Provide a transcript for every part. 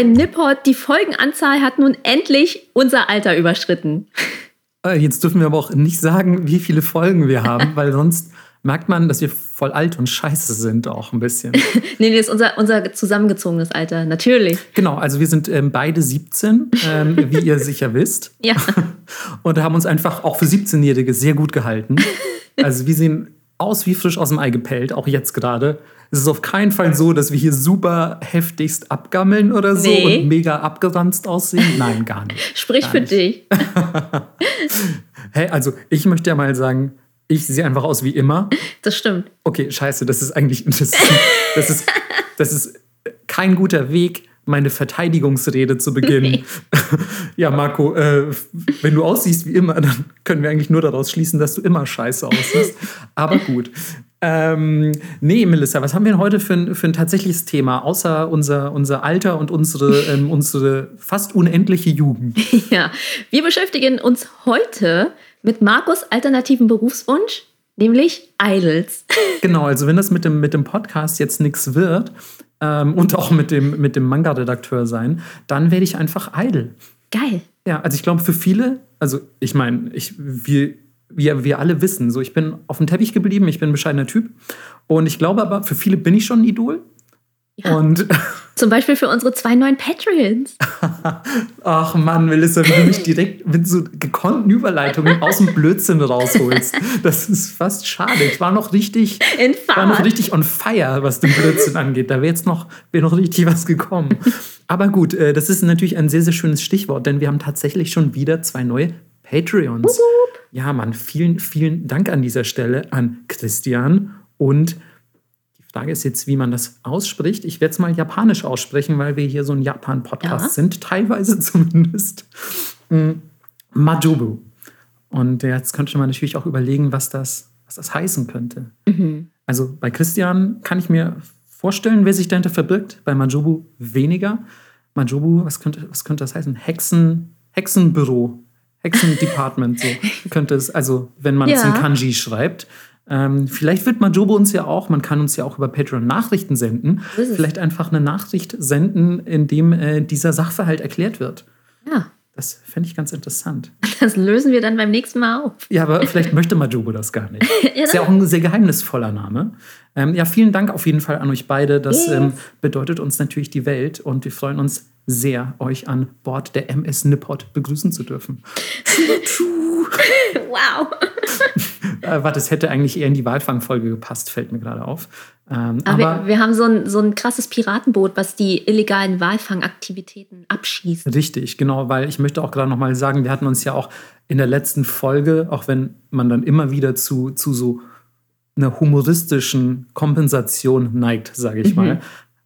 Bei Nippot. Die Folgenanzahl hat nun endlich unser Alter überschritten. Äh, jetzt dürfen wir aber auch nicht sagen, wie viele Folgen wir haben, weil sonst merkt man, dass wir voll alt und scheiße sind auch ein bisschen. nee, nee, das ist unser, unser zusammengezogenes Alter, natürlich. Genau, also wir sind ähm, beide 17, ähm, wie ihr sicher wisst. Ja. Und haben uns einfach auch für 17-Jährige sehr gut gehalten. Also wir sehen aus wie frisch aus dem Ei gepellt, auch jetzt gerade. Es ist auf keinen Fall so, dass wir hier super heftigst abgammeln oder so Nee. und mega abgeranzt aussehen. Nein, gar nicht. Sprich Gar für nicht. dich. Hey, also ich möchte ja mal sagen, ich sehe einfach aus wie immer. Das stimmt. Okay, scheiße, das ist eigentlich das ist, das ist, das ist kein guter Weg, meine Verteidigungsrede zu beginnen. ja, Marco, äh, wenn du aussiehst wie immer, dann können wir eigentlich nur daraus schließen, dass du immer scheiße aussiehst. Aber gut. Ähm, nee, Melissa, was haben wir denn heute für ein, für ein tatsächliches Thema, außer unser, unser Alter und unsere, ähm, unsere fast unendliche Jugend? Ja, wir beschäftigen uns heute mit Markus' alternativen Berufswunsch, nämlich Idols. Genau, also wenn das mit dem, mit dem Podcast jetzt nichts wird ähm, und auch mit dem, mit dem Manga-Redakteur sein, dann werde ich einfach idle. Geil. Ja, also ich glaube für viele, also ich meine, ich, wir, wir, wir alle wissen, so ich bin auf dem Teppich geblieben, ich bin ein bescheidener Typ und ich glaube aber, für viele bin ich schon ein Idol. Ja. Und Zum Beispiel für unsere zwei neuen Patreons. ach Mann, Melissa, wie du mich direkt mit so gekonnten Überleitungen aus dem Blödsinn rausholst. Das ist fast schade. Ich war noch richtig, In war noch richtig on fire, was den Blödsinn angeht. Da wäre jetzt noch, wäre noch richtig was gekommen. Aber gut, äh, das ist natürlich ein sehr, sehr schönes Stichwort, denn wir haben tatsächlich schon wieder zwei neue Patreons. Ja, Mann, vielen, vielen Dank an dieser Stelle an Christian. Und die Frage ist jetzt, wie man das ausspricht. Ich werde es mal japanisch aussprechen, weil wir hier so ein Japan-Podcast Ja. sind, teilweise zumindest. Mm, Majobu. Und jetzt könnte man natürlich auch überlegen, was das, was das heißen könnte. Also bei Christian kann ich mir vorstellen, wer sich dahinter verbirgt. Bei Majobu weniger. Majobu, was könnte, was könnte das heißen? Hexen, Hexenbüro, Hexendepartment, so könnte es, also wenn man es in Ja. Kanji schreibt. Ähm, vielleicht wird Majobu uns ja auch, man kann uns ja auch über Patreon Nachrichten senden. Vielleicht einfach eine Nachricht senden, in dem äh, dieser Sachverhalt erklärt wird. Ja, Das fände ich ganz interessant. das lösen wir dann beim nächsten Mal auf. Ja, aber vielleicht möchte Majobo das gar nicht. Ja, Ist ja auch ein sehr geheimnisvoller Name. Ähm, ja, vielen Dank auf jeden Fall an euch beide. Das Yes. ähm, bedeutet uns natürlich die Welt und wir freuen uns sehr, euch an Bord der MS Nippot begrüßen zu dürfen. Wow. Äh, warte, das hätte eigentlich eher in die Walfangfolge gepasst, fällt mir gerade auf. Ähm, Aber, aber wir, wir haben so ein, so ein krasses Piratenboot, was die illegalen Walfangaktivitäten abschießt. Richtig, genau, weil ich möchte auch gerade noch mal sagen, wir hatten uns ja auch in der letzten Folge, auch wenn man dann immer wieder zu, zu so einer humoristischen Kompensation neigt, sage ich mal,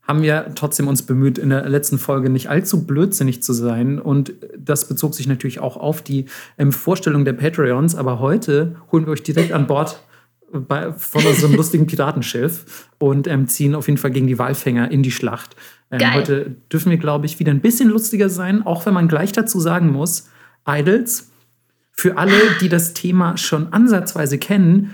haben wir trotzdem uns bemüht, in der letzten Folge nicht allzu blödsinnig zu sein. Und das bezog sich natürlich auch auf die ähm, Vorstellung der Patreons. Aber heute holen wir euch direkt an Bord bei, von unserem lustigen Piratenschiff und ähm, ziehen auf jeden Fall gegen die Walfänger in die Schlacht. Ähm, heute dürfen wir, glaube ich, wieder ein bisschen lustiger sein, auch wenn man gleich dazu sagen muss, Idols, für alle, die das Thema schon ansatzweise kennen,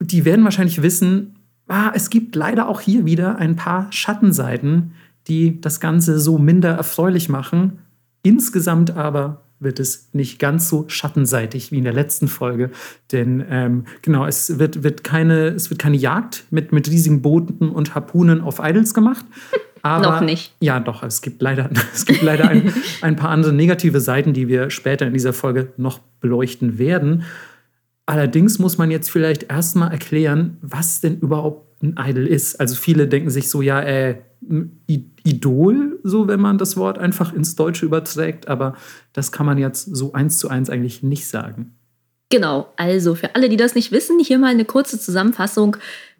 die werden wahrscheinlich wissen, ah, es gibt leider auch hier wieder ein paar Schattenseiten, die das Ganze so minder erfreulich machen. Insgesamt aber wird es nicht ganz so schattenseitig wie in der letzten Folge. Denn ähm, genau, es wird, wird, keine, es wird keine Jagd mit, mit riesigen Booten und Harpunen auf Idols gemacht. Aber, Noch nicht. Ja, doch, es gibt leider, es gibt leider ein, ein paar andere negative Seiten, die wir später in dieser Folge noch beleuchten werden. Allerdings muss man jetzt vielleicht erstmal erklären, was denn überhaupt ein Idol ist. Also viele denken sich so, ja, äh, Idol, so wenn man das Wort einfach ins Deutsche überträgt, aber das kann man jetzt so eins zu eins eigentlich nicht sagen. Genau, also für alle, die das nicht wissen, hier mal eine kurze Zusammenfassung,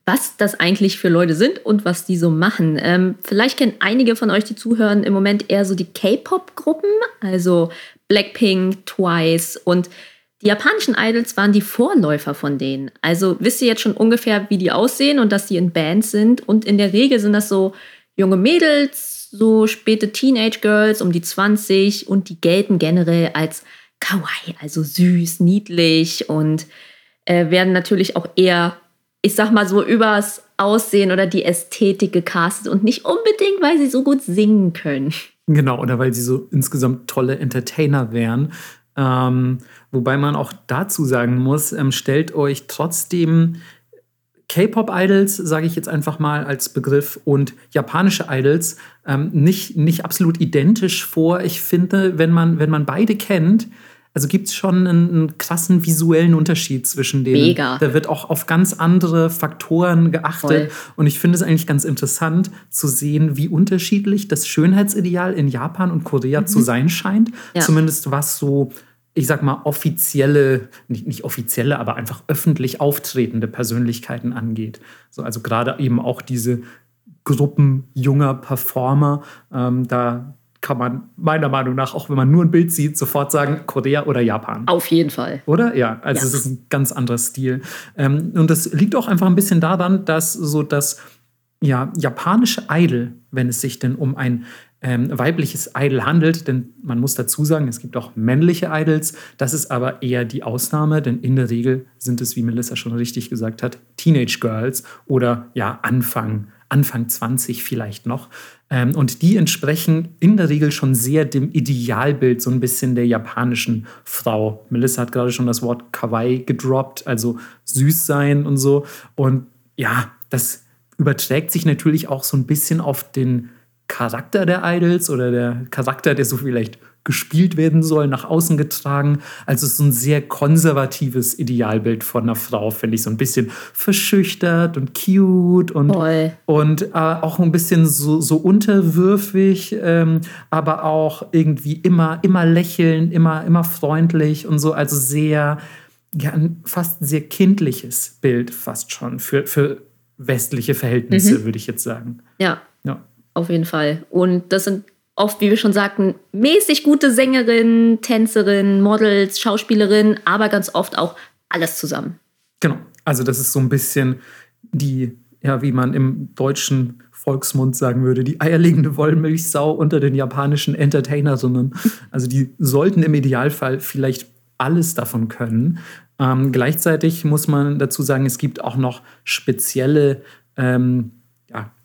was das eigentlich für Leute sind und was die so machen. Ähm, vielleicht kennen einige von euch, die zuhören, im Moment eher so die K-Pop-Gruppen, also Blackpink, Twice und die japanischen Idols waren die Vorläufer von denen. Also wisst ihr jetzt schon ungefähr, wie die aussehen und dass die in Bands sind. Und in der Regel sind das so junge Mädels, so späte Teenage Girls um die 20 und die gelten generell als kawaii, also süß, niedlich und äh, werden natürlich auch eher, ich sag mal so, übers Aussehen oder die Ästhetik gecastet und nicht unbedingt, weil sie so gut singen können. Genau, oder weil sie so insgesamt tolle Entertainer wären. Ähm, wobei man auch dazu sagen muss, ähm, stellt euch trotzdem K-Pop-Idols, sage ich jetzt einfach mal als Begriff, und japanische Idols ähm, nicht, nicht absolut identisch vor. Ich finde, wenn man, wenn man beide kennt, also gibt es schon einen, einen, krassen visuellen Unterschied zwischen denen. Mega. Da wird auch auf ganz andere Faktoren geachtet. Voll. Und ich finde es eigentlich ganz interessant zu sehen, wie unterschiedlich das Schönheitsideal in Japan und Korea mhm. zu sein scheint. Ja. Zumindest was so ich sag mal, offizielle, nicht, nicht offizielle, aber einfach öffentlich auftretende Persönlichkeiten angeht. So, also gerade eben auch diese Gruppen junger Performer, ähm, da kann man meiner Meinung nach, auch wenn man nur ein Bild sieht, sofort sagen, Korea oder Japan. Auf jeden Fall. Oder? Ja, also ja. es ist ein ganz anderer Stil. Ähm, und das liegt auch einfach ein bisschen daran, dass so das ja, japanische Idol, wenn es sich denn um ein ähm, weibliches Idol handelt, denn man muss dazu sagen, es gibt auch männliche Idols, das ist aber eher die Ausnahme, denn in der Regel sind es, wie Melissa schon richtig gesagt hat, Teenage Girls oder ja, Anfang, Anfang 20 vielleicht noch. Ähm, und die entsprechen in der Regel schon sehr dem Idealbild so ein bisschen der japanischen Frau. Melissa hat gerade schon das Wort Kawaii gedroppt, also süß sein und so. Und ja, das überträgt sich natürlich auch so ein bisschen auf den Charakter der Idols oder der Charakter, der so vielleicht gespielt werden soll, nach außen getragen. Also so ein sehr konservatives Idealbild von einer Frau, finde ich. So ein bisschen verschüchtert und cute und, und äh, auch ein bisschen so, so unterwürfig, ähm, aber auch irgendwie immer, immer lächeln, immer, immer freundlich und so. Also sehr, ja, ein fast sehr kindliches Bild fast schon für, für westliche Verhältnisse, mhm. würde ich jetzt sagen. Ja. Ja auf jeden Fall. Und das sind oft, wie wir schon sagten, mäßig gute Sängerinnen, Tänzerinnen, Models, Schauspielerinnen, aber ganz oft auch alles zusammen. Genau. Also das ist so ein bisschen die, ja, wie man im deutschen Volksmund sagen würde, die eierlegende Wollmilchsau unter den japanischen Entertainerinnen. Also die sollten im Idealfall vielleicht alles davon können. Ähm, gleichzeitig muss man dazu sagen, es gibt auch noch spezielle ähm,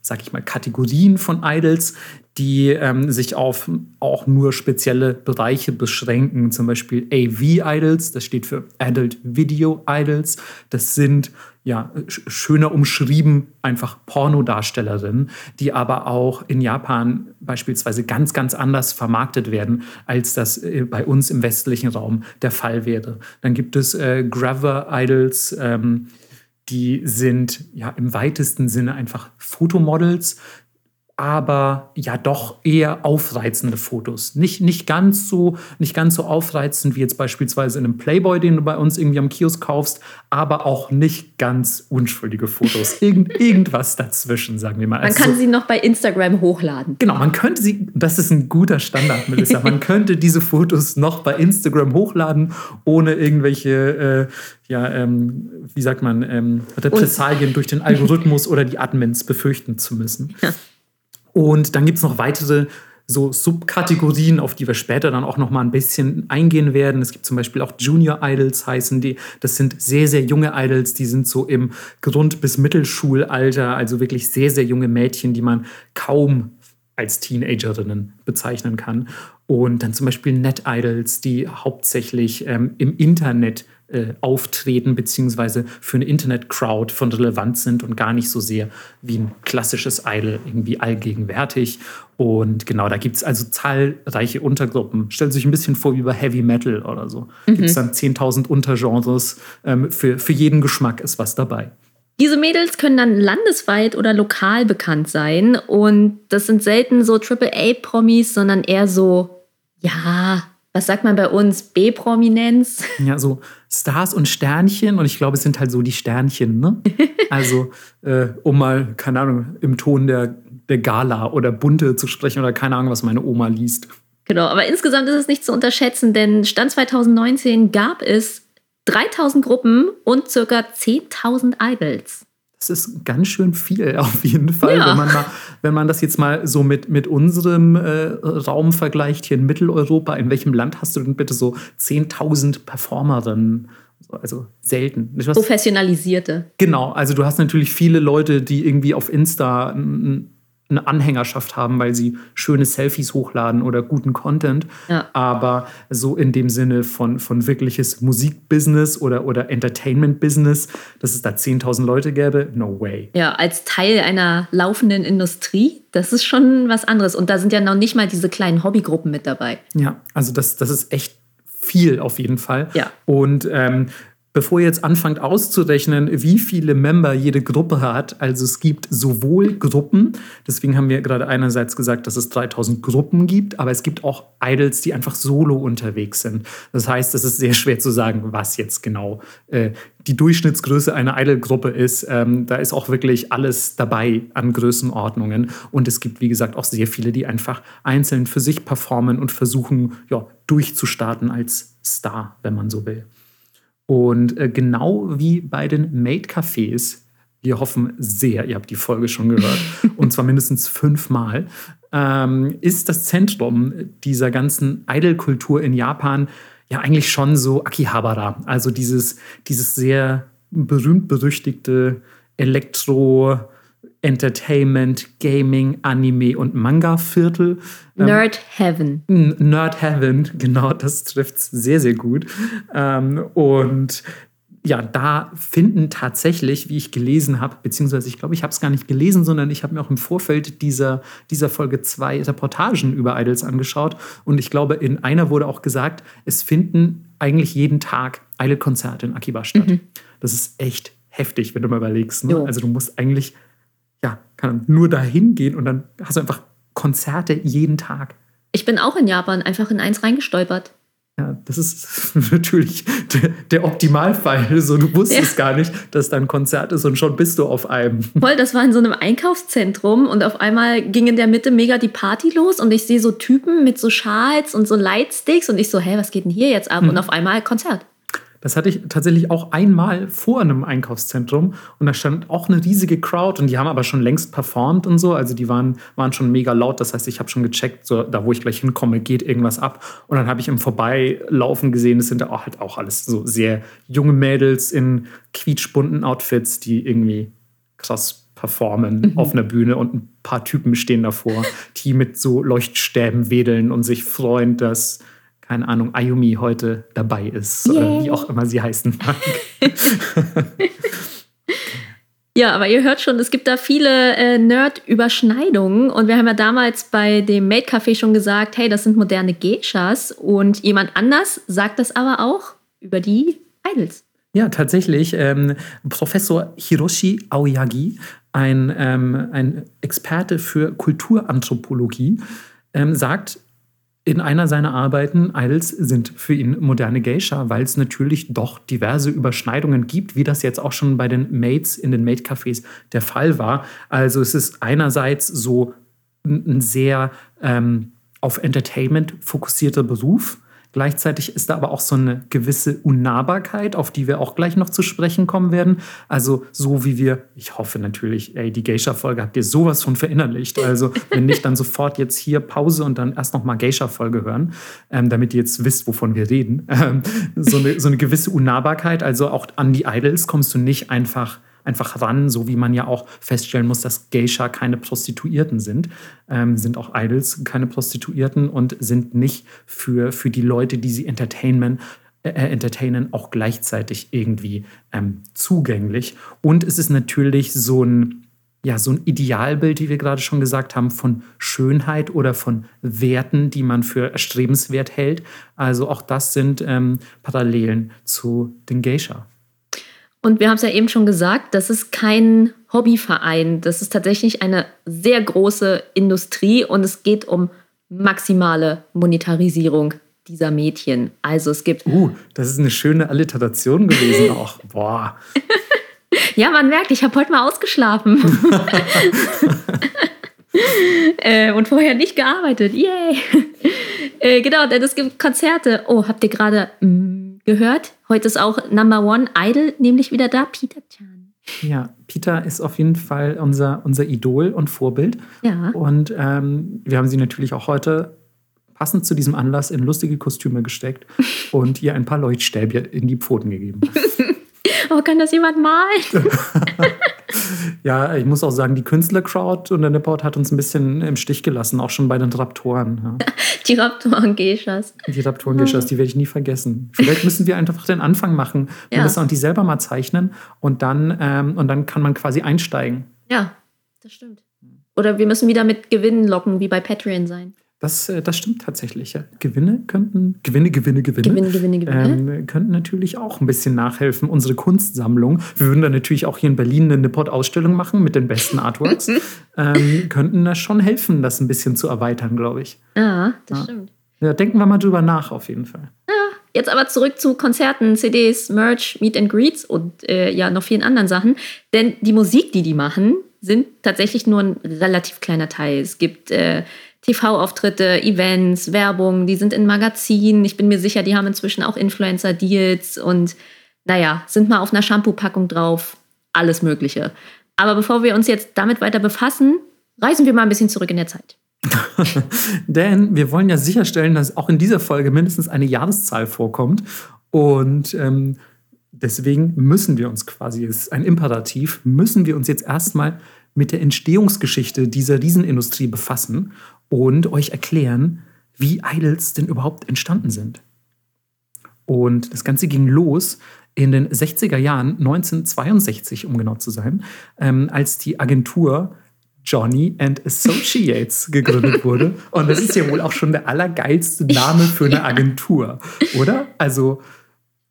sag ich mal, Kategorien von Idols, die ähm, sich auf auch nur spezielle Bereiche beschränken. Zum Beispiel AV-Idols, das steht für Adult Video Idols. Das sind ja schöner umschrieben einfach Pornodarstellerinnen, die aber auch in Japan beispielsweise ganz, ganz anders vermarktet werden, als das äh, bei uns im westlichen Raum der Fall wäre. Dann gibt es äh, Graver-Idols, ähm, die sind ja im weitesten Sinne einfach Fotomodels, aber ja doch eher aufreizende Fotos. Nicht, nicht, ganz so, nicht ganz so aufreizend wie jetzt beispielsweise in einem Playboy, den du bei uns irgendwie am Kiosk kaufst, aber auch nicht ganz unschuldige Fotos. Irgend, irgendwas dazwischen, sagen wir mal. Man also kann sie noch bei Instagram hochladen. Genau, man könnte sie, das ist ein guter Standard, Melissa, man könnte diese Fotos noch bei Instagram hochladen, ohne irgendwelche, äh, ja, ähm, wie sagt man, ähm, Repressalien durch den Algorithmus oder die Admins befürchten zu müssen. Ja. Und dann gibt es noch weitere so Subkategorien, auf die wir später dann auch noch mal ein bisschen eingehen werden. Es gibt zum Beispiel auch Junior Idols heißen die. Das sind sehr, sehr junge Idols, die sind so im Grund- bis Mittelschulalter, also wirklich sehr, sehr junge Mädchen, die man kaum als Teenagerinnen bezeichnen kann. Und dann zum Beispiel Net Idols, die hauptsächlich ähm, im Internet äh, auftreten, beziehungsweise für eine Internet-Crowd von relevant sind und gar nicht so sehr wie ein klassisches Idol irgendwie allgegenwärtig. Und genau, da gibt es also zahlreiche Untergruppen. Stellt sich ein bisschen vor wie bei Heavy Metal oder so. Mhm. Gibt es dann 10.000 Untergenres. Ähm, für, für jeden Geschmack ist was dabei. Diese Mädels können dann landesweit oder lokal bekannt sein. Und das sind selten so AAA-Promis, sondern eher so, ja, was sagt man bei uns, B-Prominenz? Ja, so Stars und Sternchen und ich glaube, es sind halt so die Sternchen, ne? Also, äh, um mal, keine Ahnung, im Ton der, der Gala oder Bunte zu sprechen oder keine Ahnung, was meine Oma liest. Genau, aber insgesamt ist es nicht zu unterschätzen, denn Stand 2019 gab es 3000 Gruppen und circa 10.000 Idols. Das ist ganz schön viel auf jeden Fall, ja. wenn, man mal, wenn man das jetzt mal so mit, mit unserem äh, Raum vergleicht hier in Mitteleuropa. In welchem Land hast du denn bitte so 10.000 Performerinnen? Also selten. Professionalisierte. Genau, also du hast natürlich viele Leute, die irgendwie auf Insta eine Anhängerschaft haben, weil sie schöne Selfies hochladen oder guten Content. Ja. Aber so in dem Sinne von, von wirkliches Musikbusiness oder, oder Entertainment-Business, dass es da 10.000 Leute gäbe, no way. Ja, als Teil einer laufenden Industrie, das ist schon was anderes. Und da sind ja noch nicht mal diese kleinen Hobbygruppen mit dabei. Ja, also das, das ist echt viel auf jeden Fall. Ja. Und ähm, bevor ihr jetzt anfangt auszurechnen, wie viele Member jede Gruppe hat, also es gibt sowohl Gruppen, deswegen haben wir gerade einerseits gesagt, dass es 3000 Gruppen gibt, aber es gibt auch Idols, die einfach solo unterwegs sind. Das heißt, es ist sehr schwer zu sagen, was jetzt genau äh, die Durchschnittsgröße einer Idol-Gruppe ist. Ähm, da ist auch wirklich alles dabei an Größenordnungen. Und es gibt, wie gesagt, auch sehr viele, die einfach einzeln für sich performen und versuchen, ja, durchzustarten als Star, wenn man so will. Und äh, genau wie bei den Made-Cafés, wir hoffen sehr, ihr habt die Folge schon gehört, und zwar mindestens fünfmal, ähm, ist das Zentrum dieser ganzen Idol-Kultur in Japan ja eigentlich schon so Akihabara. Also dieses, dieses sehr berühmt-berüchtigte Elektro- Entertainment, Gaming, Anime und Manga-Viertel. Ähm, Nerd Heaven. Nerd Heaven, genau, das trifft es sehr, sehr gut. Ähm, und ja, da finden tatsächlich, wie ich gelesen habe, beziehungsweise ich glaube, ich habe es gar nicht gelesen, sondern ich habe mir auch im Vorfeld dieser, dieser Folge zwei Reportagen über Idols angeschaut. Und ich glaube, in einer wurde auch gesagt, es finden eigentlich jeden Tag Idol-Konzerte in Akiba statt. Mhm. Das ist echt heftig, wenn du mal überlegst. Ne? Also du musst eigentlich ja, kann nur dahin gehen und dann hast du einfach Konzerte jeden Tag. Ich bin auch in Japan einfach in eins reingestolpert. Ja, das ist natürlich der, der Optimalfall. So, du wusstest ja. gar nicht, dass da ein Konzert ist und schon bist du auf einem. Voll, das war in so einem Einkaufszentrum und auf einmal ging in der Mitte mega die Party los und ich sehe so Typen mit so Schals und so Lightsticks und ich so, hä, was geht denn hier jetzt ab? Mhm. Und auf einmal Konzert. Das hatte ich tatsächlich auch einmal vor einem Einkaufszentrum und da stand auch eine riesige Crowd und die haben aber schon längst performt und so. Also die waren, waren schon mega laut. Das heißt, ich habe schon gecheckt, so da wo ich gleich hinkomme, geht irgendwas ab. Und dann habe ich im Vorbeilaufen gesehen, es sind auch halt auch alles so sehr junge Mädels in quietschbunten Outfits, die irgendwie krass performen mhm. auf einer Bühne und ein paar Typen stehen davor, die mit so Leuchtstäben wedeln und sich freuen, dass keine Ahnung, Ayumi heute dabei ist Yay. oder wie auch immer sie heißen mag. Ja, aber ihr hört schon, es gibt da viele äh, Nerd-Überschneidungen. Und wir haben ja damals bei dem Maid Café schon gesagt, hey, das sind moderne Geishas. Und jemand anders sagt das aber auch über die Idols. Ja, tatsächlich. Ähm, Professor Hiroshi Aoyagi, ein, ähm, ein Experte für Kulturanthropologie, ähm, sagt, in einer seiner Arbeiten, Idols sind für ihn moderne Geisha, weil es natürlich doch diverse Überschneidungen gibt, wie das jetzt auch schon bei den Maids in den Maid-Cafés der Fall war. Also es ist einerseits so ein sehr ähm, auf Entertainment fokussierter Beruf, Gleichzeitig ist da aber auch so eine gewisse Unnahbarkeit, auf die wir auch gleich noch zu sprechen kommen werden. Also so wie wir, ich hoffe natürlich, ey, die Geisha-Folge habt ihr sowas von verinnerlicht. Also wenn nicht, dann sofort jetzt hier Pause und dann erst noch mal Geisha-Folge hören, ähm, damit ihr jetzt wisst, wovon wir reden. Ähm, so, eine, so eine gewisse Unnahbarkeit, also auch an die Idols kommst du nicht einfach einfach ran, so wie man ja auch feststellen muss, dass Geisha keine Prostituierten sind, ähm, sind auch Idols keine Prostituierten und sind nicht für, für die Leute, die sie entertainen, äh, äh, entertainen, auch gleichzeitig irgendwie ähm, zugänglich. Und es ist natürlich so ein, ja, so ein Idealbild, wie wir gerade schon gesagt haben, von Schönheit oder von Werten, die man für erstrebenswert hält. Also auch das sind ähm, Parallelen zu den Geisha. Und wir haben es ja eben schon gesagt, das ist kein Hobbyverein. Das ist tatsächlich eine sehr große Industrie und es geht um maximale Monetarisierung dieser Mädchen. Also es gibt. Uh, das ist eine schöne Alliteration gewesen auch. Boah. ja, man merkt, ich habe heute mal ausgeschlafen. äh, und vorher nicht gearbeitet. Yay! äh, genau, denn es gibt Konzerte. Oh, habt ihr gerade. Gehört. Heute ist auch Number One Idol nämlich wieder da, Peter Chan. Ja, Peter ist auf jeden Fall unser, unser Idol und Vorbild. Ja. Und ähm, wir haben sie natürlich auch heute passend zu diesem Anlass in lustige Kostüme gesteckt und ihr ein paar Leuchtstäbchen in die Pfoten gegeben. Oh, kann das jemand malen? ja, ich muss auch sagen, die Künstlercrowd und der Nipport hat uns ein bisschen im Stich gelassen, auch schon bei den Raptoren. Ja. Die Raptoren-Geschas. Die Raptoren-Geschas, die werde ich nie vergessen. Vielleicht müssen wir einfach den Anfang machen. Wir ja. müssen auch die selber mal zeichnen und dann, ähm, und dann kann man quasi einsteigen. Ja, das stimmt. Oder wir müssen wieder mit Gewinnen locken, wie bei Patreon sein. Das, äh, das stimmt tatsächlich. Ja. Gewinne könnten, Gewinne, Gewinne, Gewinne, Gewinne, Gewinne, Gewinne. Ähm, könnten natürlich auch ein bisschen nachhelfen. Unsere Kunstsammlung. Wir würden dann natürlich auch hier in Berlin eine Nipport-Ausstellung machen mit den besten Artworks. ähm, könnten da schon helfen, das ein bisschen zu erweitern, glaube ich. Ja, das ja. stimmt. Ja, denken wir mal drüber nach, auf jeden Fall. Ja, jetzt aber zurück zu Konzerten, CDs, Merch, Meet and Greets und äh, ja, noch vielen anderen Sachen. Denn die Musik, die die machen, sind tatsächlich nur ein relativ kleiner Teil. Es gibt. Äh, TV-Auftritte, Events, Werbung, die sind in Magazinen. Ich bin mir sicher, die haben inzwischen auch Influencer-Deals und naja, sind mal auf einer Shampoo-Packung drauf. Alles Mögliche. Aber bevor wir uns jetzt damit weiter befassen, reisen wir mal ein bisschen zurück in der Zeit. Denn wir wollen ja sicherstellen, dass auch in dieser Folge mindestens eine Jahreszahl vorkommt. Und ähm, deswegen müssen wir uns quasi, es ist ein Imperativ, müssen wir uns jetzt erstmal mit der Entstehungsgeschichte dieser Riesenindustrie befassen und euch erklären, wie Idols denn überhaupt entstanden sind. Und das Ganze ging los in den 60er Jahren, 1962 um genau zu sein, ähm, als die Agentur Johnny and Associates gegründet wurde. Und das ist ja wohl auch schon der allergeilste Name für eine Agentur, oder? Also,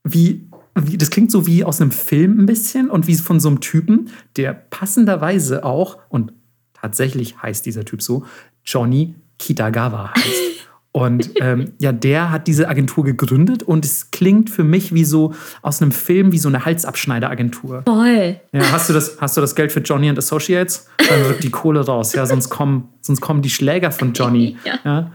wie, wie, das klingt so wie aus einem Film ein bisschen und wie von so einem Typen, der passenderweise auch, und tatsächlich heißt dieser Typ so, Johnny Kitagawa heißt. Und ähm, ja, der hat diese Agentur gegründet und es klingt für mich wie so aus einem Film, wie so eine Halsabschneideragentur. Voll. Ja, hast du das, hast du das Geld für Johnny and Associates? Dann rückt die Kohle raus, ja, sonst kommen, sonst kommen die Schläger von Johnny. ja. ja.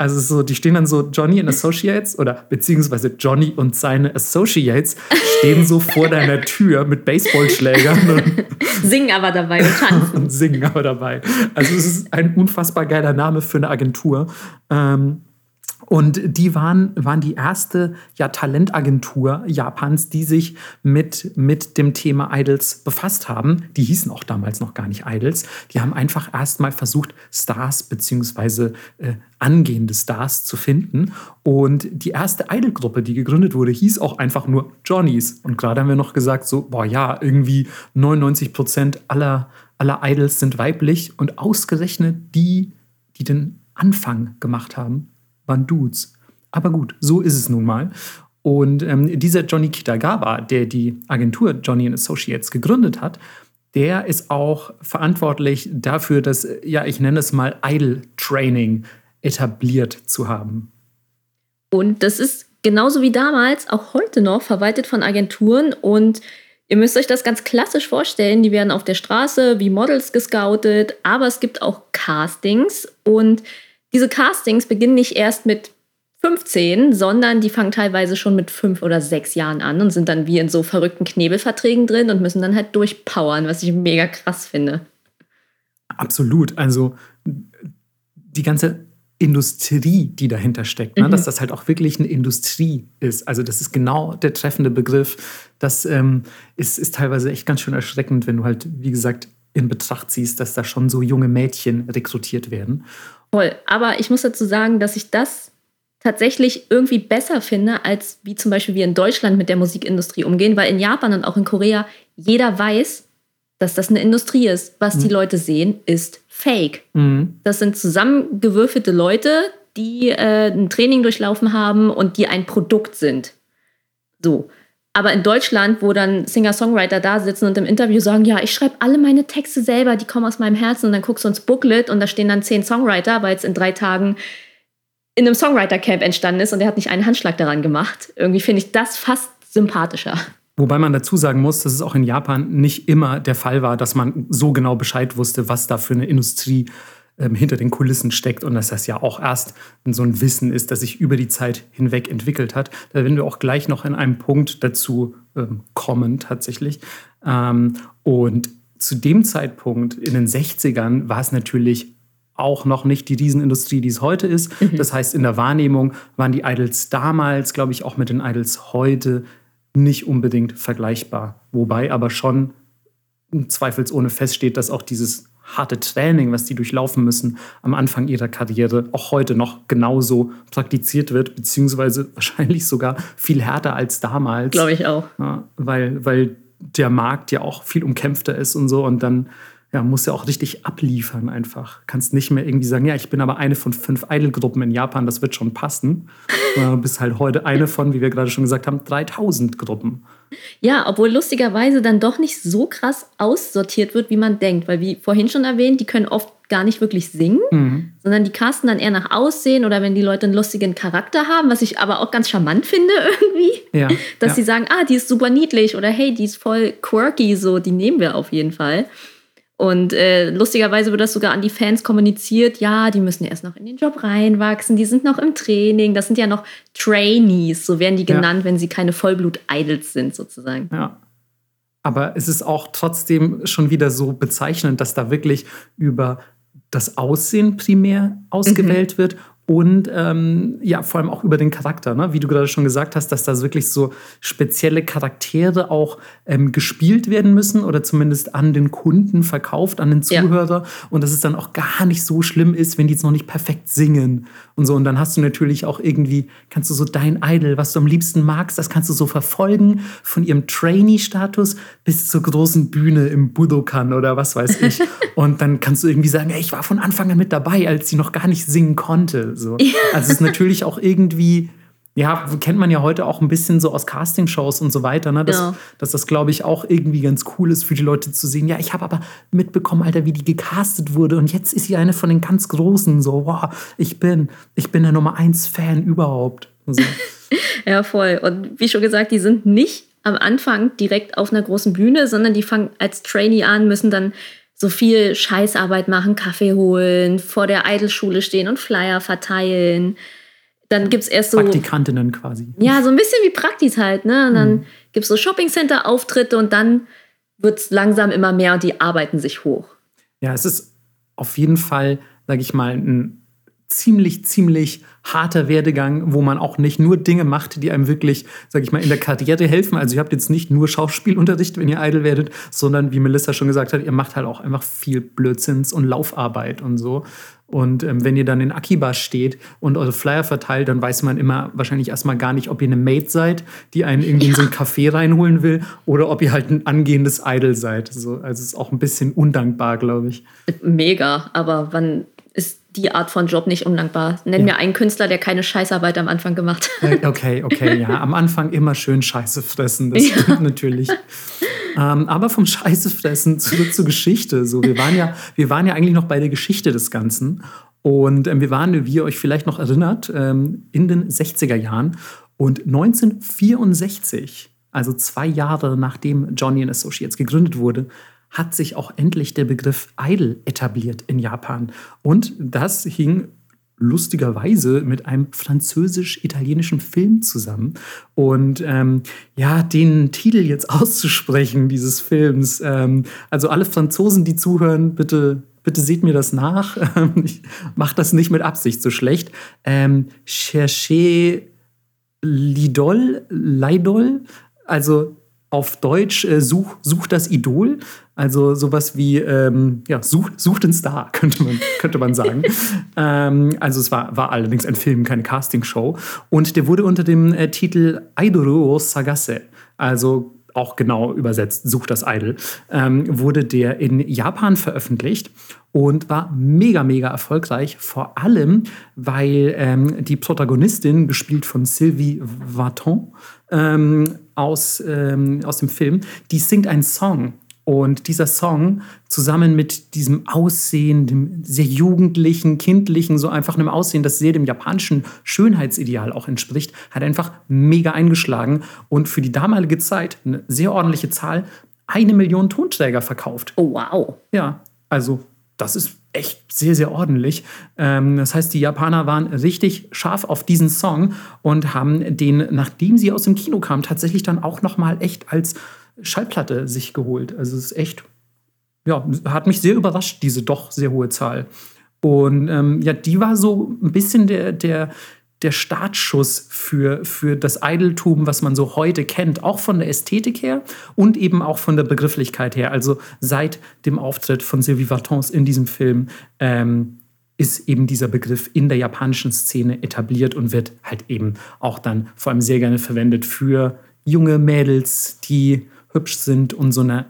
Also so, die stehen dann so Johnny and Associates oder beziehungsweise Johnny und seine Associates stehen so vor deiner Tür mit Baseballschlägern singen aber dabei und tanzen. und singen aber dabei. Also es ist ein unfassbar geiler Name für eine Agentur. Ähm, und die waren, waren die erste ja, Talentagentur Japans, die sich mit, mit dem Thema Idols befasst haben. Die hießen auch damals noch gar nicht Idols. Die haben einfach erstmal versucht, Stars bzw. Äh, angehende Stars zu finden. Und die erste Idol-Gruppe, die gegründet wurde, hieß auch einfach nur Johnnies. Und gerade haben wir noch gesagt, so, boah ja, irgendwie 99 Prozent aller, aller Idols sind weiblich und ausgerechnet die, die den Anfang gemacht haben, waren Dudes. Aber gut, so ist es nun mal. Und ähm, dieser Johnny Kitagawa, der die Agentur Johnny Associates gegründet hat, der ist auch verantwortlich dafür, dass, ja, ich nenne es mal Idol Training etabliert zu haben. Und das ist genauso wie damals, auch heute noch, verwaltet von Agenturen und Ihr müsst euch das ganz klassisch vorstellen. Die werden auf der Straße wie Models gescoutet, aber es gibt auch Castings und diese Castings beginnen nicht erst mit 15, sondern die fangen teilweise schon mit fünf oder sechs Jahren an und sind dann wie in so verrückten Knebelverträgen drin und müssen dann halt durchpowern, was ich mega krass finde. Absolut. Also die ganze Industrie, die dahinter steckt, ne? mhm. dass das halt auch wirklich eine Industrie ist. Also das ist genau der treffende Begriff. Das ähm, ist, ist teilweise echt ganz schön erschreckend, wenn du halt, wie gesagt, in Betracht ziehst, dass da schon so junge Mädchen rekrutiert werden. Voll. Aber ich muss dazu sagen, dass ich das tatsächlich irgendwie besser finde, als wie zum Beispiel wir in Deutschland mit der Musikindustrie umgehen, weil in Japan und auch in Korea jeder weiß, dass das eine Industrie ist. Was mhm. die Leute sehen, ist Fake. Mhm. Das sind zusammengewürfelte Leute, die äh, ein Training durchlaufen haben und die ein Produkt sind. So. Aber in Deutschland, wo dann Singer-Songwriter da sitzen und im Interview sagen, ja, ich schreibe alle meine Texte selber, die kommen aus meinem Herzen und dann guckst du ins Booklet und da stehen dann zehn Songwriter, weil es in drei Tagen in einem Songwriter-Camp entstanden ist und der hat nicht einen Handschlag daran gemacht. Irgendwie finde ich das fast sympathischer. Wobei man dazu sagen muss, dass es auch in Japan nicht immer der Fall war, dass man so genau Bescheid wusste, was da für eine Industrie ähm, hinter den Kulissen steckt und dass das ja auch erst so ein Wissen ist, das sich über die Zeit hinweg entwickelt hat. Da werden wir auch gleich noch in einem Punkt dazu ähm, kommen tatsächlich. Ähm, und zu dem Zeitpunkt in den 60ern war es natürlich auch noch nicht die Riesenindustrie, die es heute ist. Mhm. Das heißt, in der Wahrnehmung waren die Idols damals, glaube ich, auch mit den Idols heute nicht unbedingt vergleichbar. Wobei aber schon zweifelsohne feststeht, dass auch dieses harte Training, was die durchlaufen müssen am Anfang ihrer Karriere, auch heute noch genauso praktiziert wird, beziehungsweise wahrscheinlich sogar viel härter als damals. Glaube ich auch. Ja, weil, weil der Markt ja auch viel umkämpfter ist und so und dann ja, musst ja auch richtig abliefern einfach. Kannst nicht mehr irgendwie sagen, ja, ich bin aber eine von fünf Idol-Gruppen in Japan, das wird schon passen. Du bist halt heute eine von, wie wir gerade schon gesagt haben, 3000 Gruppen. Ja, obwohl lustigerweise dann doch nicht so krass aussortiert wird, wie man denkt. Weil, wie vorhin schon erwähnt, die können oft gar nicht wirklich singen, mhm. sondern die casten dann eher nach Aussehen oder wenn die Leute einen lustigen Charakter haben, was ich aber auch ganz charmant finde irgendwie. Ja, dass ja. sie sagen, ah, die ist super niedlich oder hey, die ist voll quirky, so, die nehmen wir auf jeden Fall. Und äh, lustigerweise wird das sogar an die Fans kommuniziert, ja, die müssen erst noch in den Job reinwachsen, die sind noch im Training, das sind ja noch Trainees, so werden die genannt, ja. wenn sie keine Vollblut-Idols sind, sozusagen. Ja. Aber es ist auch trotzdem schon wieder so bezeichnend, dass da wirklich über das Aussehen primär ausgewählt mhm. wird und ähm, ja, vor allem auch über den Charakter, ne? wie du gerade schon gesagt hast, dass da wirklich so spezielle Charaktere auch ähm, gespielt werden müssen oder zumindest an den Kunden verkauft, an den Zuhörer ja. und dass es dann auch gar nicht so schlimm ist, wenn die jetzt noch nicht perfekt singen und so. Und dann hast du natürlich auch irgendwie, kannst du so dein Idol, was du am liebsten magst, das kannst du so verfolgen von ihrem Trainee-Status bis zur großen Bühne im Budokan oder was weiß ich. und dann kannst du irgendwie sagen, hey, ich war von Anfang an mit dabei, als sie noch gar nicht singen konnte. So. Also es ist natürlich auch irgendwie, ja, kennt man ja heute auch ein bisschen so aus Castingshows und so weiter, ne? dass, ja. dass das, glaube ich, auch irgendwie ganz cool ist für die Leute zu sehen. Ja, ich habe aber mitbekommen, Alter, wie die gecastet wurde und jetzt ist sie eine von den ganz Großen. So, wow, ich bin, ich bin der Nummer eins Fan überhaupt. So. ja, voll. Und wie schon gesagt, die sind nicht am Anfang direkt auf einer großen Bühne, sondern die fangen als Trainee an, müssen dann so viel Scheißarbeit machen, Kaffee holen, vor der Idolschule stehen und Flyer verteilen. Dann gibt es erst so. Praktikantinnen quasi. Ja, so ein bisschen wie Praktis halt, ne? Und dann mhm. gibt es so Shoppingcenter-Auftritte und dann wird es langsam immer mehr und die arbeiten sich hoch. Ja, es ist auf jeden Fall, sage ich mal, ein ziemlich, ziemlich harter Werdegang, wo man auch nicht nur Dinge macht, die einem wirklich, sag ich mal, in der Karriere helfen. Also ihr habt jetzt nicht nur Schauspielunterricht, wenn ihr Idol werdet, sondern wie Melissa schon gesagt hat, ihr macht halt auch einfach viel Blödsinns und Laufarbeit und so. Und ähm, wenn ihr dann in Akiba steht und eure Flyer verteilt, dann weiß man immer wahrscheinlich erstmal gar nicht, ob ihr eine Maid seid, die einen irgendwie in so einen Café reinholen will, oder ob ihr halt ein angehendes Idol seid. So, also es ist auch ein bisschen undankbar, glaube ich. Mega, aber wann ist die Art von Job nicht undankbar. Nenn ja. mir einen Künstler, der keine Scheißarbeit am Anfang gemacht hat. Okay, okay, ja. Am Anfang immer schön Scheiße fressen, das ja. natürlich. Ähm, aber vom Scheiße fressen zurück zur Geschichte. So, wir, waren ja, wir waren ja eigentlich noch bei der Geschichte des Ganzen. Und ähm, wir waren, wie ihr euch vielleicht noch erinnert, ähm, in den 60er Jahren. Und 1964, also zwei Jahre nachdem Johnny Associates gegründet wurde, hat sich auch endlich der Begriff Idol etabliert in Japan. Und das hing lustigerweise mit einem französisch-italienischen Film zusammen. Und ähm, ja, den Titel jetzt auszusprechen dieses Films, ähm, also alle Franzosen, die zuhören, bitte, bitte seht mir das nach. ich mache das nicht mit Absicht so schlecht. Ähm, Cherchez Lidol, Leidol, also auf Deutsch äh, such, such das Idol. Also sowas wie, ähm, ja, such, such den Star, könnte man, könnte man sagen. ähm, also es war, war allerdings ein Film, keine Castingshow. Und der wurde unter dem äh, Titel Aidoro Sagase, also auch genau übersetzt, Such das Idol, ähm, wurde der in Japan veröffentlicht und war mega, mega erfolgreich. Vor allem, weil ähm, die Protagonistin, gespielt von Sylvie Vartan, ähm, aus, ähm, aus dem Film, die singt einen Song. Und dieser Song zusammen mit diesem Aussehen, dem sehr jugendlichen, kindlichen, so einfach einem Aussehen, das sehr dem japanischen Schönheitsideal auch entspricht, hat einfach mega eingeschlagen und für die damalige Zeit eine sehr ordentliche Zahl, eine Million Tonträger verkauft. Oh, wow. Ja, also das ist echt sehr, sehr ordentlich. Ähm, das heißt, die Japaner waren richtig scharf auf diesen Song und haben den, nachdem sie aus dem Kino kam, tatsächlich dann auch noch mal echt als Schallplatte sich geholt. Also es ist echt, ja, hat mich sehr überrascht, diese doch sehr hohe Zahl. Und ähm, ja, die war so ein bisschen der, der, der Startschuss für, für das Idoltum, was man so heute kennt, auch von der Ästhetik her und eben auch von der Begrifflichkeit her. Also seit dem Auftritt von Sylvie Vartans in diesem Film ähm, ist eben dieser Begriff in der japanischen Szene etabliert und wird halt eben auch dann vor allem sehr gerne verwendet für junge Mädels, die hübsch sind und so eine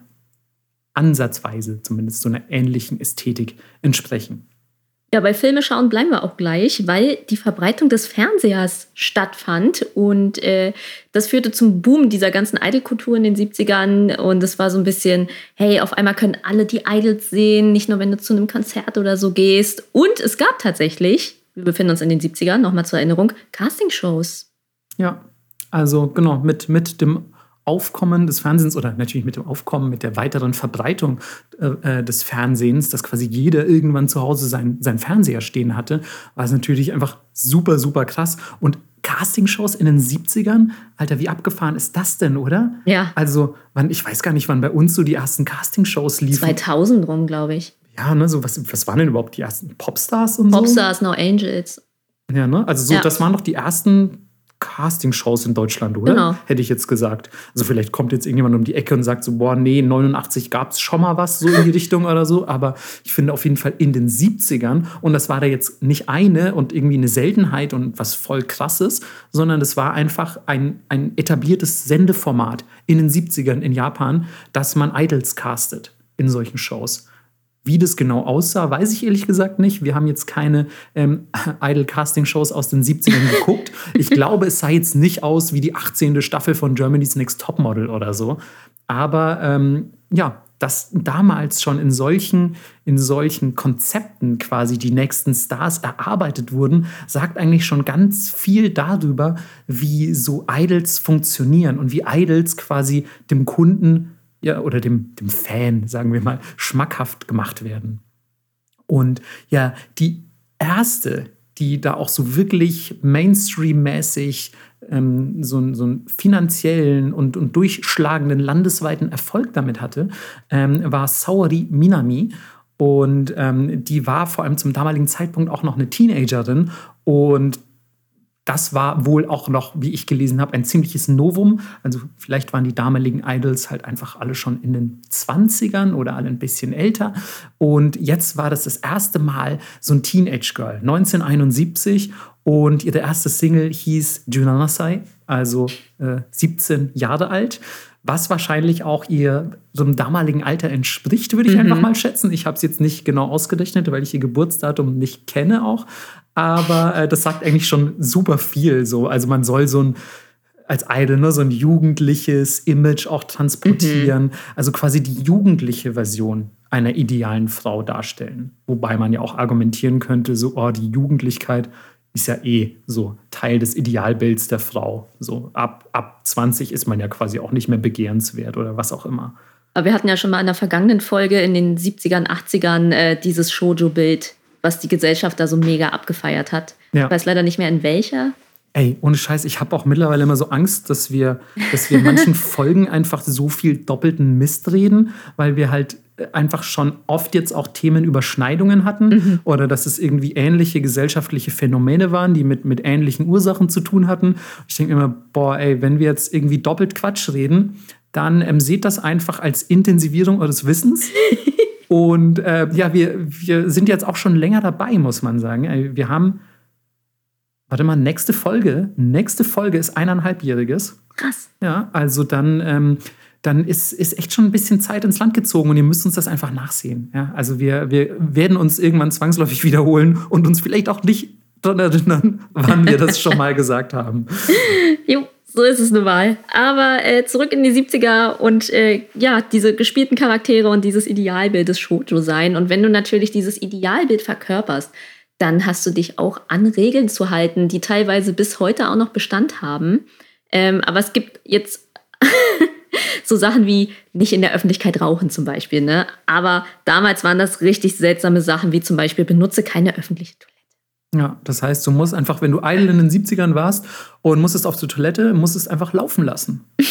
ansatzweise zumindest so einer ähnlichen Ästhetik entsprechen. Ja, bei Filme schauen bleiben wir auch gleich, weil die Verbreitung des Fernsehers stattfand und äh, das führte zum Boom dieser ganzen Idol-Kultur in den 70ern und es war so ein bisschen, hey, auf einmal können alle die Idols sehen, nicht nur wenn du zu einem Konzert oder so gehst. Und es gab tatsächlich, wir befinden uns in den 70ern, nochmal zur Erinnerung, Castingshows. Ja, also genau, mit, mit dem Aufkommen des Fernsehens oder natürlich mit dem Aufkommen, mit der weiteren Verbreitung äh, äh, des Fernsehens, dass quasi jeder irgendwann zu Hause sein, sein Fernseher stehen hatte, war es natürlich einfach super, super krass. Und Castingshows in den 70ern, Alter, wie abgefahren ist das denn, oder? Ja. Also, wann, ich weiß gar nicht, wann bei uns so die ersten Castingshows liefen. 2000 rum, glaube ich. Ja, ne, so was, was waren denn überhaupt die ersten Popstars und Popstars, so? No Angels. Ja, ne? Also so, Ja. das waren doch die ersten Castingshows in Deutschland, oder? Genau. Hätte ich jetzt gesagt. Also vielleicht kommt jetzt irgendjemand um die Ecke und sagt so, boah, nee, 89 gab es schon mal was so in die Richtung oder so. Aber ich finde auf jeden Fall in den 70ern, und das war da jetzt nicht eine und irgendwie eine Seltenheit und was voll krasses, sondern es war einfach ein, ein etabliertes Sendeformat in den 70ern in Japan, dass man Idols castet in solchen Shows. Wie das genau aussah, weiß ich ehrlich gesagt nicht. Wir haben jetzt keine ähm, Idol-Casting-Shows aus den 70ern geguckt. Ich glaube, es sah jetzt nicht aus wie die 18. Staffel von Germany's Next Topmodel oder so. Aber ähm, ja, dass damals schon in solchen, in solchen Konzepten quasi die nächsten Stars erarbeitet wurden, sagt eigentlich schon ganz viel darüber, wie so Idols funktionieren und wie Idols quasi dem Kunden ja, oder dem, dem Fan, sagen wir mal, schmackhaft gemacht werden. Und ja, die erste, die da auch so wirklich Mainstream-mäßig ähm, so, einen- so einen finanziellen und, und durchschlagenden landesweiten Erfolg damit hatte, ähm, war Saori Minami. Und ähm, die war vor allem zum damaligen Zeitpunkt auch noch eine Teenagerin. Und das war wohl auch noch, wie ich gelesen habe, ein ziemliches Novum. Also vielleicht waren die damaligen Idols halt einfach alle schon in den 20ern oder alle ein bisschen älter. Und jetzt war das das erste Mal so ein Teenage Girl, 1971. Und ihre erste Single hieß Junanasai, also äh, 17 Jahre alt. Was wahrscheinlich auch ihr so einem damaligen Alter entspricht, würde ich einfach mal schätzen. Ich habe es jetzt nicht genau ausgerechnet, weil ich ihr Geburtsdatum nicht kenne auch. Aber äh, das sagt eigentlich schon super viel. So. Also man soll so ein als Idol ne, so ein jugendliches Image auch transportieren. Also quasi die jugendliche Version einer idealen Frau darstellen. Wobei man ja auch argumentieren könnte, so, oh, die Jugendlichkeit ist ja eh so Teil des Idealbilds der Frau. So ab, ab 20 ist man ja quasi auch nicht mehr begehrenswert oder was auch immer. Aber wir hatten ja schon mal in der vergangenen Folge in den 70ern, 80ern äh, dieses Shoujo-Bild, was die Gesellschaft da so mega abgefeiert hat. Ja. Ich weiß leider nicht mehr in welcher. Ey, ohne Scheiß, ich habe auch mittlerweile immer so Angst, dass wir, dass wir in manchen Folgen einfach so viel doppelten Mist reden, weil wir halt einfach schon oft jetzt auch Themenüberschneidungen hatten oder dass es irgendwie ähnliche gesellschaftliche Phänomene waren, die mit, mit ähnlichen Ursachen zu tun hatten. Ich denke immer, boah, ey, wenn wir jetzt irgendwie doppelt Quatsch reden, dann ähm, seht das einfach als Intensivierung eures Wissens. Und äh, ja, wir, wir sind jetzt auch schon länger dabei, muss man sagen. Wir haben Warte mal, nächste Folge. Nächste Folge ist eineinhalbjähriges. Krass. Ja, also dann, ähm, dann ist, ist echt schon ein bisschen Zeit ins Land gezogen und ihr müsst uns das einfach nachsehen. Ja, also wir, wir werden uns irgendwann zwangsläufig wiederholen und uns vielleicht auch nicht daran erinnern, wann wir das schon mal gesagt haben. Jo, so ist es nun mal. Aber äh, zurück in die 70er und äh, ja, diese gespielten Charaktere und dieses Idealbild des Shoujo sein. Und wenn du natürlich dieses Idealbild verkörperst, dann hast du dich auch an Regeln zu halten, die teilweise bis heute auch noch Bestand haben. Ähm, aber es gibt jetzt so Sachen wie nicht in der Öffentlichkeit rauchen zum Beispiel. Ne? Aber damals waren das richtig seltsame Sachen, wie zum Beispiel benutze keine öffentliche Toilette. Ja, das heißt, du musst einfach, wenn du Idol in den 70ern warst und musstest auf die Toilette, musstest einfach laufen lassen.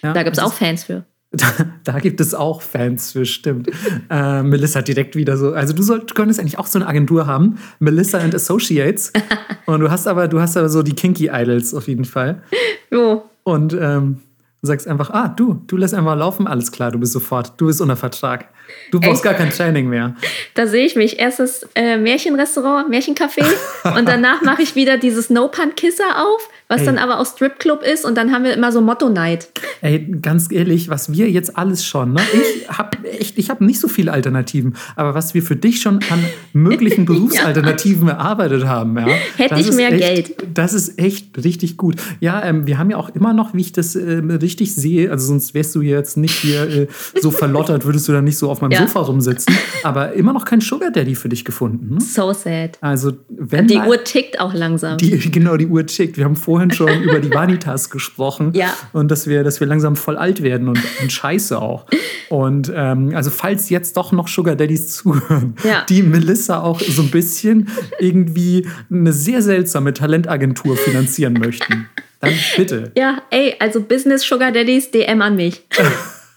Ja, Da gibt es auch Fans für. Da, da, gibt es auch Fans für, stimmt. Äh, Melissa direkt wieder so. Also du, soll, du könntest eigentlich auch so eine Agentur haben, Melissa and Associates. Und du hast aber, du hast aber so die Kinky Idols auf jeden Fall. Jo. Und ähm, sagst einfach, ah, du, du lässt einfach laufen, alles klar, du bist sofort, du bist unter Vertrag. Du brauchst Echt? gar kein Training mehr. Da sehe ich mich. Erstes äh, Märchenrestaurant, Märchencafé und danach mache ich wieder dieses No-Pun-Kisser auf was Ey. dann aber auch Stripclub ist und dann haben wir immer so Motto-Night. Ey, ganz ehrlich, was wir jetzt alles schon, ne? Ich habe echt, ich habe nicht so viele Alternativen, aber was wir für dich schon an möglichen Berufsalternativen ja. erarbeitet haben, ja. Hätte ich mehr echt, Geld. Das ist echt richtig gut. Ja, ähm, wir haben ja auch immer noch, wie ich das äh, richtig sehe, also sonst wärst du jetzt nicht hier äh, so verlottert, würdest du dann nicht so auf meinem ja. Sofa rumsitzen, aber immer noch kein Sugar Daddy für dich gefunden. Hm? So sad. Also, wenn die Uhr tickt auch langsam. Die, genau, die Uhr tickt. Wir haben vorhin schon über die Vanitas gesprochen. Ja. Und dass wir, dass wir langsam voll alt werden und, und scheiße auch. Und ähm, also falls jetzt doch noch Sugar Daddies zuhören, ja. die Melissa auch so ein bisschen irgendwie eine sehr seltsame Talentagentur finanzieren möchten, dann bitte. Ja, ey, also Business Sugar Daddies, DM an mich.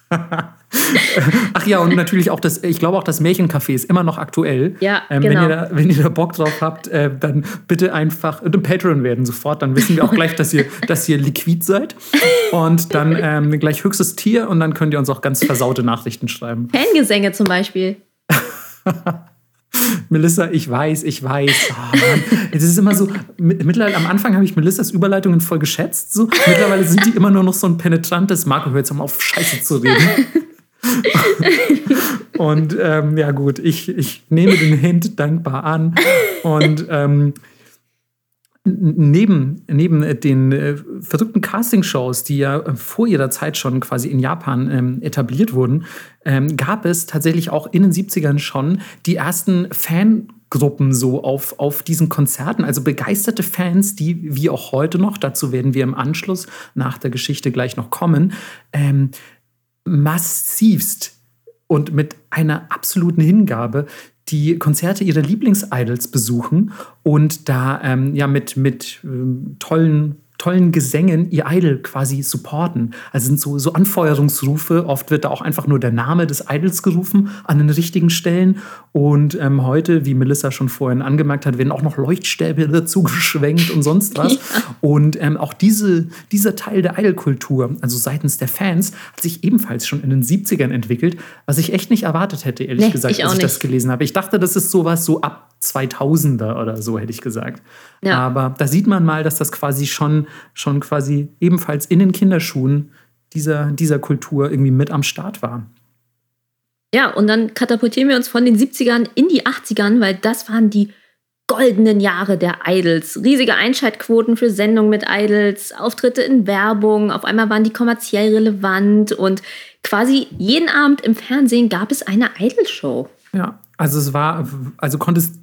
Ach ja, und natürlich auch das, ich glaube auch das Märchencafé ist immer noch aktuell. Ja, ähm, genau. Wenn ihr, da, wenn ihr da Bock drauf habt, äh, dann bitte einfach ein Patreon werden sofort. Dann wissen wir auch gleich, dass ihr, dass ihr liquid seid. Und dann ähm, gleich höchstes Tier und dann könnt ihr uns auch ganz versaute Nachrichten schreiben. Fangesänge zum Beispiel. Melissa, ich weiß, ich weiß. Oh es ist immer so, mittlerweile am Anfang habe ich Melissas Überleitungen voll geschätzt. So. Mittlerweile sind die immer nur noch so ein penetrantes, Marco, hör jetzt mal auf, Scheiße zu reden. und ähm, ja gut, ich, ich nehme den Hint dankbar an. Und ähm, neben, neben den äh, verrückten Castingshows, die ja vor ihrer Zeit schon quasi in Japan ähm, etabliert wurden, ähm, gab es tatsächlich auch in den 70ern schon die ersten Fangruppen so auf, auf diesen Konzerten, also begeisterte Fans, die wie auch heute noch, dazu werden wir im Anschluss nach der Geschichte gleich noch kommen, ähm, massivst und mit einer absoluten Hingabe die Konzerte ihrer Lieblingsidols besuchen und da ähm, ja mit, mit ähm, tollen tollen Gesängen ihr Idol quasi supporten. Also sind so, so Anfeuerungsrufe. Oft wird da auch einfach nur der Name des Idols gerufen an den richtigen Stellen. Und ähm, heute, wie Melissa schon vorhin angemerkt hat, werden auch noch Leuchtstäbe dazu geschwenkt und sonst was. Ja. Und ähm, auch diese, dieser Teil der Idol-Kultur, also seitens der Fans, hat sich ebenfalls schon in den 70ern entwickelt, was ich echt nicht erwartet hätte, ehrlich nee, gesagt, ich als ich nicht. das gelesen habe. Ich dachte, das ist sowas so ab 2000er oder so, hätte ich gesagt. Ja. Aber da sieht man mal, dass das quasi schon, schon quasi ebenfalls in den Kinderschuhen dieser, dieser Kultur irgendwie mit am Start war. Ja, und dann katapultieren wir uns von den 70ern in die 80ern, weil das waren die goldenen Jahre der Idols. Riesige Einschaltquoten für Sendungen mit Idols, Auftritte in Werbung, auf einmal waren die kommerziell relevant und quasi jeden Abend im Fernsehen gab es eine Idol-Show. Ja, also es war, also konntest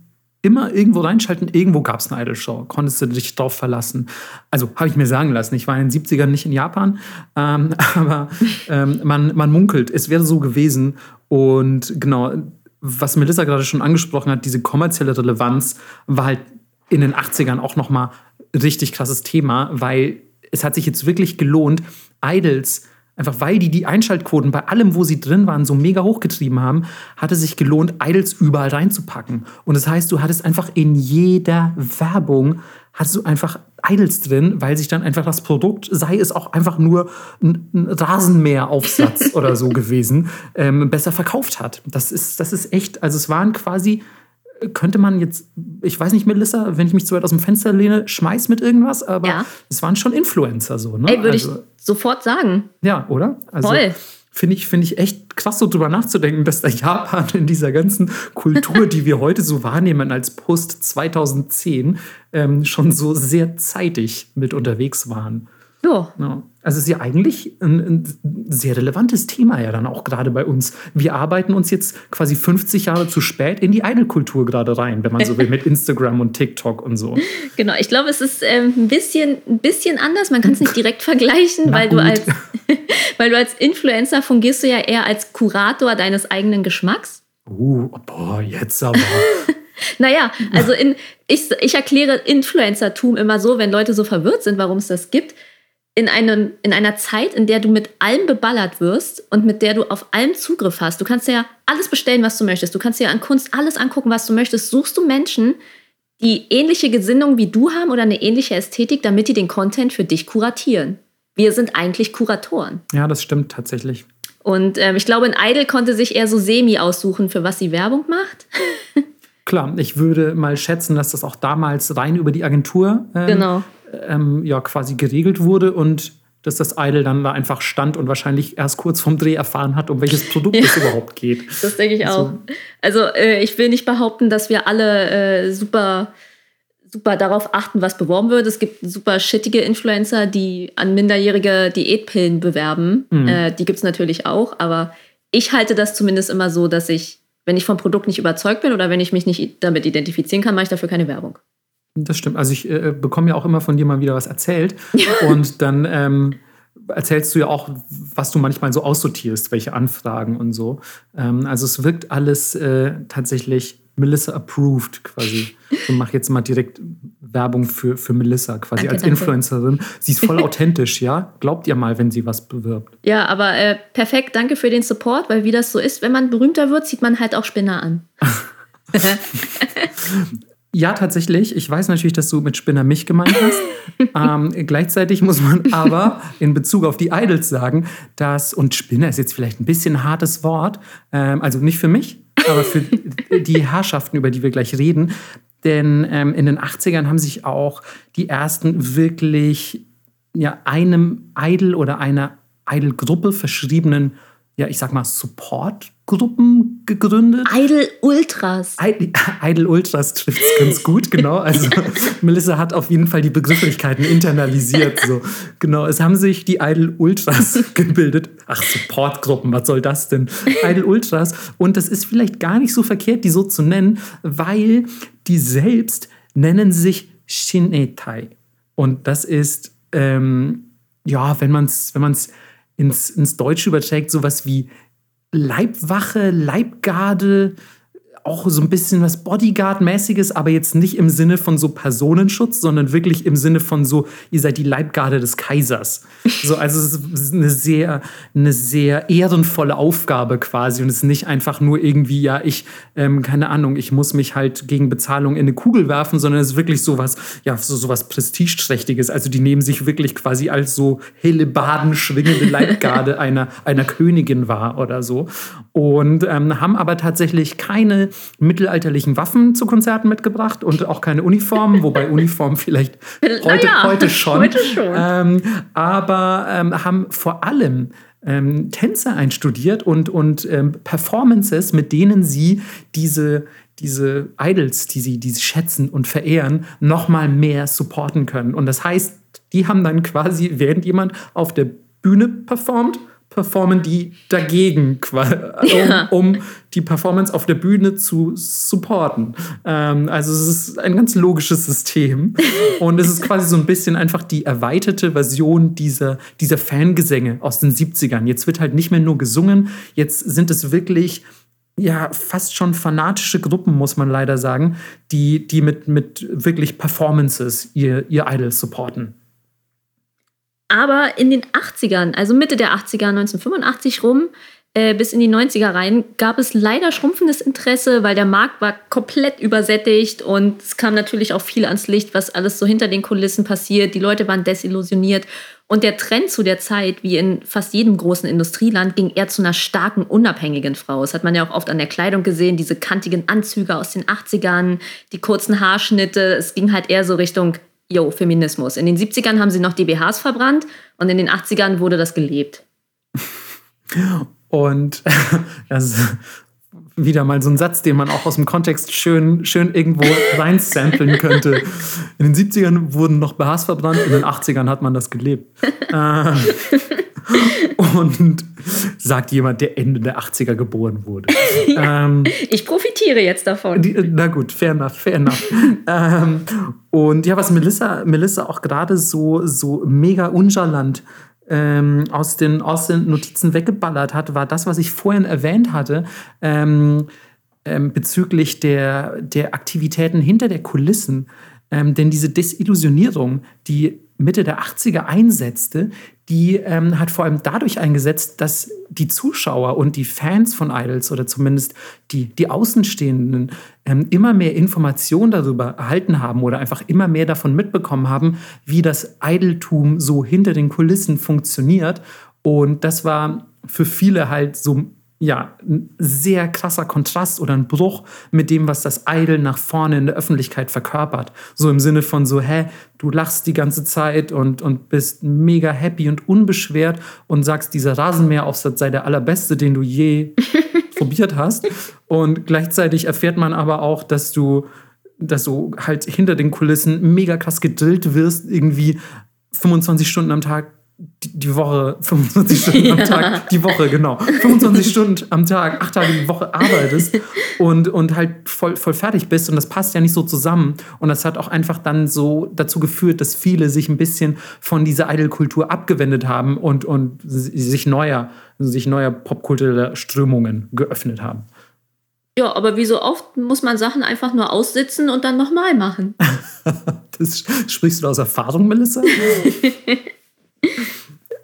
immer irgendwo reinschalten. Irgendwo gab es eine Idol-Show. Konntest du dich drauf verlassen. Also habe ich mir sagen lassen. Ich war in den 70ern nicht in Japan, ähm, aber ähm, man, man munkelt, es wäre so gewesen. Und genau, was Melissa gerade schon angesprochen hat, diese kommerzielle Relevanz war halt in den 80ern auch nochmal richtig krasses Thema, weil es hat sich jetzt wirklich gelohnt, Idols Einfach weil die die Einschaltquoten bei allem, wo sie drin waren, so mega hochgetrieben haben, hatte sich gelohnt, Idols überall reinzupacken. Und das heißt, du hattest einfach in jeder Werbung hattest du einfach Idols drin, weil sich dann einfach das Produkt, sei es auch einfach nur ein, ein Rasenmäheraufsatz oder so gewesen, ähm, besser verkauft hat. Das ist, das ist echt, also es waren quasi könnte man jetzt, ich weiß nicht, Melissa, wenn ich mich zu weit aus dem Fenster lehne, schmeiß mit irgendwas, aber ja. es waren schon Influencer so, ne? Ey, würde also, ich sofort sagen. Ja, oder? Also, Voll. Finde ich, find ich echt krass, so drüber nachzudenken, dass der Japan in dieser ganzen Kultur, die wir heute so wahrnehmen als Post 2010, ähm, schon so sehr zeitig mit unterwegs waren. Ja. ja. Also es ist ja eigentlich ein, ein, sehr relevantes Thema ja dann auch gerade bei uns. Wir arbeiten uns jetzt quasi 50 Jahre zu spät in die Idol-Kultur gerade rein, wenn man so will, mit Instagram und TikTok und so. Genau, ich glaube, es ist ähm, ein, bisschen, ein bisschen anders. Man kann es nicht direkt vergleichen, weil du, als, weil du als Influencer fungierst du ja eher als Kurator deines eigenen Geschmacks. Uh, boah, jetzt aber. naja, also in, ich, ich erkläre Influencertum immer so, wenn Leute so verwirrt sind, warum es das gibt in, einen, in einer Zeit, in der du mit allem beballert wirst und mit der du auf allem Zugriff hast. Du kannst ja alles bestellen, was du möchtest. Du kannst dir an Kunst alles angucken, was du möchtest. Suchst du Menschen, die ähnliche Gesinnung wie du haben oder eine ähnliche Ästhetik, damit die den Content für dich kuratieren. Wir sind eigentlich Kuratoren. Ja, das stimmt tatsächlich. Und ähm, ich glaube, ein Idol konnte sich eher so semi aussuchen, für was sie Werbung macht. Klar, ich würde mal schätzen, dass das auch damals rein über die Agentur ähm, genau ähm, ja quasi geregelt wurde und dass das Idol dann da einfach stand und wahrscheinlich erst kurz vom Dreh erfahren hat, um welches Produkt ja, es überhaupt geht. Das denke ich also, auch. Also äh, ich will nicht behaupten, dass wir alle äh, super super darauf achten, was beworben wird. Es gibt super shittige Influencer, die an minderjährige Diätpillen bewerben. Mhm. Äh, die gibt es natürlich auch, aber ich halte das zumindest immer so, dass ich, wenn ich vom Produkt nicht überzeugt bin oder wenn ich mich nicht damit identifizieren kann, mache ich dafür keine Werbung. Das stimmt. Also ich äh, bekomme ja auch immer von dir mal wieder was erzählt. und dann ähm, erzählst du ja auch, was du manchmal so aussortierst, welche Anfragen und so. Ähm, also es wirkt alles äh, tatsächlich Melissa approved quasi. Ich mache jetzt mal direkt Werbung für, für Melissa quasi danke, als danke. Influencerin. Sie ist voll authentisch, ja? Glaubt ihr mal, wenn sie was bewirbt. Ja, aber äh, perfekt, danke für den Support, weil wie das so ist, wenn man berühmter wird, zieht man halt auch Spinner an. Ja, tatsächlich. Ich weiß natürlich, dass du mit Spinner mich gemeint hast. ähm, gleichzeitig muss man aber in Bezug auf die Idols sagen, dass, und Spinner ist jetzt vielleicht ein bisschen hartes Wort, ähm, also nicht für mich, aber für die Herrschaften, über die wir gleich reden. Denn ähm, in den 80ern haben sich auch die ersten wirklich ja, einem Idol oder einer Idol-Gruppe verschriebenen ja, ich sag mal, Support-Gruppen gegründet. Idle Ultras. Idle, Idle Ultras trifft es ganz gut, genau. Also Melissa hat auf jeden Fall die Begrifflichkeiten internalisiert. So. Genau, es haben sich die Idle Ultras gebildet. Ach, Support-Gruppen, was soll das denn? Idle Ultras. Und das ist vielleicht gar nicht so verkehrt, die so zu nennen, weil die selbst nennen sich Shinetai. Und das ist, ähm, ja, wenn man es wenn man's ins, ins Deutsche überträgt, sowas wie Leibwache, Leibgarde, auch so ein bisschen was Bodyguard-mäßiges, aber jetzt nicht im Sinne von so Personenschutz, sondern wirklich im Sinne von so, ihr seid die Leibgarde des Kaisers. So, also es ist eine sehr, eine sehr ehrenvolle Aufgabe quasi und es ist nicht einfach nur irgendwie, ja, ich, ähm, keine Ahnung, ich muss mich halt gegen Bezahlung in eine Kugel werfen, sondern es ist wirklich sowas, ja, so, sowas Prestigeträchtiges. Also die nehmen sich wirklich quasi als so Hellebaden schwingende Leibgarde einer, einer Königin wahr oder so und ähm, haben aber tatsächlich keine mittelalterlichen Waffen zu Konzerten mitgebracht und auch keine Uniformen, wobei Uniformen vielleicht heute, ja, heute schon. Heute schon. Ähm, aber ähm, haben vor allem ähm, Tänze einstudiert und, und ähm, Performances, mit denen sie diese, diese Idols, die sie, die sie schätzen und verehren, noch mal mehr supporten können. Und das heißt, die haben dann quasi, während jemand auf der Bühne performt, performen die dagegen, um, um die Performance auf der Bühne zu supporten. Ähm, also es ist ein ganz logisches System und es ist quasi so ein bisschen einfach die erweiterte Version dieser, dieser Fangesänge aus den 70ern. Jetzt wird halt nicht mehr nur gesungen, jetzt sind es wirklich ja, fast schon fanatische Gruppen, muss man leider sagen, die, die mit, mit wirklich Performances ihr, ihr Idol supporten. Aber in den 80ern, also Mitte der 80er, 1985 rum, äh, bis in die 90er rein, gab es leider schrumpfendes Interesse, weil der Markt war komplett übersättigt und es kam natürlich auch viel ans Licht, was alles so hinter den Kulissen passiert. Die Leute waren desillusioniert und der Trend zu der Zeit, wie in fast jedem großen Industrieland, ging eher zu einer starken, unabhängigen Frau. Das hat man ja auch oft an der Kleidung gesehen, diese kantigen Anzüge aus den 80ern, die kurzen Haarschnitte. Es ging halt eher so Richtung yo, Feminismus. In den 70ern haben sie noch die BHs verbrannt und in den 80ern wurde das gelebt. Und das ist wieder mal so ein Satz, den man auch aus dem Kontext schön, schön irgendwo reinsamplen könnte. In den 70ern wurden noch BHs verbrannt, in den 80ern hat man das gelebt. Äh, und sagt jemand, der Ende der 80er geboren wurde. Ja, ähm, ich profitiere jetzt davon. Die, na gut, fair enough, fair enough. ähm, und ja, was Melissa, Melissa auch gerade so, so mega ungalant ähm, aus, den, aus den Notizen weggeballert hat, war das, was ich vorhin erwähnt hatte, ähm, ähm, bezüglich der, der Aktivitäten hinter der Kulissen. Ähm, denn diese Desillusionierung, die Mitte der 80er einsetzte, die ähm, hat vor allem dadurch eingesetzt, dass die Zuschauer und die Fans von Idols oder zumindest die, die Außenstehenden ähm, immer mehr Informationen darüber erhalten haben oder einfach immer mehr davon mitbekommen haben, wie das Idoltum so hinter den Kulissen funktioniert. Und das war für viele halt so ja, ein sehr krasser Kontrast oder ein Bruch mit dem, was das Idol nach vorne in der Öffentlichkeit verkörpert. So im Sinne von so, hä, du lachst die ganze Zeit und, und bist mega happy und unbeschwert und sagst, dieser Rasenmäheraufsatz sei der allerbeste, den du je probiert hast. Und gleichzeitig erfährt man aber auch, dass du, dass du halt hinter den Kulissen mega krass gedrillt wirst, irgendwie 25 Stunden am Tag die Woche, 25 Stunden ja. am Tag, die Woche, genau. 25 Stunden am Tag, acht Tage die Woche arbeitest und, und halt voll, voll fertig bist. Und das passt ja nicht so zusammen. Und das hat auch einfach dann so dazu geführt, dass viele sich ein bisschen von dieser Idol-Kultur abgewendet haben und, und sich neuer, sich neuer popkultureller Strömungen geöffnet haben. Ja, aber wie so oft muss man Sachen einfach nur aussitzen und dann nochmal machen. das sprichst du aus Erfahrung, Melissa?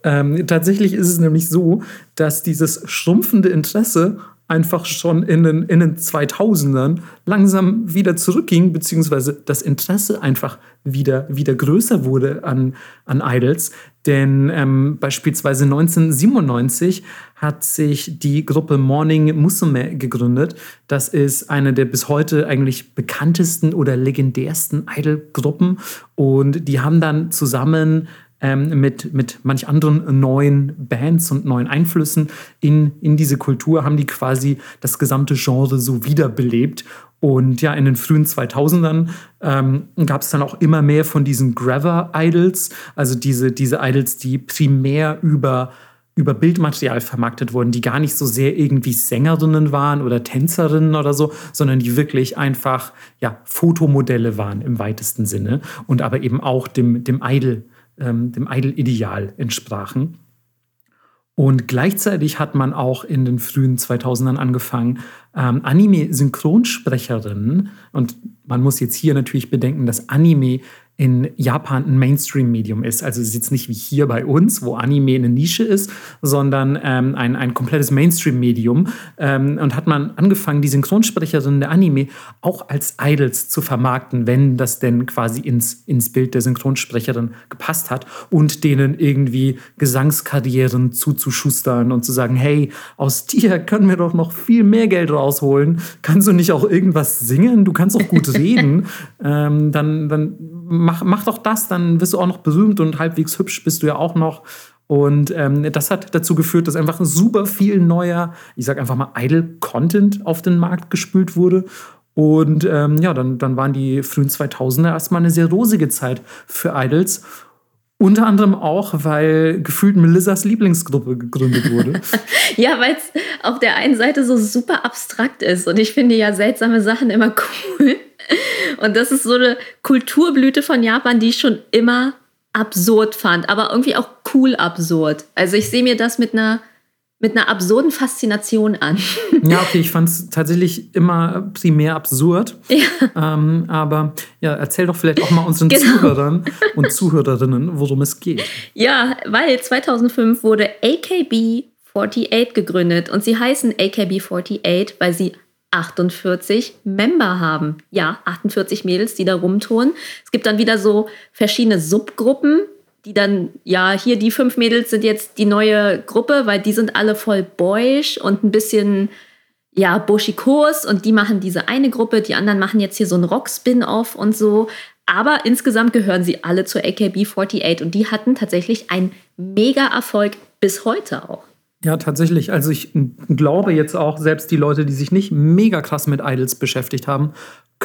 Ähm, tatsächlich ist es nämlich so, dass dieses schrumpfende Interesse einfach schon in den, in den 2000ern langsam wieder zurückging, beziehungsweise das Interesse einfach wieder, wieder größer wurde an, an Idols. Denn ähm, beispielsweise 1997 hat sich die Gruppe Morning Musume gegründet. Das ist eine der bis heute eigentlich bekanntesten oder legendärsten Idol-Gruppen. Und die haben dann zusammen ähm, mit, mit manch anderen neuen Bands und neuen Einflüssen in, in diese Kultur, haben die quasi das gesamte Genre so wiederbelebt. Und ja, in den frühen 2000ern ähm, gab es dann auch immer mehr von diesen Graver-Idols, also diese, diese Idols, die primär über über Bildmaterial vermarktet wurden, die gar nicht so sehr irgendwie Sängerinnen waren oder Tänzerinnen oder so, sondern die wirklich einfach ja, Fotomodelle waren im weitesten Sinne und aber eben auch dem, dem Idol ähm, dem Idol-Ideal entsprachen. Und gleichzeitig hat man auch in den frühen 2000ern angefangen, ähm, Anime-Synchronsprecherinnen, und man muss jetzt hier natürlich bedenken, dass Anime in Japan ein Mainstream-Medium ist. Also es ist jetzt nicht wie hier bei uns, wo Anime eine Nische ist, sondern ähm, ein, ein komplettes Mainstream-Medium. Ähm, und hat man angefangen, die Synchronsprecherinnen der Anime auch als Idols zu vermarkten, wenn das denn quasi ins, ins Bild der Synchronsprecherin gepasst hat und denen irgendwie Gesangskarrieren zuzuschustern und zu sagen, hey, aus dir können wir doch noch viel mehr Geld rausholen. Kannst du nicht auch irgendwas singen? Du kannst auch gut reden. ähm, dann, dann mach, mach doch das, dann wirst du auch noch berühmt und halbwegs hübsch bist du ja auch noch. Und ähm, das hat dazu geführt, dass einfach super viel neuer, ich sag einfach mal, Idle-Content auf den Markt gespült wurde. Und ähm, ja, dann, dann waren die frühen 2000er erstmal eine sehr rosige Zeit für Idols. Unter anderem auch, weil gefühlt Melissas Lieblingsgruppe gegründet wurde. ja, weil es auf der einen Seite so super abstrakt ist. Und ich finde ja seltsame Sachen immer cool. Und das ist so eine Kulturblüte von Japan, die ich schon immer absurd fand, aber irgendwie auch cool absurd. Also ich sehe mir das mit einer mit einer absurden Faszination an. Ja, okay, ich fand es tatsächlich immer primär absurd. Ja. Ähm, aber ja, erzähl doch vielleicht auch mal unseren genau. Zuhörern und Zuhörerinnen, worum es geht. Ja, weil 2005 wurde AKB 48 gegründet und sie heißen AKB 48, weil sie 48 Member haben. Ja, 48 Mädels, die da rumtouren. Es gibt dann wieder so verschiedene Subgruppen, die dann, ja, hier die fünf Mädels sind jetzt die neue Gruppe, weil die sind alle voll boyish und ein bisschen, ja, buschikos und die machen diese eine Gruppe, die anderen machen jetzt hier so ein Rock-Spin-Off und so. Aber insgesamt gehören sie alle zur AKB48 und die hatten tatsächlich einen Mega-Erfolg bis heute auch. Ja, tatsächlich. Also ich glaube jetzt auch, selbst die Leute, die sich nicht mega krass mit Idols beschäftigt haben,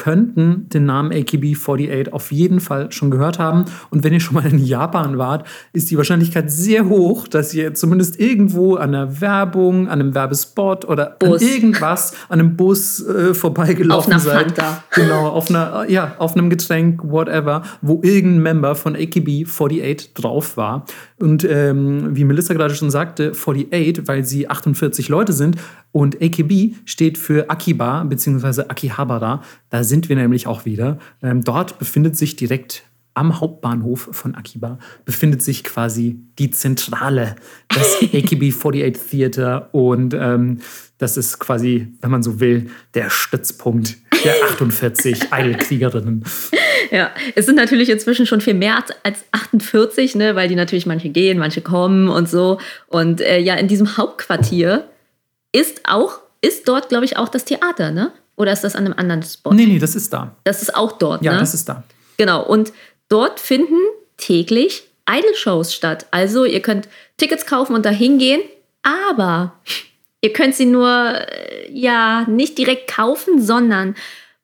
könnten den Namen AKB48 auf jeden Fall schon gehört haben. Und wenn ihr schon mal in Japan wart, ist die Wahrscheinlichkeit sehr hoch, dass ihr zumindest irgendwo an einer Werbung, an einem Werbespot oder Bus. an irgendwas, an einem Bus äh, vorbeigelaufen auf seid. Fanta. Genau, auf einer, ja, auf einem Getränk, whatever, wo irgendein Member von AKB48 drauf war. Und ähm, wie Melissa gerade schon sagte, 48, weil sie 48 Leute sind. Und AKB steht für Akiba bzw. Akihabara. Da sind wir nämlich auch wieder. Ähm, dort befindet sich direkt am Hauptbahnhof von Akiba befindet sich quasi die Zentrale, das AKB48 Theater. Und ähm, das ist quasi, wenn man so will, der Stützpunkt der 48 Idol-Kriegerinnen. Ja, es sind natürlich inzwischen schon viel mehr als 48, ne, weil die natürlich manche gehen, manche kommen und so. Und äh, ja, in diesem Hauptquartier ist auch, ist dort, glaube ich, auch das Theater, ne? Oder ist das an einem anderen Spot? Nee, nee, das ist da. Das ist auch dort, Ja, ne? das ist da. Genau, und dort finden täglich Idol-Shows statt. Also ihr könnt Tickets kaufen und da hingehen, aber ihr könnt sie nur äh, ja nicht direkt kaufen, sondern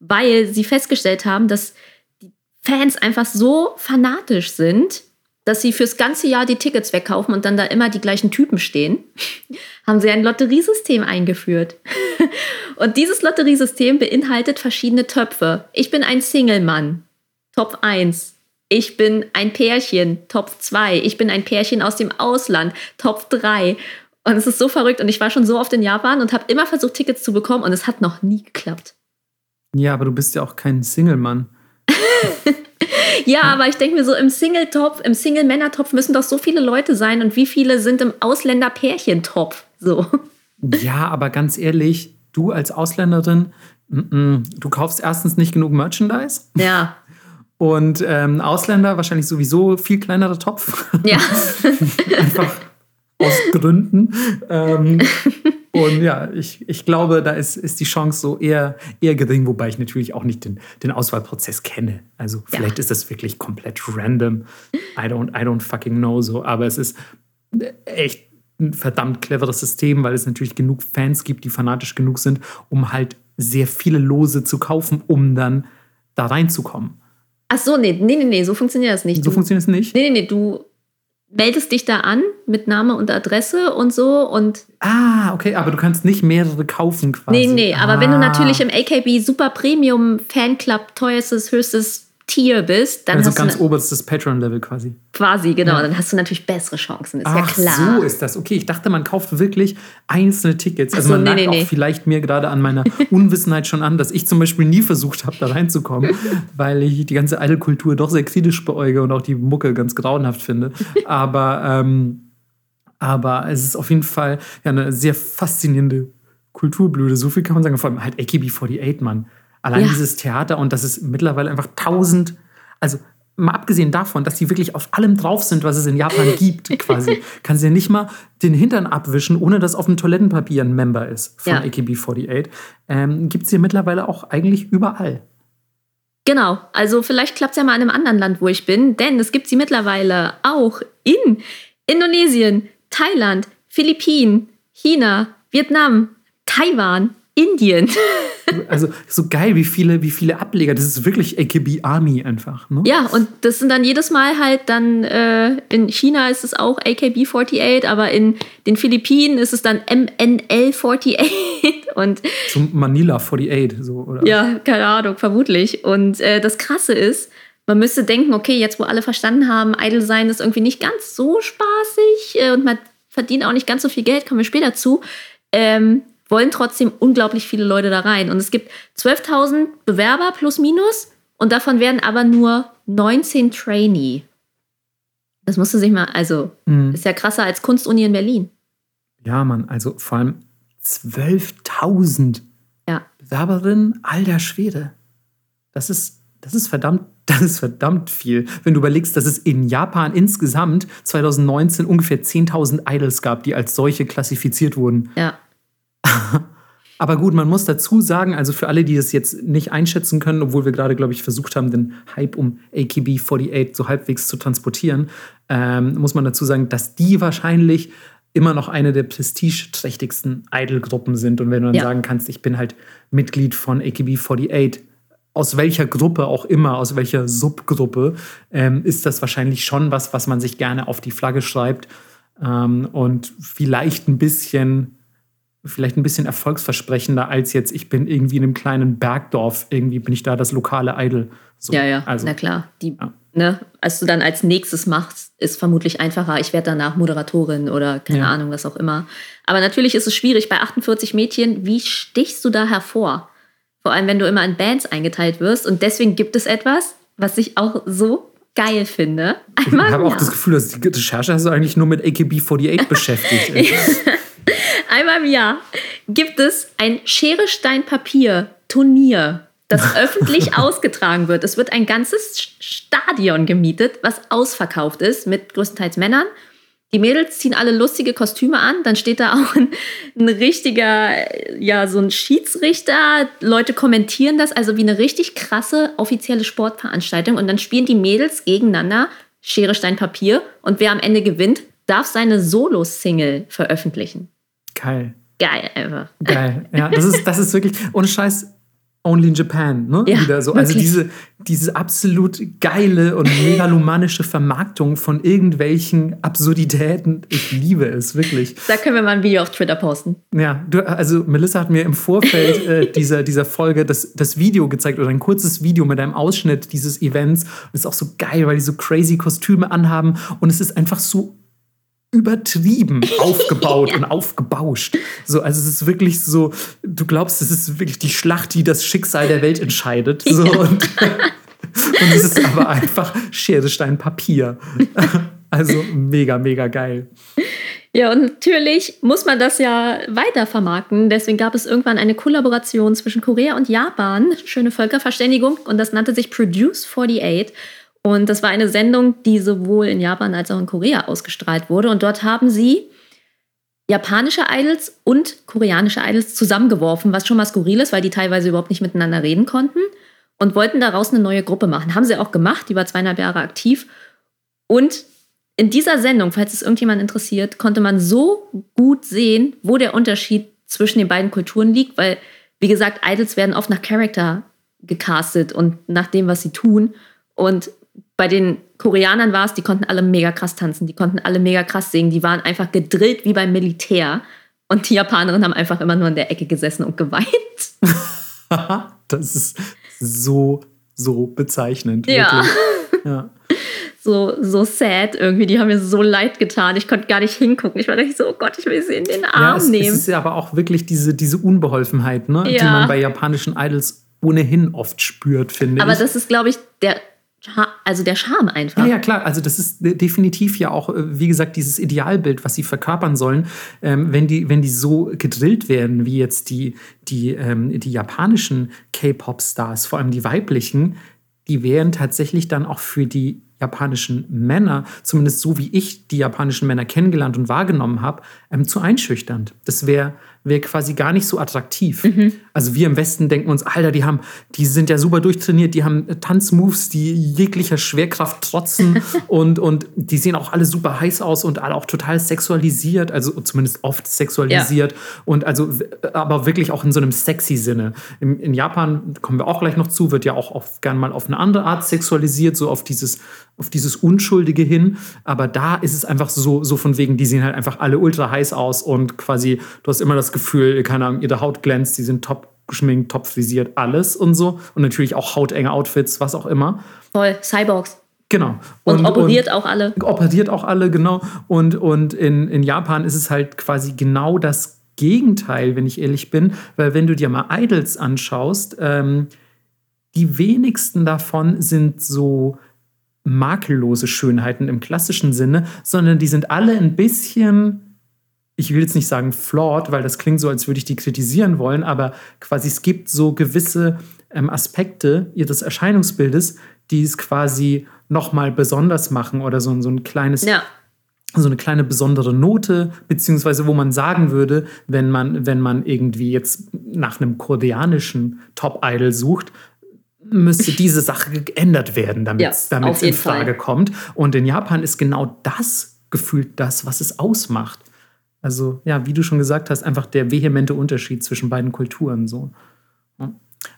weil sie festgestellt haben, dass die Fans einfach so fanatisch sind, dass sie fürs ganze Jahr die Tickets wegkaufen und dann da immer die gleichen Typen stehen, haben sie ein Lotteriesystem eingeführt. Und dieses Lotteriesystem beinhaltet verschiedene Töpfe. Ich bin ein Single-Mann, Top 1. Ich bin ein Pärchen, Top 2. Ich bin ein Pärchen aus dem Ausland, Top 3. Und es ist so verrückt. Und ich war schon so oft in Japan und habe immer versucht, Tickets zu bekommen und es hat noch nie geklappt. Ja, aber du bist ja auch kein Single-Mann. Ja, aber ich denke mir so, im Single-Topf, im Single-Männer-Topf müssen doch so viele Leute sein. Und wie viele sind im Ausländer-Pärchen-Topf? So. Ja, aber ganz ehrlich, du als Ausländerin, mm, mm, du kaufst erstens nicht genug Merchandise Ja. und ähm, Ausländer wahrscheinlich sowieso viel kleinerer Topf. Ja. Einfach aus Gründen. Ähm, und ja, ich, ich glaube, da ist, ist die Chance so eher, eher gering, wobei ich natürlich auch nicht den, den Auswahlprozess kenne. Also vielleicht ist das wirklich komplett random. I don't, I don't fucking know so. Aber es ist echt ein verdammt cleveres System, weil es natürlich genug Fans gibt, die fanatisch genug sind, um halt sehr viele Lose zu kaufen, um dann da reinzukommen. Ach so, nee, nee, nee, nee, so funktioniert das nicht. So Du- funktioniert es nicht. Nee, nee, nee, du meldest dich da an mit Name und Adresse und so und Ah, okay, aber du kannst nicht mehrere kaufen quasi. nee, nee, aber wenn du Ah. natürlich im AKB Super Premium Fanclub teuerstes, höchstes Tier bist, dann also hast ganz du na- oberstes Patreon-Level quasi. quasi, genau, Ja. dann hast du natürlich bessere Chancen, ist ja Ach, klar. so ist das. Okay, ich dachte, man kauft wirklich einzelne Tickets. Also Ach so, man nee, merkt nee, auch nee. vielleicht mir gerade an meiner Unwissenheit schon an, dass ich zum Beispiel nie versucht habe, da reinzukommen, weil ich die ganze Idol-Kultur doch sehr kritisch beäuge und auch die Mucke ganz grauenhaft finde. Aber, ähm, aber es ist auf jeden Fall ja, eine sehr faszinierende Kulturblüte. So viel kann man sagen. Vor allem halt AKB48, Mann. Allein Ja. dieses Theater und das ist mittlerweile einfach tausend, also mal abgesehen davon, dass die wirklich auf allem drauf sind, was es in Japan gibt, quasi, kann sie ja nicht mal den Hintern abwischen, ohne dass auf dem Toilettenpapier ein Member ist von Ja. AKB48. Ähm, gibt es hier mittlerweile auch eigentlich überall. Genau, also vielleicht klappt es ja mal in einem anderen Land, wo ich bin, denn es gibt sie mittlerweile auch in Indonesien, Thailand, Philippinen, China, Vietnam, Taiwan, Indien. Also so geil, wie viele, wie viele Ableger. Das ist wirklich AKB Army einfach. Ne? Ja, und das sind dann jedes Mal halt dann, äh, in China ist es auch AKB48, aber in den Philippinen ist es dann MNL48 und Zum Manila 48, so, oder? Ja, keine Ahnung, vermutlich. Und äh, das Krasse ist, man müsste denken, okay, jetzt wo alle verstanden haben, Idol sein ist irgendwie nicht ganz so spaßig äh, und man verdient auch nicht ganz so viel Geld, kommen wir später zu, ähm, wollen trotzdem unglaublich viele Leute da rein. Und es gibt 12.000 Bewerber plus minus und davon werden aber nur 19 Trainee. Das musst du sich mal, also Mhm. ist ja krasser als Kunstuni in Berlin. Ja, Mann, also vor allem 12.000 Ja. Bewerberinnen, alter Schwede. Das ist, das ist verdammt, das ist verdammt viel. Wenn du überlegst, dass es in Japan insgesamt 2019 ungefähr 10.000 Idols gab, die als solche klassifiziert wurden. Ja. Aber gut, man muss dazu sagen, also für alle, die es jetzt nicht einschätzen können, obwohl wir gerade, glaube ich, versucht haben, den Hype um AKB48 so halbwegs zu transportieren, ähm, muss man dazu sagen, dass die wahrscheinlich immer noch eine der prestigeträchtigsten Idol-Gruppen sind. Und wenn du dann Ja. sagen kannst, ich bin halt Mitglied von AKB48, aus welcher Gruppe auch immer, aus welcher Subgruppe, ähm, ist das wahrscheinlich schon was, was man sich gerne auf die Flagge schreibt ähm, und vielleicht ein bisschen vielleicht ein bisschen erfolgsversprechender als jetzt, ich bin irgendwie in einem kleinen Bergdorf, irgendwie bin ich da das lokale Idol. So, Ja, ja, Also, na klar. Die, Ja. ne, als du dann als nächstes machst, ist vermutlich einfacher. Ich werde danach Moderatorin oder keine Ja. Ahnung, was auch immer. Aber natürlich ist es schwierig bei 48 Mädchen. Wie stichst du da hervor? Vor allem, wenn du immer in Bands eingeteilt wirst. Und deswegen gibt es etwas, was sich auch so geil finde. Einmal ich habe auch das Gefühl, dass die Recherche hast du eigentlich nur mit AKB48 beschäftigt. Einmal im Jahr gibt es ein Schere, Stein, Papier Turnier, das öffentlich ausgetragen wird. Es wird ein ganzes Stadion gemietet, was ausverkauft ist, mit größtenteils Männern. Die Mädels ziehen alle lustige Kostüme an, dann steht da auch ein, ein, richtiger, ja, so ein Schiedsrichter. Leute kommentieren das, also wie eine richtig krasse offizielle Sportveranstaltung. Und dann spielen die Mädels gegeneinander Schere, Stein, Papier. Und wer am Ende gewinnt, darf seine Solo-Single veröffentlichen. Geil. Geil, einfach. Geil. Ja, das ist, das ist wirklich, ohne Scheiß, Only in Japan, ne? Ja, Wieder so. Also diese, diese absolut geile und megalomanische Vermarktung von irgendwelchen Absurditäten. Ich liebe es, wirklich. Da können wir mal ein Video auf Twitter posten. Ja, du, also Melissa hat mir im Vorfeld äh, dieser, dieser Folge das, das Video gezeigt oder ein kurzes Video mit einem Ausschnitt dieses Events. Und es ist auch so geil, weil die so crazy Kostüme anhaben und es ist einfach so übertrieben aufgebaut ja. und aufgebauscht. So, also es ist wirklich so, du glaubst, es ist wirklich die Schlacht, die das Schicksal der Welt entscheidet. So, ja. und, und es ist aber einfach Schere, Stein, Papier. Also mega, mega geil. Ja, und natürlich muss man das ja weiter vermarkten. Deswegen gab es irgendwann eine Kollaboration zwischen Korea und Japan, schöne Völkerverständigung, und das nannte sich Produce 48. Und das war eine Sendung, die sowohl in Japan als auch in Korea ausgestrahlt wurde. Und dort haben sie japanische Idols und koreanische Idols zusammengeworfen, was schon mal skurril ist, weil die teilweise überhaupt nicht miteinander reden konnten und wollten daraus eine neue Gruppe machen. Haben sie auch gemacht, die war zweieinhalb Jahre aktiv. Und in dieser Sendung, falls es irgendjemand interessiert, konnte man so gut sehen, wo der Unterschied zwischen den beiden Kulturen liegt, weil, wie gesagt, Idols werden oft nach Charakter gecastet und nach dem, was sie tun. Und bei den Koreanern war es, die konnten alle mega krass tanzen, die konnten alle mega krass singen, die waren einfach gedrillt wie beim Militär. Und die Japanerinnen haben einfach immer nur in der Ecke gesessen und geweint. das ist so, so bezeichnend. Ja. ja. So, so sad irgendwie. Die haben mir so leid getan. Ich konnte gar nicht hingucken. Ich war nicht so, oh Gott, ich will sie in den Arm ja, es, nehmen. Es ist ja aber auch wirklich diese, diese Unbeholfenheit, ne? Ja. die man bei japanischen Idols ohnehin oft spürt, finde aber ich. Aber das ist, glaube ich, der also der Charme einfach. Ja, ja, klar. Also das ist definitiv ja auch, äh, wie gesagt, dieses Idealbild, was sie verkörpern sollen. Ähm, wenn, die, wenn die so gedrillt werden, wie jetzt die, die, ähm, die japanischen K-Pop-Stars, vor allem die weiblichen, die wären tatsächlich dann auch für die japanischen Männer, zumindest so wie ich die japanischen Männer kennengelernt und wahrgenommen habe, ähm, zu einschüchternd. Das wäre wäre quasi gar nicht so attraktiv. Mhm. Also wir im Westen denken uns, Alter, die haben, die sind ja super durchtrainiert, die haben Tanzmoves, die jeglicher Schwerkraft trotzen und, und die sehen auch alle super heiß aus und alle auch total sexualisiert, also zumindest oft sexualisiert ja. und also aber wirklich auch in so einem sexy Sinne. In, in Japan kommen wir auch gleich noch zu, wird ja auch oft gern mal auf eine andere Art sexualisiert, so auf dieses auf dieses Unschuldige hin. Aber da ist es einfach so, so von wegen, die sehen halt einfach alle ultra heiß aus und quasi, du hast immer das Gefühl, keine Ahnung, ihre Haut glänzt, die sind top geschminkt, top frisiert, alles und so. Und natürlich auch hautenge Outfits, was auch immer. Voll, Cyborgs. Genau. Und, und operiert und, auch alle. Operiert auch alle, genau. Und, und in, in Japan ist es halt quasi genau das Gegenteil, wenn ich ehrlich bin. Weil wenn du dir mal Idols anschaust, ähm, die wenigsten davon sind so makellose Schönheiten im klassischen Sinne, sondern die sind alle ein bisschen, ich will jetzt nicht sagen flawed, weil das klingt so, als würde ich die kritisieren wollen, aber quasi es gibt so gewisse ähm, Aspekte ihres Erscheinungsbildes, die es quasi nochmal besonders machen oder so, so ein kleines ja. so eine kleine besondere Note, beziehungsweise wo man sagen würde, wenn man, wenn man irgendwie jetzt nach einem koreanischen Top-Idol sucht, müsste diese Sache geändert werden, damit ja, es in Frage Fall. kommt. Und in Japan ist genau das gefühlt das, was es ausmacht. Also, ja, wie du schon gesagt hast, einfach der vehemente Unterschied zwischen beiden Kulturen. So.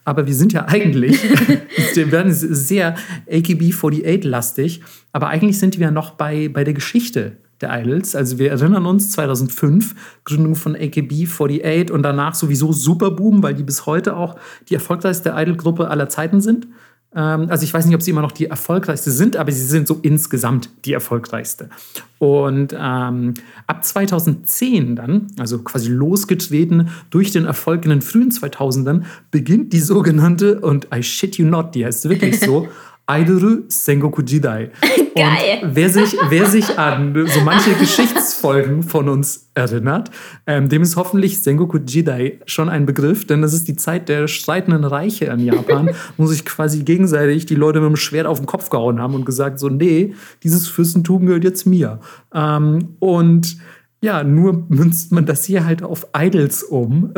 Aber wir sind ja eigentlich, wir werden sehr AKB48-lastig, aber eigentlich sind wir noch bei, bei der Geschichte der Idols. Also wir erinnern uns 2005, Gründung von AKB48 und danach sowieso Superboom, weil die bis heute auch die erfolgreichste Idol-Gruppe aller Zeiten sind. Ähm, also ich weiß nicht, ob sie immer noch die erfolgreichste sind, aber sie sind so insgesamt die erfolgreichste. Und ähm, ab 2010 dann, also quasi losgetreten durch den Erfolg in den frühen 2000ern, beginnt die sogenannte, und I shit you not, die heißt wirklich so, Aidoru Sengoku Jidai. Geil. Und wer sich, wer sich an so manche Geschichtsfolgen von uns erinnert, ähm, dem ist hoffentlich Sengoku Jidai schon ein Begriff, denn das ist die Zeit der streitenden Reiche in Japan, wo sich quasi gegenseitig die Leute mit dem Schwert auf den Kopf gehauen haben und gesagt so, nee, dieses Fürstentum gehört jetzt mir. Ähm, und ja, nur münzt man das hier halt auf Idols um,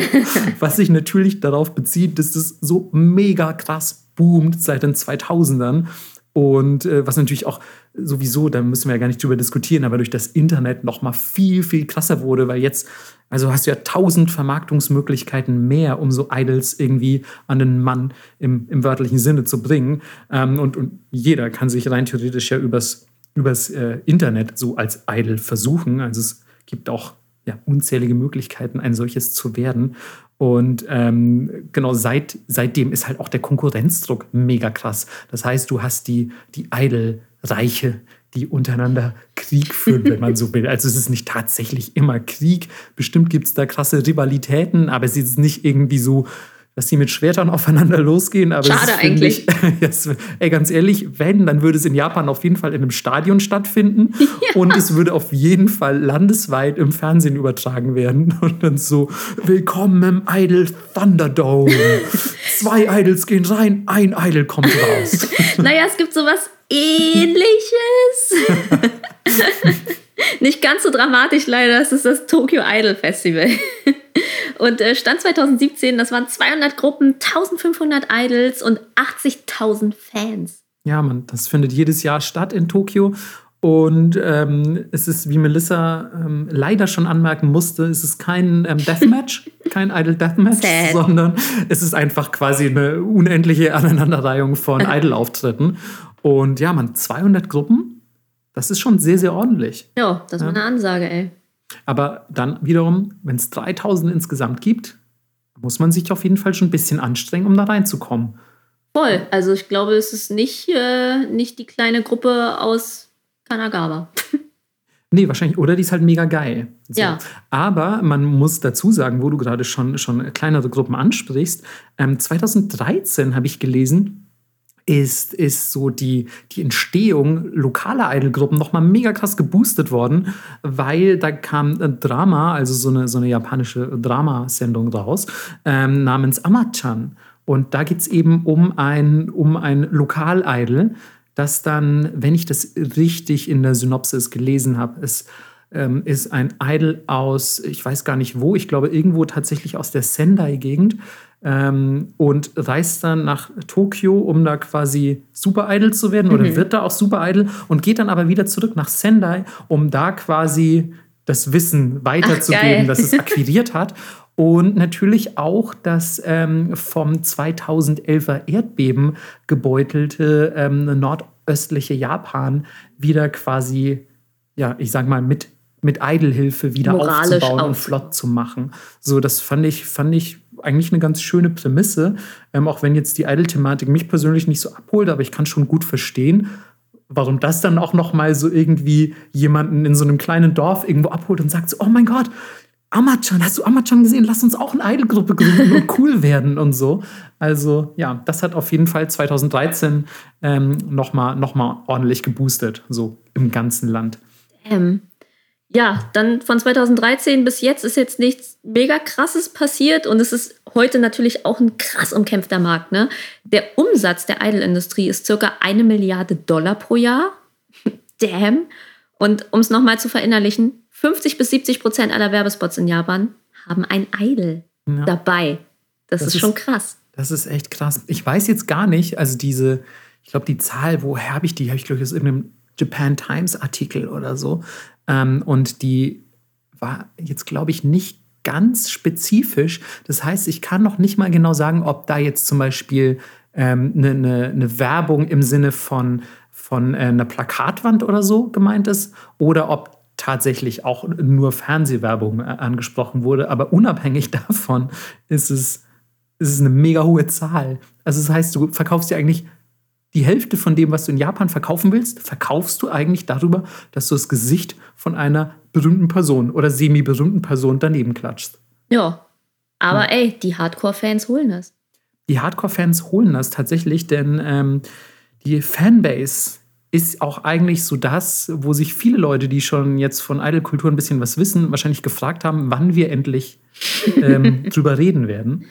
was sich natürlich darauf bezieht, dass das so mega krass boomt seit den 2000ern und äh, was natürlich auch sowieso, da müssen wir ja gar nicht drüber diskutieren, aber durch das Internet noch mal viel, viel krasser wurde, weil jetzt, also hast du ja tausend Vermarktungsmöglichkeiten mehr, um so Idols irgendwie an den Mann im, im wörtlichen Sinne zu bringen. Ähm, und, und jeder kann sich rein theoretisch ja übers übers äh, Internet so als Idol versuchen. Also es gibt auch ja, unzählige Möglichkeiten, ein solches zu werden. Und ähm, genau seit, seitdem ist halt auch der Konkurrenzdruck mega krass. Das heißt, du hast die, die Idol-Reiche, die untereinander Krieg führen, wenn man so will. Also es ist nicht tatsächlich immer Krieg. Bestimmt gibt es da krasse Rivalitäten, aber es ist nicht irgendwie so dass sie mit Schwertern aufeinander losgehen. Aber Schade ist, eigentlich. Ich, yes, ey, ganz ehrlich, wenn, dann würde es in Japan auf jeden Fall in einem Stadion stattfinden ja. und es würde auf jeden Fall landesweit im Fernsehen übertragen werden. Und dann so, willkommen im Idol Thunderdome. Zwei Idols gehen rein, ein Idol kommt raus. naja, es gibt sowas ähnliches. Nicht ganz so dramatisch leider, das ist das Tokyo Idol Festival. Und äh, Stand 2017, das waren 200 Gruppen, 1500 Idols und 80.000 Fans. Ja, man, das findet jedes Jahr statt in Tokio. Und ähm, es ist, wie Melissa ähm, leider schon anmerken musste, es ist kein ähm, Deathmatch, kein Idol Deathmatch, Sad. sondern es ist einfach quasi eine unendliche Aneinanderreihung von Idol-Auftritten. Und ja, man, 200 Gruppen, das ist schon sehr, sehr ordentlich. Ja, das ist ja. eine Ansage, ey. Aber dann wiederum, wenn es 3000 insgesamt gibt, muss man sich auf jeden Fall schon ein bisschen anstrengen, um da reinzukommen. Voll. Also ich glaube, es ist nicht, äh, nicht die kleine Gruppe aus Kanagawa. Nee, wahrscheinlich. Oder die ist halt mega geil. So. Ja. Aber man muss dazu sagen, wo du gerade schon, schon kleinere Gruppen ansprichst, ähm, 2013 habe ich gelesen, ist, ist so die, die Entstehung lokaler Idolgruppen nochmal mega krass geboostet worden, weil da kam ein Drama, also so eine, so eine japanische Dramasendung raus, ähm, namens Amachan. Und da geht es eben um ein, um ein Lokal-Idol, das dann, wenn ich das richtig in der Synopsis gelesen habe, es ähm, ist ein Idol aus, ich weiß gar nicht wo, ich glaube irgendwo tatsächlich aus der Sendai-Gegend ähm, und reist dann nach Tokio, um da quasi Super Idol zu werden oder mhm. wird da auch Super Idol und geht dann aber wieder zurück nach Sendai, um da quasi das Wissen weiterzugeben, das es akquiriert hat. Und natürlich auch das ähm, vom 2011er Erdbeben gebeutelte ähm, nordöstliche Japan wieder quasi, ja, ich sag mal, mit, mit Idle-Hilfe wieder Moralisch aufzubauen auf. und flott zu machen. So, das fand ich, fand ich eigentlich eine ganz schöne Prämisse, ähm, auch wenn jetzt die Idol-Thematik mich persönlich nicht so abholt, aber ich kann schon gut verstehen, warum das dann auch noch mal so irgendwie jemanden in so einem kleinen Dorf irgendwo abholt und sagt so, oh mein Gott, Amachan, hast du Amachan gesehen? Lass uns auch eine Idol-Gruppe gründen und cool werden und so. Also ja, das hat auf jeden Fall 2013 ähm, noch, mal, noch mal ordentlich geboostet, so im ganzen Land. Ähm, ja, dann von 2013 bis jetzt ist jetzt nichts mega krasses passiert und es ist heute natürlich auch ein krass umkämpfter Markt. Ne? Der Umsatz der Idol-Industrie ist circa eine Milliarde Dollar pro Jahr. Damn. Und um es nochmal zu verinnerlichen, 50 bis 70 Prozent aller Werbespots in Japan haben ein Idol ja. dabei. Das, das ist, ist schon krass. Das ist echt krass. Ich weiß jetzt gar nicht, also diese, ich glaube, die Zahl, woher habe ich die? Habe ich, glaube ich, aus irgendeinem Japan Times Artikel oder so. Ähm, und die war jetzt, glaube ich, nicht ganz spezifisch. Das heißt, ich kann noch nicht mal genau sagen, ob da jetzt zum Beispiel eine ähm, ne, ne, ne Werbung im Sinne von, von äh, einer Plakatwand oder so gemeint ist oder ob tatsächlich auch nur Fernsehwerbung äh, angesprochen wurde. Aber unabhängig davon ist es, ist es eine mega hohe Zahl. Also das heißt, du verkaufst ja eigentlich die Hälfte von dem, was du in Japan verkaufen willst, verkaufst du eigentlich darüber, dass du das Gesicht von einer berühmten Person oder semi-berühmten Person daneben klatschst. Ja, aber ja. ey, die Hardcore-Fans holen das. Die Hardcore-Fans holen das tatsächlich, denn ähm, die Fanbase ist auch eigentlich so das, wo sich viele Leute, die schon jetzt von Idol-Kultur ein bisschen was wissen, wahrscheinlich gefragt haben, wann wir endlich ähm, drüber reden werden.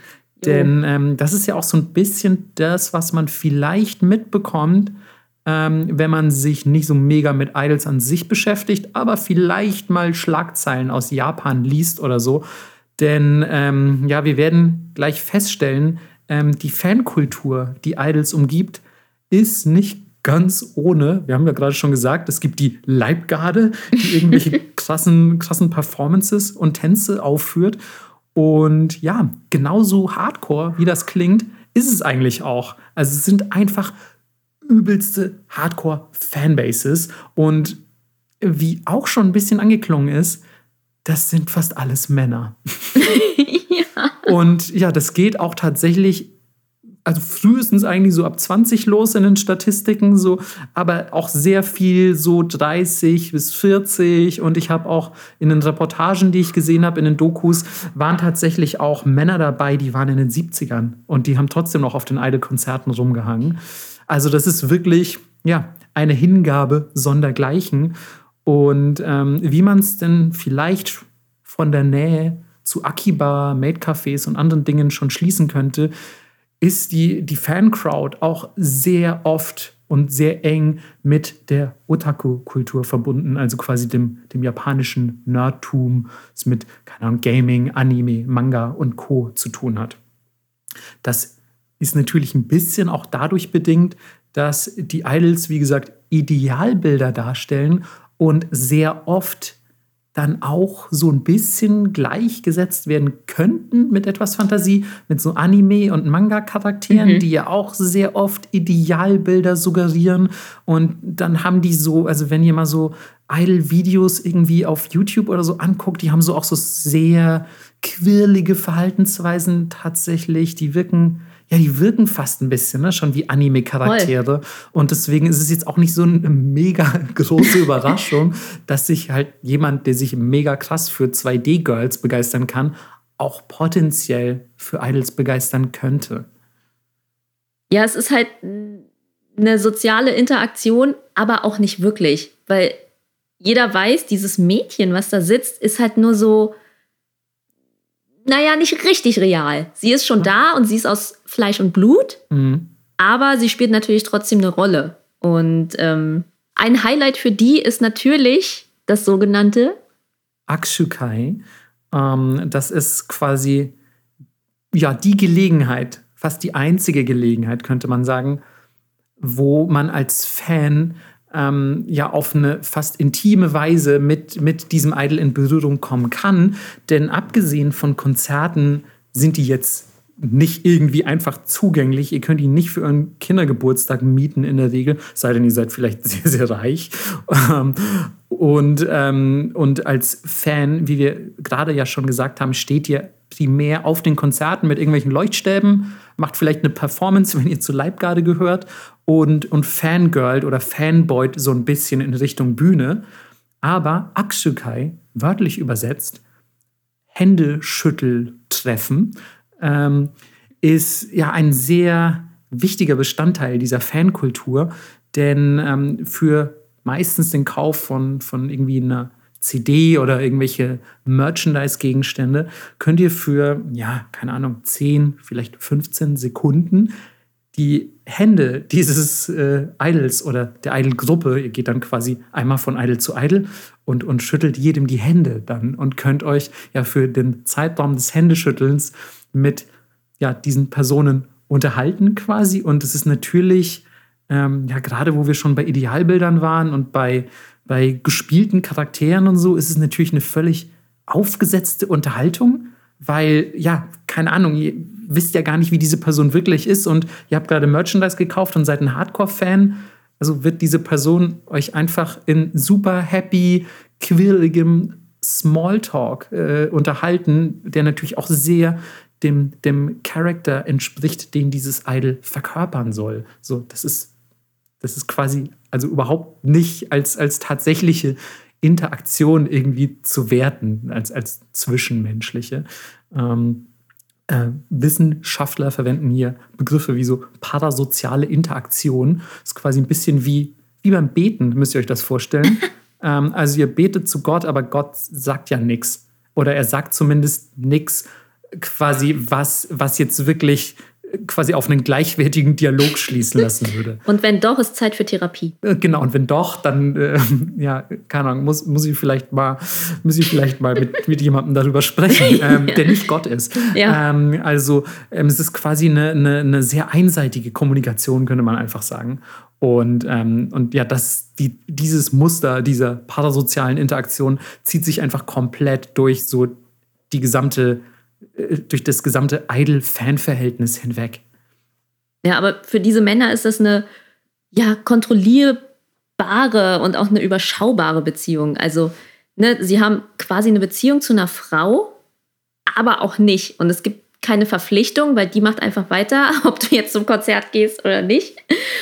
Denn ähm, das ist ja auch so ein bisschen das, was man vielleicht mitbekommt, ähm, wenn man sich nicht so mega mit Idols an sich beschäftigt, aber vielleicht mal Schlagzeilen aus Japan liest oder so. Denn ähm, ja, wir werden gleich feststellen, ähm, die Fankultur, die Idols umgibt, ist nicht ganz ohne. Wir haben ja gerade schon gesagt, es gibt die Leibgarde, die irgendwelche krassen, krassen Performances und Tänze aufführt. Und ja, genauso hardcore, wie das klingt, ist es eigentlich auch. Also es sind einfach übelste Hardcore-Fanbases. Und wie auch schon ein bisschen angeklungen ist, das sind fast alles Männer. ja. Und ja, das geht auch tatsächlich also frühestens eigentlich so ab 20 los in den Statistiken, so, aber auch sehr viel so 30 bis 40. Und ich habe auch in den Reportagen, die ich gesehen habe, in den Dokus, waren tatsächlich auch Männer dabei, die waren in den 70ern und die haben trotzdem noch auf den Idol-Konzerten rumgehangen. Also, das ist wirklich, ja, eine Hingabe sondergleichen. Und ähm, wie man es denn vielleicht von der Nähe zu Akiba, Maid-Cafés und anderen Dingen schon schließen könnte, ist die, die Fancrowd auch sehr oft und sehr eng mit der Otaku-Kultur verbunden, also quasi dem, dem japanischen Nerdtum, das mit, keine Ahnung, Gaming, Anime, Manga und Co. zu tun hat. Das ist natürlich ein bisschen auch dadurch bedingt, dass die Idols, wie gesagt, Idealbilder darstellen und sehr oft dann auch so ein bisschen gleichgesetzt werden könnten mit etwas Fantasie, mit so Anime- und Manga-Charakteren, mhm. die ja auch sehr oft Idealbilder suggerieren. Und dann haben die so, also wenn ihr mal so Idol-Videos irgendwie auf YouTube oder so anguckt, die haben so auch so sehr quirlige Verhaltensweisen tatsächlich. Die wirken ja, die wirken fast ein bisschen, ne? schon wie Anime-Charaktere. Und deswegen ist es jetzt auch nicht so eine mega große Überraschung, dass sich halt jemand, der sich mega krass für 2D-Girls begeistern kann, auch potenziell für Idols begeistern könnte. Ja, es ist halt eine soziale Interaktion, aber auch nicht wirklich, weil jeder weiß, dieses Mädchen, was da sitzt, ist halt nur so naja, nicht richtig real. Sie ist schon da und sie ist aus Fleisch und Blut, mhm. aber sie spielt natürlich trotzdem eine Rolle. Und ähm, ein Highlight für die ist natürlich das sogenannte Akshukai. Ähm, das ist quasi ja die Gelegenheit, fast die einzige Gelegenheit, könnte man sagen, wo man als Fan ähm, ja auf eine fast intime Weise mit, mit diesem Idol in Berührung kommen kann. Denn abgesehen von Konzerten sind die jetzt nicht irgendwie einfach zugänglich. Ihr könnt ihn nicht für euren Kindergeburtstag mieten in der Regel, sei denn ihr seid vielleicht sehr, sehr reich. Ähm, und, ähm, und als Fan, wie wir gerade ja schon gesagt haben, steht ihr primär auf den Konzerten mit irgendwelchen Leuchtstäben, macht vielleicht eine Performance, wenn ihr zur Leibgarde gehört und, und fangirlt oder fanboyt so ein bisschen in Richtung Bühne. Aber Akshukai, wörtlich übersetzt, Händeschütteltreffen, ähm, ist ja ein sehr wichtiger Bestandteil dieser Fankultur, denn ähm, für meistens den Kauf von, von irgendwie einer CD oder irgendwelche Merchandise-Gegenstände, könnt ihr für, ja, keine Ahnung, 10, vielleicht 15 Sekunden die Hände dieses äh, Idols oder der Idol-Gruppe, ihr geht dann quasi einmal von Idol zu Idol und, und schüttelt jedem die Hände dann und könnt euch ja für den Zeitraum des Händeschüttelns mit ja, diesen Personen unterhalten quasi. Und es ist natürlich, ähm, ja, gerade wo wir schon bei Idealbildern waren und bei bei gespielten Charakteren und so ist es natürlich eine völlig aufgesetzte Unterhaltung, weil, ja, keine Ahnung, ihr wisst ja gar nicht, wie diese Person wirklich ist und ihr habt gerade Merchandise gekauft und seid ein Hardcore-Fan. Also wird diese Person euch einfach in super happy, quirligem Smalltalk äh, unterhalten, der natürlich auch sehr dem, dem Charakter entspricht, den dieses Idol verkörpern soll. So, das ist, das ist quasi also überhaupt nicht als, als tatsächliche Interaktion irgendwie zu werten, als, als zwischenmenschliche. Ähm, äh, Wissenschaftler verwenden hier Begriffe wie so parasoziale Interaktion. Das ist quasi ein bisschen wie, wie beim Beten, müsst ihr euch das vorstellen. ähm, also ihr betet zu Gott, aber Gott sagt ja nichts. Oder er sagt zumindest nichts, quasi, was, was jetzt wirklich quasi auf einen gleichwertigen Dialog schließen lassen würde. Und wenn doch, ist Zeit für Therapie. Äh, genau, und wenn doch, dann, äh, ja, keine Ahnung, muss, muss ich vielleicht mal, muss ich vielleicht mal mit, mit jemandem darüber sprechen, ähm, ja. der nicht Gott ist. Ja. Ähm, also ähm, es ist quasi eine, eine, eine, sehr einseitige Kommunikation, könnte man einfach sagen. Und, ähm, und ja, das, die, dieses Muster dieser parasozialen Interaktion zieht sich einfach komplett durch so die gesamte äh, durch das gesamte Idol-Fan-Verhältnis hinweg. Ja, aber für diese Männer ist das eine ja, kontrollierbare und auch eine überschaubare Beziehung. Also, ne, sie haben quasi eine Beziehung zu einer Frau, aber auch nicht. Und es gibt keine Verpflichtung, weil die macht einfach weiter, ob du jetzt zum Konzert gehst oder nicht.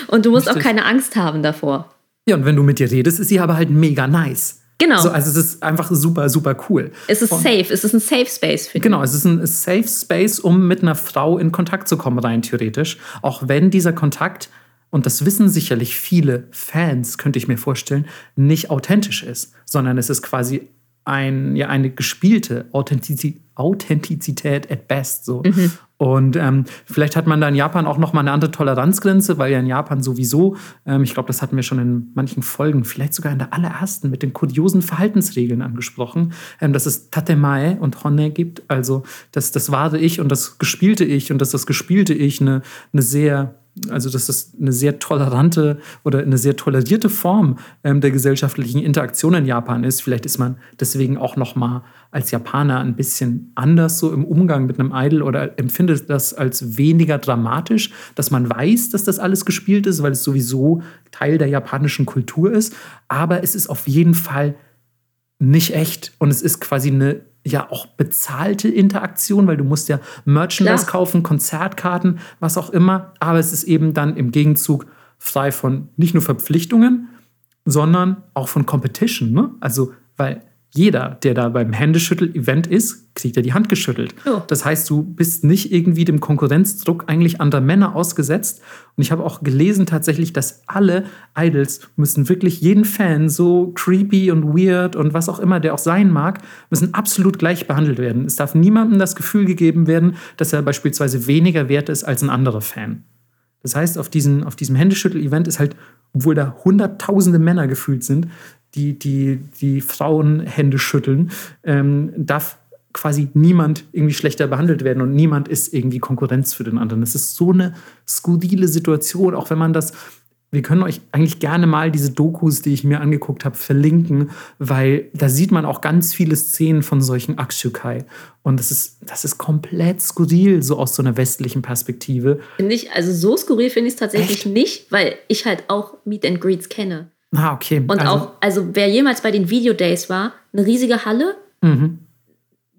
Und du musst Richtig. auch keine Angst haben davor. Ja, und wenn du mit ihr redest, ist sie aber halt mega nice. Genau. So, also es ist einfach super, super cool. Es ist und safe, es ist ein Safe Space für dich. Genau, es ist ein Safe Space, um mit einer Frau in Kontakt zu kommen, rein theoretisch. Auch wenn dieser Kontakt, und das wissen sicherlich viele Fans, könnte ich mir vorstellen, nicht authentisch ist, sondern es ist quasi ein, ja, eine gespielte Authentizität, Authentizität at best. So. Mhm. Und ähm, vielleicht hat man da in Japan auch noch mal eine andere Toleranzgrenze, weil ja in Japan sowieso, ähm, ich glaube, das hatten wir schon in manchen Folgen, vielleicht sogar in der allerersten mit den kuriosen Verhaltensregeln angesprochen, ähm, dass es Tatemae und Honne gibt, also dass das wahre Ich und das gespielte Ich und dass das gespielte Ich eine, eine sehr also dass das eine sehr tolerante oder eine sehr tolerierte Form ähm, der gesellschaftlichen Interaktion in Japan ist. Vielleicht ist man deswegen auch noch mal als Japaner ein bisschen anders so im Umgang mit einem Idol oder empfindet das als weniger dramatisch, dass man weiß, dass das alles gespielt ist, weil es sowieso Teil der japanischen Kultur ist. Aber es ist auf jeden Fall nicht echt und es ist quasi eine ja auch bezahlte Interaktion, weil du musst ja Merchandise Klar. kaufen, Konzertkarten, was auch immer. Aber es ist eben dann im Gegenzug frei von nicht nur Verpflichtungen, sondern auch von Competition. Ne? Also, weil jeder, der da beim Händeschüttel-Event ist, kriegt ja die Hand geschüttelt. Oh. Das heißt, du bist nicht irgendwie dem Konkurrenzdruck eigentlich anderer Männer ausgesetzt. Und ich habe auch gelesen tatsächlich, dass alle Idols müssen wirklich jeden Fan, so creepy und weird und was auch immer der auch sein mag, müssen absolut gleich behandelt werden. Es darf niemandem das Gefühl gegeben werden, dass er beispielsweise weniger wert ist als ein anderer Fan. Das heißt, auf, diesen, auf diesem Händeschüttel-Event ist halt, obwohl da hunderttausende Männer gefühlt sind, die, die, die Frauenhände schütteln, ähm, darf quasi niemand irgendwie schlechter behandelt werden und niemand ist irgendwie Konkurrenz für den anderen. Es ist so eine skurrile Situation, auch wenn man das wir können euch eigentlich gerne mal diese Dokus, die ich mir angeguckt habe, verlinken, weil da sieht man auch ganz viele Szenen von solchen Akshukai. Und das ist, das ist komplett skurril, so aus so einer westlichen Perspektive. Finde ich, also so skurril finde ich es tatsächlich Echt? nicht, weil ich halt auch Meet and Greets kenne. Ah, okay. Und also, auch, also wer jemals bei den Video Days war, eine riesige Halle. Mhm.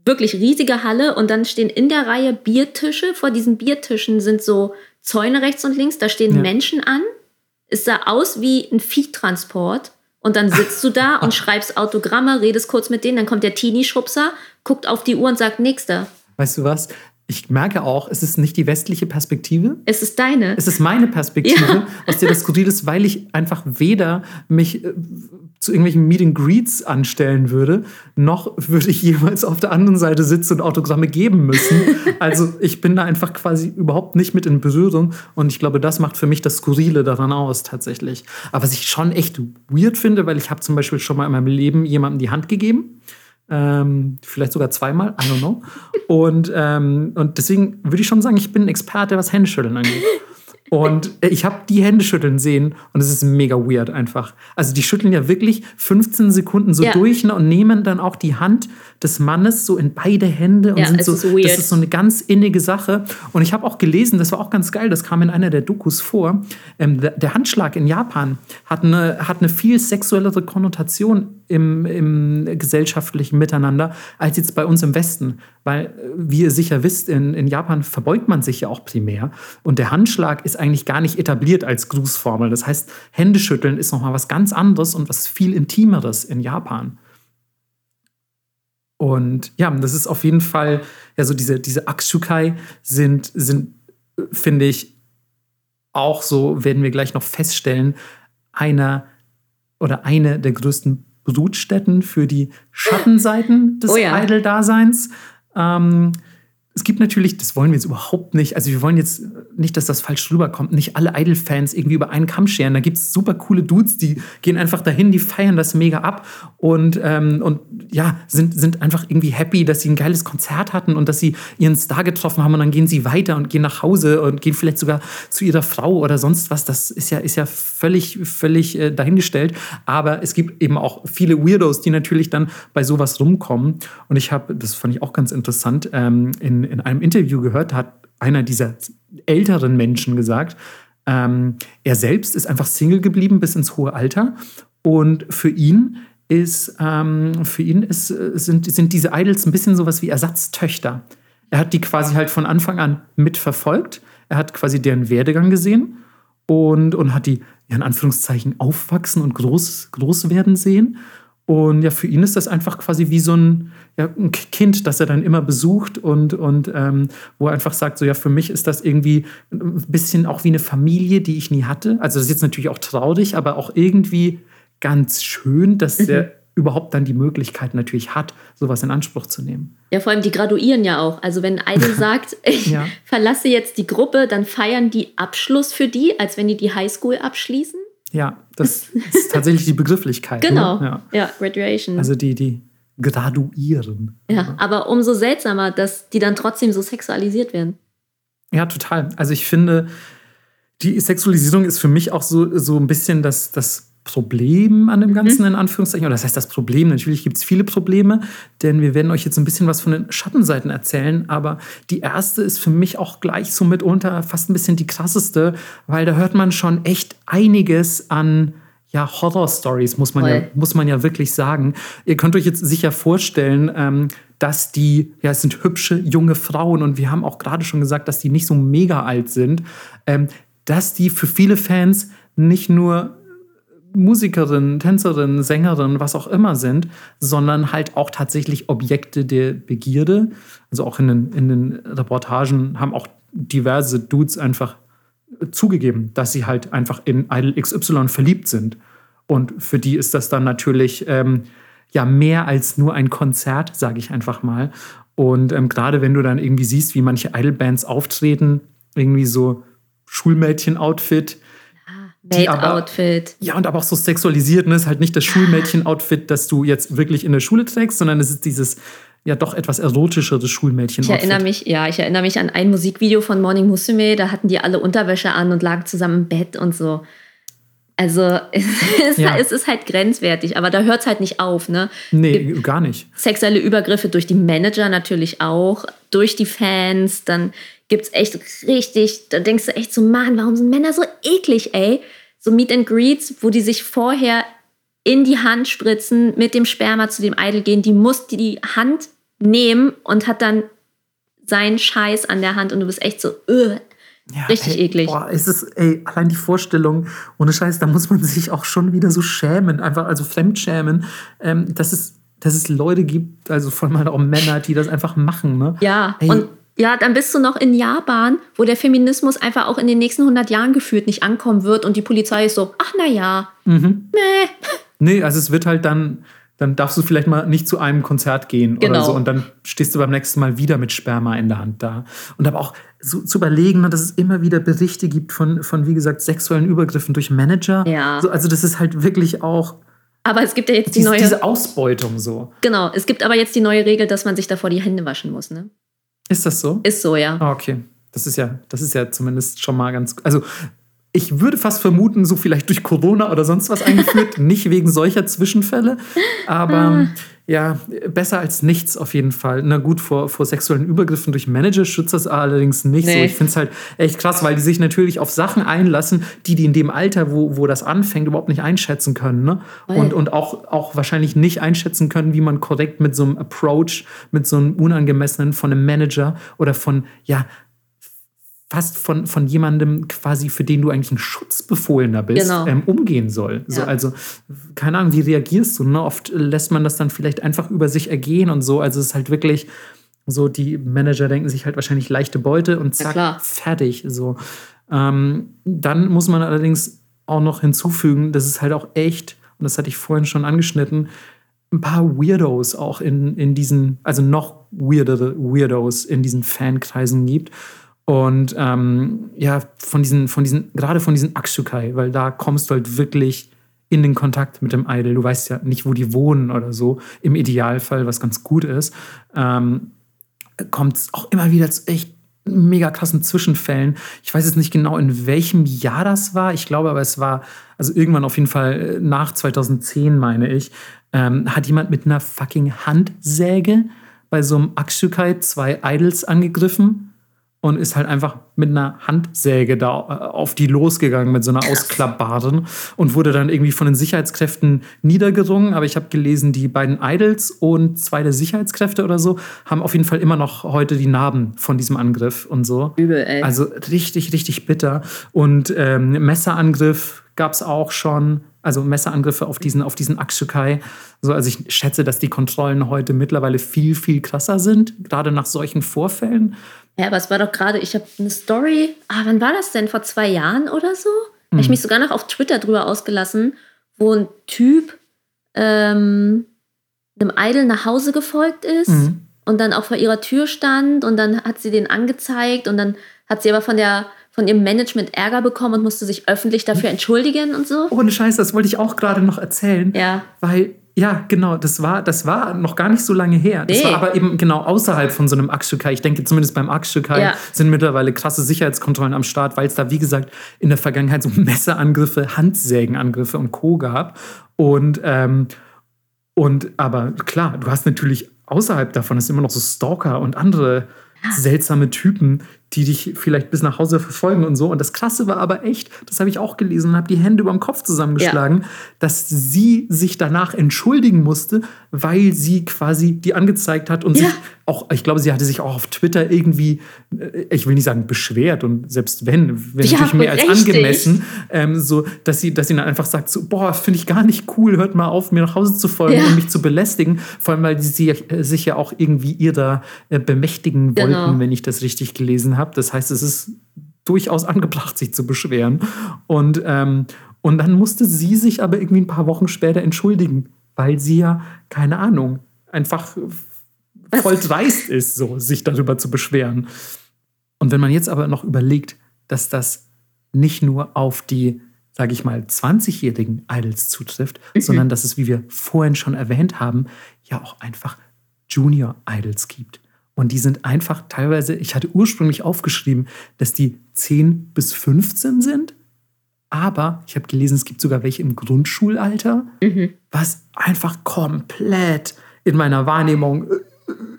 Wirklich riesige Halle und dann stehen in der Reihe Biertische. Vor diesen Biertischen sind so Zäune rechts und links, da stehen ja. Menschen an. Es sah aus wie ein Viehtransport. Und dann sitzt du da und schreibst Autogramme, redest kurz mit denen, dann kommt der Teenie-Schubser, guckt auf die Uhr und sagt, nächster. Weißt du was? Ich merke auch, es ist nicht die westliche Perspektive. Es ist deine. Es ist meine Perspektive, ja. aus der das skurril ist, weil ich einfach weder mich äh, zu irgendwelchen Meet and Greets anstellen würde, noch würde ich jemals auf der anderen Seite sitzen und Autogramme geben müssen. Also ich bin da einfach quasi überhaupt nicht mit in Berührung und ich glaube, das macht für mich das Skurrile daran aus tatsächlich. Aber was ich schon echt weird finde, weil ich habe zum Beispiel schon mal in meinem Leben jemandem die Hand gegeben ähm, vielleicht sogar zweimal, I don't know. Und, ähm, und deswegen würde ich schon sagen, ich bin ein Experte, was Händeschütteln angeht. Und ich habe die Hände schütteln sehen und es ist mega weird einfach. Also die schütteln ja wirklich 15 Sekunden so ja. durch ne, und nehmen dann auch die Hand des Mannes so in beide Hände und ja, sind so, ist das ist so eine ganz innige Sache. Und ich habe auch gelesen, das war auch ganz geil, das kam in einer der Dokus vor, ähm, der Handschlag in Japan hat eine, hat eine viel sexuellere Konnotation im, im gesellschaftlichen Miteinander als jetzt bei uns im Westen. Weil, wie ihr sicher wisst, in, in Japan verbeugt man sich ja auch primär. Und der Handschlag ist eigentlich gar nicht etabliert als Grußformel. Das heißt, Händeschütteln ist nochmal was ganz anderes und was viel Intimeres in Japan. Und ja, das ist auf jeden Fall, ja, so diese, diese Akshukai sind, sind, finde ich, auch so, werden wir gleich noch feststellen, einer oder eine der größten Brutstätten für die Schattenseiten des oh ja. Idol-Daseins. Ähm, es gibt natürlich, das wollen wir jetzt überhaupt nicht, also wir wollen jetzt nicht, dass das falsch rüberkommt, nicht alle Idol-Fans irgendwie über einen Kamm scheren. Da gibt es super coole Dudes, die gehen einfach dahin, die feiern das mega ab und, ähm, und ja, sind, sind einfach irgendwie happy, dass sie ein geiles Konzert hatten und dass sie ihren Star getroffen haben und dann gehen sie weiter und gehen nach Hause und gehen vielleicht sogar zu ihrer Frau oder sonst was. Das ist ja, ist ja völlig, völlig äh, dahingestellt. Aber es gibt eben auch viele Weirdos, die natürlich dann bei sowas rumkommen. Und ich habe, das fand ich auch ganz interessant, ähm, in in einem Interview gehört, hat einer dieser älteren Menschen gesagt, ähm, er selbst ist einfach Single geblieben bis ins hohe Alter und für ihn ist, ähm, für ihn ist, sind, sind diese Idols ein bisschen sowas wie Ersatztöchter. Er hat die quasi halt von Anfang an mitverfolgt. Er hat quasi deren Werdegang gesehen und, und hat die in Anführungszeichen aufwachsen und groß, groß werden sehen. Und ja, für ihn ist das einfach quasi wie so ein, ja, ein Kind, das er dann immer besucht und, und ähm, wo er einfach sagt, so ja, für mich ist das irgendwie ein bisschen auch wie eine Familie, die ich nie hatte. Also das ist jetzt natürlich auch traurig, aber auch irgendwie ganz schön, dass mhm. er überhaupt dann die Möglichkeit natürlich hat, sowas in Anspruch zu nehmen. Ja, vor allem die graduieren ja auch. Also wenn Idol sagt, ich ja. verlasse jetzt die Gruppe, dann feiern die Abschluss für die, als wenn die die Highschool abschließen. Ja, das ist tatsächlich die Begrifflichkeit. Ne? Genau. Ja. ja, Graduation. Also die, die graduieren. Ja, aber umso seltsamer, dass die dann trotzdem so sexualisiert werden. Ja, total. Also ich finde, die Sexualisierung ist für mich auch so, so ein bisschen das, das Problem an dem mhm. Ganzen, in Anführungszeichen. Oder das heißt das Problem, natürlich gibt es viele Probleme, denn wir werden euch jetzt ein bisschen was von den Schattenseiten erzählen. Aber die erste ist für mich auch gleich so mitunter fast ein bisschen die krasseste, weil da hört man schon echt einiges an ja, Horror-Stories, muss, man ja, muss man ja wirklich sagen. Ihr könnt euch jetzt sicher vorstellen, ähm, dass die, ja, es sind hübsche junge Frauen und wir haben auch gerade schon gesagt, dass die nicht so mega alt sind, ähm, dass die für viele Fans nicht nur Musikerin, Tänzerin, Sängerin, was auch immer sind, sondern halt auch tatsächlich Objekte der Begierde. Also auch in den, in den Reportagen haben auch diverse Dudes einfach zugegeben, dass sie halt einfach in Idol XY verliebt sind. Und für die ist das dann natürlich ähm, ja mehr als nur ein Konzert, sage ich einfach mal. Und ähm, gerade wenn du dann irgendwie siehst, wie manche Idol-Bands auftreten, irgendwie so Schulmädchen-Outfit, Maid-Outfit. Ja, und aber auch so sexualisiert. Ne? ist halt nicht das Schulmädchen-Outfit, das du jetzt wirklich in der Schule trägst, sondern es ist dieses ja doch etwas erotischere Schulmädchen. Ich erinnere mich, ja, ich erinnere mich an ein Musikvideo von Morning Musume, da hatten die alle Unterwäsche an und lagen zusammen im Bett und so. Also es ist, ja. es ist halt grenzwertig, aber da hört es halt nicht auf, ne? Nee, gar nicht. Sexuelle Übergriffe durch die Manager natürlich auch, durch die Fans, dann gibt es echt richtig, da denkst du echt so, Mann, warum sind Männer so eklig, ey? So Meet and Greets, wo die sich vorher in die Hand spritzen, mit dem Sperma zu dem Idol gehen, die muss die Hand nehmen und hat dann seinen Scheiß an der Hand und du bist echt so, uh, ja, richtig ey, eklig. Boah, es ist, ey, allein die Vorstellung, ohne Scheiß, da muss man sich auch schon wieder so schämen, einfach, also fremdschämen, ähm, dass, es, dass es Leute gibt, also vor allem auch Männer, die das einfach machen, ne? Ja, ey, und ja, dann bist du noch in Japan, wo der Feminismus einfach auch in den nächsten 100 Jahren gefühlt nicht ankommen wird und die Polizei ist so, ach na ja, mhm. nee. Nee, also es wird halt dann, dann darfst du vielleicht mal nicht zu einem Konzert gehen genau. oder so und dann stehst du beim nächsten Mal wieder mit Sperma in der Hand da. Und aber auch so, zu überlegen, ne, dass es immer wieder Berichte gibt von, von wie gesagt, sexuellen Übergriffen durch Manager. Ja. So, also das ist halt wirklich auch aber es gibt ja jetzt die diese, neue. Diese Ausbeutung so. Genau, es gibt aber jetzt die neue Regel, dass man sich davor die Hände waschen muss, ne? Ist das so? Ist so, ja. Ah, okay. Das ist ja, das ist ja zumindest schon mal ganz. Also ich würde fast vermuten, so vielleicht durch Corona oder sonst was eingeführt, nicht wegen solcher Zwischenfälle. Aber ah. Ja, besser als nichts auf jeden Fall. Na gut, vor, vor sexuellen Übergriffen durch Manager schützt das allerdings nicht. Nee. So, ich finde es halt echt krass, weil die sich natürlich auf Sachen einlassen, die die in dem Alter, wo, wo das anfängt, überhaupt nicht einschätzen können. Ne? Und, und auch, auch wahrscheinlich nicht einschätzen können, wie man korrekt mit so einem Approach, mit so einem unangemessenen von einem Manager oder von, ja, fast von, von jemandem quasi, für den du eigentlich ein Schutzbefohlener bist, Genau. ähm, umgehen soll. So, Ja. also, keine Ahnung, wie reagierst du? Ne? Oft lässt man das dann vielleicht einfach über sich ergehen und so. Also es ist halt wirklich so, die Manager denken sich halt wahrscheinlich leichte Beute und Ja, zack, klar. fertig. So. Ähm, dann muss man allerdings auch noch hinzufügen, dass es halt auch echt, und das hatte ich vorhin schon angeschnitten, ein paar Weirdos auch in, in diesen, also noch weirdere Weirdos in diesen Fankreisen gibt. Und ähm, ja, von diesen, von diesen, gerade von diesen Akshukai, weil da kommst du halt wirklich in den Kontakt mit dem Idol. Du weißt ja nicht, wo die wohnen oder so, im Idealfall, was ganz gut ist. Ähm, kommt es auch immer wieder zu echt mega krassen Zwischenfällen. Ich weiß jetzt nicht genau, in welchem Jahr das war. Ich glaube aber, es war, also irgendwann auf jeden Fall äh, nach 2010, meine ich, ähm, hat jemand mit einer fucking Handsäge bei so einem Akshukai zwei Idols angegriffen und ist halt einfach mit einer Handsäge da äh, auf die losgegangen mit so einer ausklappbaren und wurde dann irgendwie von den Sicherheitskräften niedergerungen. Aber ich habe gelesen, die beiden Idols und zwei der Sicherheitskräfte oder so haben auf jeden Fall immer noch heute die Narben von diesem Angriff und so. Übel, ey. Also richtig, richtig bitter. Und ähm, Messerangriff gab es auch schon. Also Messerangriffe auf diesen, auf diesen Akshukai. So, also ich schätze, dass die Kontrollen heute mittlerweile viel, viel krasser sind, gerade nach solchen Vorfällen. Ja, aber es war doch gerade, ich habe eine Story, ah, wann war das denn? Vor zwei Jahren oder so? Habe ich mich sogar noch auf Twitter drüber ausgelassen, wo ein Typ ähm, einem Idol nach Hause gefolgt ist Mhm. und dann auch vor ihrer Tür stand und dann hat sie den angezeigt und dann hat sie aber von der von ihrem Management Ärger bekommen und musste sich öffentlich dafür entschuldigen und so. Ohne Scheiß, das wollte ich auch gerade noch erzählen. Ja. Weil, ja, genau, das war, das war noch gar nicht so lange her. Das Nee. war aber eben genau außerhalb von so einem Akshukai. Ich denke, zumindest beim Akshukai Ja. sind mittlerweile krasse Sicherheitskontrollen am Start, weil es da, wie gesagt, in der Vergangenheit so Messerangriffe, Handsägenangriffe und Co. gab. Und, ähm, und aber klar, du hast natürlich außerhalb davon ist immer noch so Stalker und andere seltsame Typen, die dich vielleicht bis nach Hause verfolgen und so. Und das Krasse war aber echt, das habe ich auch gelesen und habe die Hände über dem Kopf zusammengeschlagen, dass sie sich danach entschuldigen musste, weil sie quasi die angezeigt hat und Ja. sich auch, ich glaube, sie hatte sich auch auf Twitter irgendwie, äh, ich will nicht sagen beschwert und selbst wenn, wenn Ja, natürlich mehr als berechtigt. angemessen, ähm, so, dass sie, dass sie dann einfach sagt, so, boah, finde ich gar nicht cool, hört mal auf, mir nach Hause zu folgen Ja. und mich zu belästigen. Vor allem, weil sie äh, sich ja auch irgendwie ihrer äh, bemächtigen wollten, Genau. wenn ich das richtig gelesen habe. Das heißt, es ist durchaus angebracht, sich zu beschweren. Und, ähm, und dann musste sie sich aber irgendwie ein paar Wochen später entschuldigen, weil sie ja, keine Ahnung, einfach voll dreist ist, so, sich darüber zu beschweren. Und wenn man jetzt aber noch überlegt, dass das nicht nur auf die, sage ich mal, 20-jährigen Idols zutrifft, sondern dass es, wie wir vorhin schon erwähnt haben, ja auch einfach Junior-Idols gibt. Und die sind einfach teilweise, ich hatte ursprünglich aufgeschrieben, dass die 10 bis 15 sind. Aber ich habe gelesen, es gibt sogar welche im Grundschulalter, Mhm. was einfach komplett in meiner Wahrnehmung äh,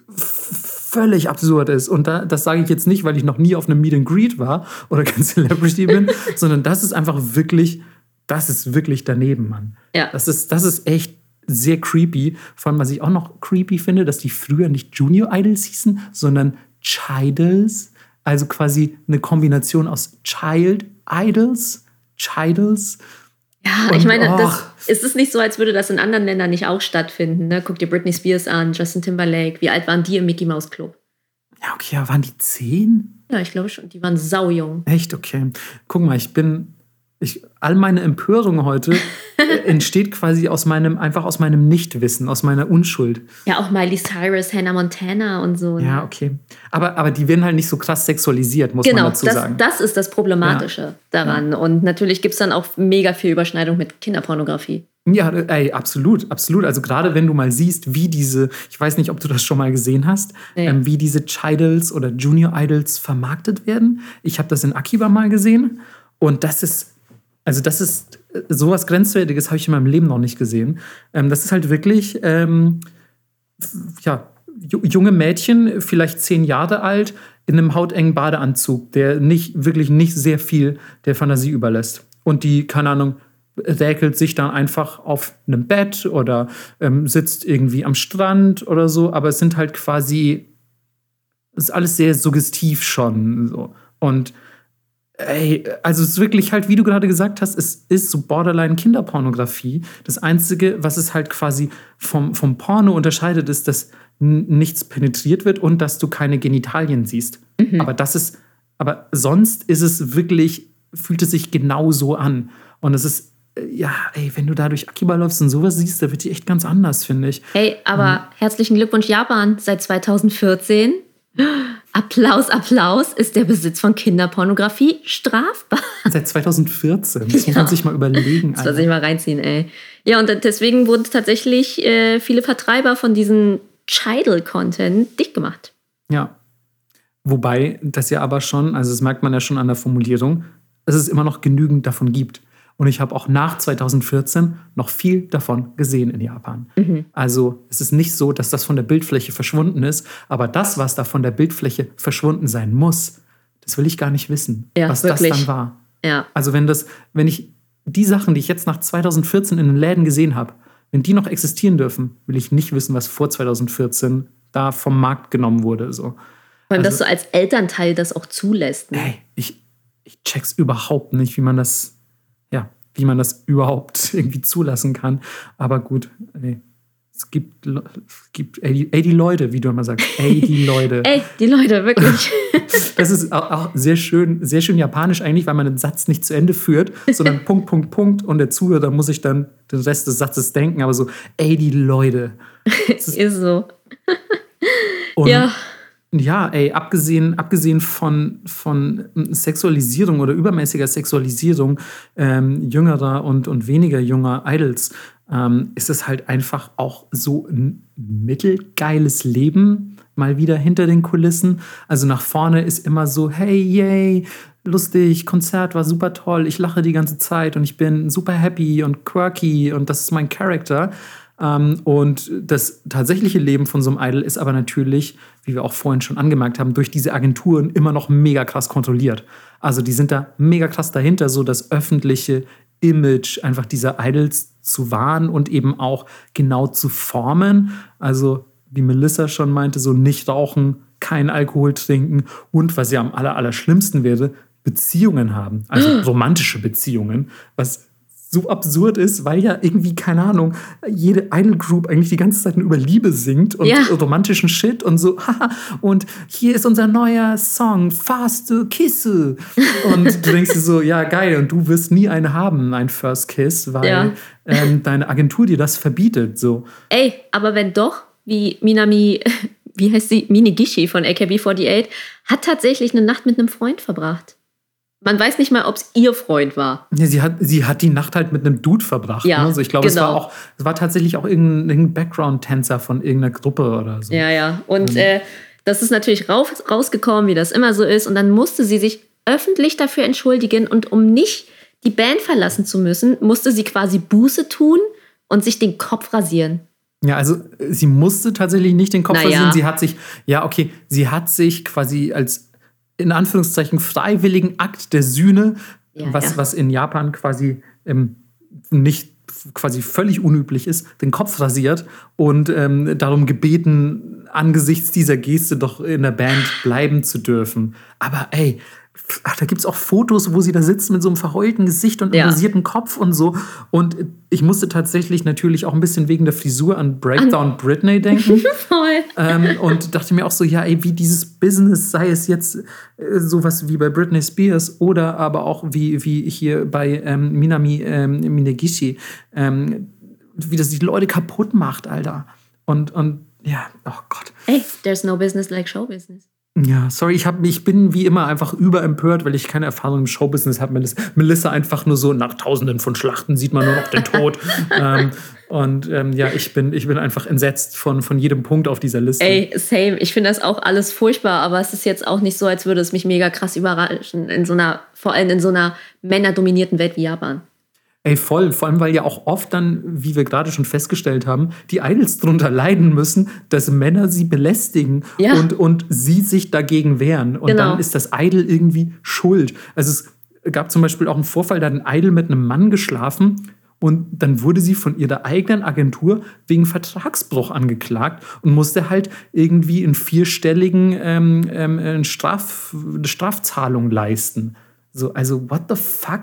völlig absurd ist. Und da, das sage ich jetzt nicht, weil ich noch nie auf einem Meet and Greet war oder kein Celebrity bin, sondern das ist einfach wirklich, das ist wirklich daneben, Mann. Ja. Das ist, das ist echt sehr creepy. Vor allem, was ich auch noch creepy finde, dass die früher nicht Junior Idols hießen, sondern Chidals. Also quasi eine Kombination aus Child Idols, Chidals. Ja, Und, ich meine, das, och. ist es nicht so, als würde das in anderen Ländern nicht auch stattfinden? Ne? Guck dir Britney Spears an, Justin Timberlake. Wie alt waren die im Mickey Mouse Club? Ja, okay, ja, waren die zehn? Ja, ich glaube schon. Die waren saujung. Echt, okay. Guck mal, ich bin. Ich, all meine Empörung heute äh, entsteht quasi aus meinem, einfach aus meinem Nichtwissen, aus meiner Unschuld. Ja, auch Miley Cyrus, Hannah Montana und so. ne? Ja, okay. Aber, aber die werden halt nicht so krass sexualisiert, muss Genau, man dazu das, sagen. das ist das Problematische daran. Und natürlich gibt es dann auch mega viel Überschneidung mit Kinderpornografie. Ja, ey, absolut, absolut. Also gerade wenn du mal siehst, wie diese, ich weiß nicht, ob du das schon mal gesehen hast, Nee. ähm, wie diese Chidals oder Junior Idols vermarktet werden. Ich habe das in Akiba mal gesehen und das ist, also das ist äh, sowas Grenzwertiges habe ich in meinem Leben noch nicht gesehen. Ähm, das ist halt wirklich, ähm, ja, ju- junge Mädchen, vielleicht zehn Jahre alt, in einem hautengen Badeanzug, der nicht, wirklich nicht sehr viel der Fantasie überlässt. Und die, keine Ahnung, räkelt sich dann einfach auf einem Bett oder ähm, sitzt irgendwie am Strand oder so, aber es sind halt quasi, es ist alles sehr suggestiv schon. So. Und ey, also es ist wirklich halt, wie du gerade gesagt hast, es ist so borderline Kinderpornografie. Das Einzige, was es halt quasi vom, vom Porno unterscheidet, ist, dass nichts penetriert wird und dass du keine Genitalien siehst. Mhm. Aber das ist, aber sonst ist es wirklich, fühlt es sich genau so an. Und es ist ja, ey, wenn du da durch Akiba läufst und sowas siehst, da wird die echt ganz anders, finde ich. Hey, aber mhm. herzlichen Glückwunsch Japan seit 2014. Applaus, Applaus, ist der Besitz von Kinderpornografie strafbar. Seit 2014, das muss man sich mal überlegen. Das muss man sich mal reinziehen, ey. Ja, und deswegen wurden tatsächlich äh, viele Vertreiber von diesem Chidal-Content dicht gemacht. Ja. Wobei das ja aber schon, also das merkt man ja schon an der Formulierung, dass es immer noch genügend davon gibt. Und ich habe auch nach 2014 noch viel davon gesehen in Japan. Mhm. Also es ist nicht so, dass das von der Bildfläche verschwunden ist, aber das, was da von der Bildfläche verschwunden sein muss, das will ich gar nicht wissen, ja, was wirklich. das dann war. Ja. Also wenn das, wenn ich die Sachen, die ich jetzt nach 2014 in den Läden gesehen habe, wenn die noch existieren dürfen, will ich nicht wissen, was vor 2014 da vom Markt genommen wurde. So. Vor allem, also, dass du als Elternteil das auch zulässt. Ne? Ey, ich, ich check's überhaupt nicht, wie man das ja, wie man das überhaupt irgendwie zulassen kann. Aber gut, ey, es gibt, es gibt ey, die, ey, die Leute, wie du immer sagst. Ey, die Leute. ey, die Leute, wirklich. das ist auch, auch, sehr schön, sehr schön japanisch eigentlich, weil man den Satz nicht zu Ende führt, sondern Punkt, Punkt, Punkt und der Zuhörer muss sich dann den Rest des Satzes denken, aber so, ey, die Leute. ist, ist so. Und ja. Ja, ey, abgesehen, abgesehen von, von Sexualisierung oder übermäßiger Sexualisierung ähm, jüngerer und, und weniger junger Idols, ähm, ist es halt einfach auch so ein mittelgeiles Leben mal wieder hinter den Kulissen. Also nach vorne ist immer so, hey, yay, lustig, Konzert war super toll, ich lache die ganze Zeit und ich bin super happy und quirky und das ist mein Charakter. Ähm, und das tatsächliche Leben von so einem Idol ist aber natürlich, wie wir auch vorhin schon angemerkt haben, durch diese Agenturen immer noch mega krass kontrolliert. Also die sind da mega krass dahinter, so das öffentliche Image einfach dieser Idols zu wahren und eben auch genau zu formen. Also wie Melissa schon meinte, so nicht rauchen, kein Alkohol trinken und was ja am aller, aller schlimmsten wäre, Beziehungen haben, also romantische Beziehungen, was so absurd ist, weil ja irgendwie, keine Ahnung, jede Idol Group eigentlich die ganze Zeit nur über Liebe singt und ja. romantischen Shit und so, haha, und hier ist unser neuer Song, Fast Kisse. Und du denkst dir so, ja, geil, und du wirst nie eine haben, ein First Kiss, weil ja. ähm, deine Agentur dir das verbietet. So. Ey, aber wenn doch, wie Minami, wie heißt sie, Minigishi von AKB48, hat tatsächlich eine Nacht mit einem Freund verbracht. Man weiß nicht mal, ob es ihr Freund war. Ja, sie hat, sie hat die Nacht halt mit einem Dude verbracht. Ja, ne? also ich glaube, genau. es war auch, es war tatsächlich auch irgendein, Background-Tänzer von irgendeiner Gruppe oder so. Ja, ja. Und mhm. äh, das ist natürlich raus, rausgekommen, wie das immer so ist. Und dann musste sie sich öffentlich dafür entschuldigen. Und um nicht die Band verlassen zu müssen, musste sie quasi Buße tun und sich den Kopf rasieren. Ja, also sie musste tatsächlich nicht den Kopf naja. rasieren. Sie hat sich, ja, okay, sie hat sich quasi als in Anführungszeichen freiwilligen Akt der Sühne, ja, was, ja. was in Japan quasi ähm, nicht quasi völlig unüblich ist, den Kopf rasiert und ähm, darum gebeten, angesichts dieser Geste doch in der Band bleiben zu dürfen. Aber ey, ach, da gibt es auch Fotos, wo sie da sitzen mit so einem verheulten Gesicht und einem ja. rasierten Kopf und so. Und ich musste tatsächlich natürlich auch ein bisschen wegen der Frisur an Breakdown an Britney denken. Voll. Ähm, und dachte mir auch so, ja, ey, wie dieses Business, sei es jetzt äh, sowas wie bei Britney Spears oder aber auch wie, wie hier bei ähm, Minami ähm, Minegishi, ähm, wie das die Leute kaputt macht, Alter. Und, und ja, oh Gott. Ey, there's no business like show business. Ja, sorry, ich, hab, ich bin wie immer einfach überempört, weil ich keine Erfahrung im Showbusiness habe. Melissa einfach nur so, nach tausenden von Schlachten sieht man nur noch den Tod. ähm, und ähm, ja, ich bin, ich bin einfach entsetzt von, von jedem Punkt auf dieser Liste. Ey, same. Ich finde das auch alles furchtbar, aber es ist jetzt auch nicht so, als würde es mich mega krass überraschen, in so einer, vor allem in so einer männerdominierten Welt wie Japan. Ey, voll. Vor allem, weil ja auch oft dann, wie wir gerade schon festgestellt haben, die Idols darunter leiden müssen, dass Männer sie belästigen ja. und, und sie sich dagegen wehren. Und genau. dann ist das Idol irgendwie schuld. Also es gab zum Beispiel auch einen Vorfall, da hat ein Idol mit einem Mann geschlafen Und dann wurde sie von ihrer eigenen Agentur wegen Vertragsbruch angeklagt und musste halt irgendwie in vierstelligen ähm, ähm, Straf, Strafzahlung leisten. So, also, what the fuck?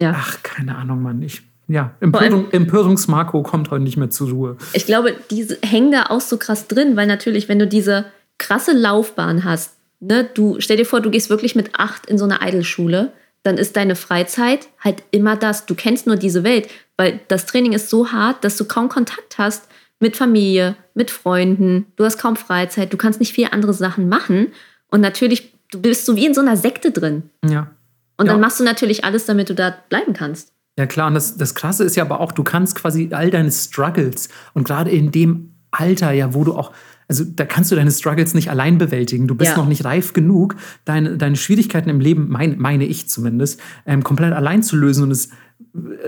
Ja. Ach, keine Ahnung, Mann. Ich, ja, Empörung, Empörungsmarco kommt heute nicht mehr zur Ruhe. Ich glaube, diese hängen da auch so krass drin, weil natürlich, wenn du diese krasse Laufbahn hast, ne, du stell dir vor, du gehst wirklich mit acht in so eine Eidelschule dann ist deine Freizeit halt immer das. Du kennst nur diese Welt, weil das Training ist so hart, dass du kaum Kontakt hast mit Familie, mit Freunden. Du hast kaum Freizeit, du kannst nicht viele andere Sachen machen. Und natürlich, du bist so wie in so einer Sekte drin. Ja. Und ja. dann machst du natürlich alles, damit du da bleiben kannst. Ja, klar. Und das, das Krasse ist ja aber auch, du kannst quasi all deine Struggles und gerade in dem Alter, ja, wo du auch also da kannst du deine Struggles nicht allein bewältigen. Du bist ja. noch nicht reif genug, deine, deine Schwierigkeiten im Leben, mein, meine ich zumindest, ähm, komplett allein zu lösen. Und es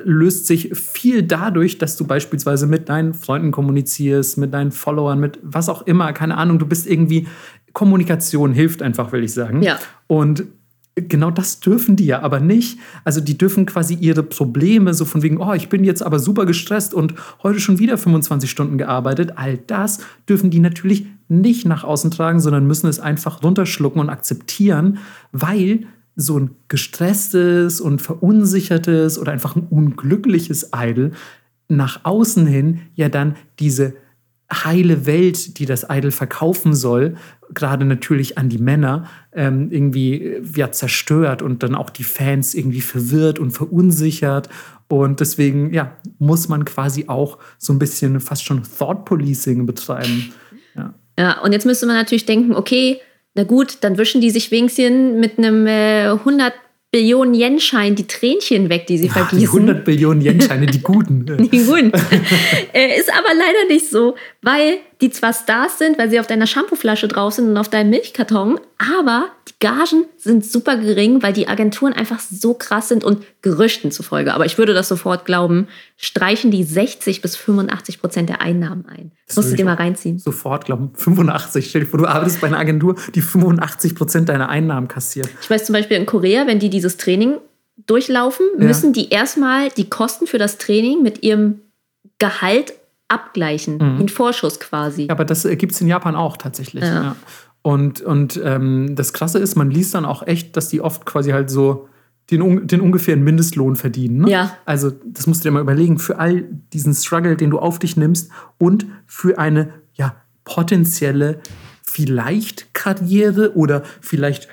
löst sich viel dadurch, dass du beispielsweise mit deinen Freunden kommunizierst, mit deinen Followern, mit was auch immer, keine Ahnung, du bist irgendwie, Kommunikation hilft einfach, will ich sagen. Ja. Und genau das dürfen die ja aber nicht. Also die dürfen quasi ihre Probleme so von wegen, oh, ich bin jetzt aber super gestresst und heute schon wieder 25 Stunden gearbeitet. All das dürfen die natürlich nicht nach außen tragen, sondern müssen es einfach runterschlucken und akzeptieren, weil so ein gestresstes und verunsichertes oder einfach ein unglückliches Idol nach außen hin ja dann diese heile Welt, die das Idol verkaufen soll, gerade natürlich an die Männer, ähm, irgendwie ja, zerstört und dann auch die Fans irgendwie verwirrt und verunsichert. Und deswegen ja, muss man quasi auch so ein bisschen fast schon Thought Policing betreiben. Ja, ja und jetzt müsste man natürlich denken, okay, na gut, dann wischen die sich wenigstens mit einem äh, 100 Billionen Yen-Schein die Tränchen weg, die sie Ach, vergießen. Die 100 Billionen Yen-Scheine, die guten. die guten. äh, ist aber leider nicht so, weil die zwar Stars sind, weil sie auf deiner Shampooflasche drauf sind und auf deinem Milchkarton, aber die Gagen sind super gering, weil die Agenturen einfach so krass sind und Gerüchten zufolge, aber ich würde das sofort glauben, streichen die 60 bis 85 Prozent der Einnahmen ein. Das, musst du dir mal reinziehen. Sofort glauben, 85. Stell dir vor, du arbeitest bei einer Agentur, die 85 Prozent deiner Einnahmen kassiert. Ich weiß zum Beispiel in Korea, wenn die dieses Training durchlaufen, ja. müssen die erstmal die Kosten für das Training mit ihrem Gehalt abgleichen, mhm. in Vorschuss quasi. Ja, aber das äh, gibt es in Japan auch tatsächlich. Ja. Ja. Und, und ähm, das Krasse ist, man liest dann auch echt, dass die oft quasi halt so den, den ungefähren Mindestlohn verdienen. Ne? Ja. Also das musst du dir mal überlegen, für all diesen Struggle, den du auf dich nimmst und für eine ja, potenzielle vielleicht Karriere oder vielleicht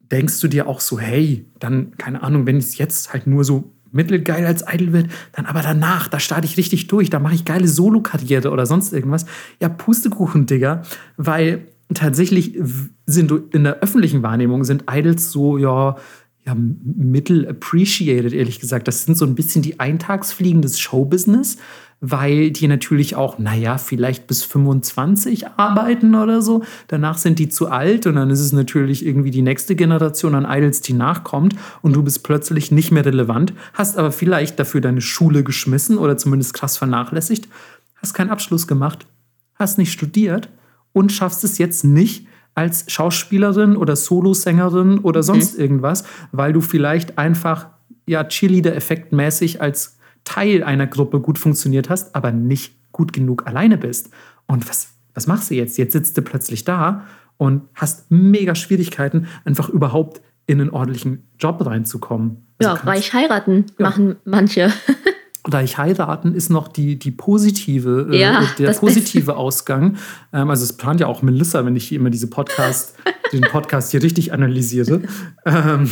denkst du dir auch so, hey, dann, keine Ahnung, wenn es jetzt halt nur so mittelgeil als Idol wird, dann aber danach, da starte ich richtig durch, da mache ich geile Solo-Karriere oder sonst irgendwas. Ja, Pustekuchen, Digga, weil tatsächlich sind in der öffentlichen Wahrnehmung sind Idols so, ja, ja, mittel appreciated, ehrlich gesagt. Das sind so ein bisschen die Eintagsfliegen des Showbusiness, weil die natürlich auch, naja, vielleicht bis 25 arbeiten oder so. Danach sind die zu alt und dann ist es natürlich irgendwie die nächste Generation an Idols, die nachkommt und du bist plötzlich nicht mehr relevant, hast aber vielleicht dafür deine Schule geschmissen oder zumindest krass vernachlässigt, hast keinen Abschluss gemacht, hast nicht studiert und schaffst es jetzt nicht, als Schauspielerin oder Solosängerin oder mhm. sonst mhm. irgendwas, weil du vielleicht einfach ja Cheerleader-Effekt mäßig als Teil einer Gruppe gut funktioniert hast, aber nicht gut genug alleine bist. Und was, was machst du jetzt? Jetzt sitzt du plötzlich da und hast mega Schwierigkeiten, einfach überhaupt in einen ordentlichen Job reinzukommen. Also ja, reich heiraten ja. machen manche. Reich heiraten ist noch die, die positive, äh, ja, äh, der positive. Ausgang. Ähm, also es plant ja auch Melissa, wenn ich hier immer diese Podcast, den Podcast hier richtig analysiere. Ähm,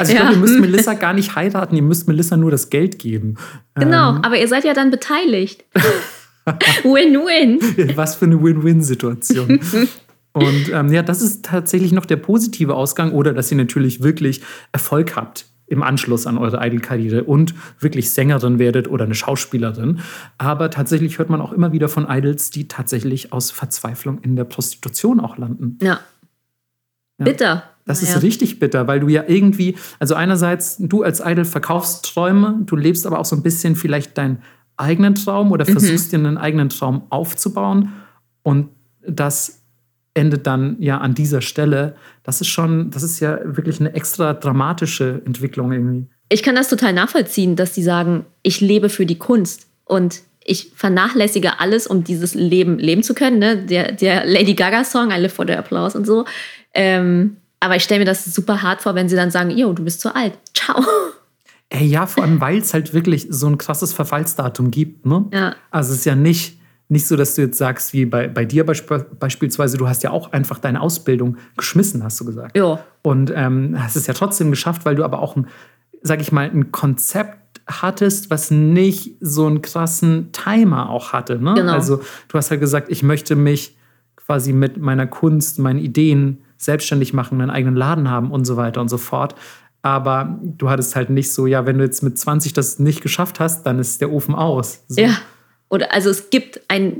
also ich ja. glaube, ihr müsst Melissa gar nicht heiraten, ihr müsst Melissa nur das Geld geben. Genau, ähm, aber ihr seid ja dann beteiligt. Win-win. Was für eine Win-Win-Situation. Und ähm, ja, das ist tatsächlich noch der positive Ausgang oder dass ihr natürlich wirklich Erfolg habt im Anschluss an eure Idol-Karriere und wirklich Sängerin werdet oder eine Schauspielerin. Aber tatsächlich hört man auch immer wieder von Idols, die tatsächlich aus Verzweiflung in der Prostitution auch landen. Ja. ja. Bitter. Das naja. ist richtig bitter, weil du ja irgendwie, also einerseits, du als Idol verkaufst Träume, du lebst aber auch so ein bisschen vielleicht deinen eigenen Traum oder mhm. versuchst dir einen eigenen Traum aufzubauen. Und das endet dann ja an dieser Stelle. Das ist schon, das ist ja wirklich eine extra dramatische Entwicklung irgendwie. ich kann das total nachvollziehen, dass die sagen, ich lebe für die Kunst und ich vernachlässige alles, um dieses Leben leben zu können. Ne? Der, der Lady Gaga-Song, I live for the applause und so. Ähm, aber ich stelle mir das super hart vor, wenn sie dann sagen, yo, du bist zu alt. Ciao. Ey, ja, vor allem, weil es halt wirklich so ein krasses Verfallsdatum gibt. Ne? Ja. Also es ist ja nicht, nicht so, dass du jetzt sagst, wie bei, bei dir beisp beispielsweise, du hast ja auch einfach deine Ausbildung geschmissen, hast du gesagt. Ja. Und ähm, hast es ja trotzdem geschafft, weil du aber auch ein, sag ich mal, ein Konzept hattest, was nicht so einen krassen Timer auch hatte. Ne? Genau. Also du hast halt gesagt, ich möchte mich quasi mit meiner Kunst, meinen Ideen selbstständig machen, einen eigenen Laden haben und so weiter und so fort. Aber du hattest halt nicht so, ja, wenn du jetzt mit 20 das nicht geschafft hast, dann ist der Ofen aus. So. Ja. Oder also es gibt ein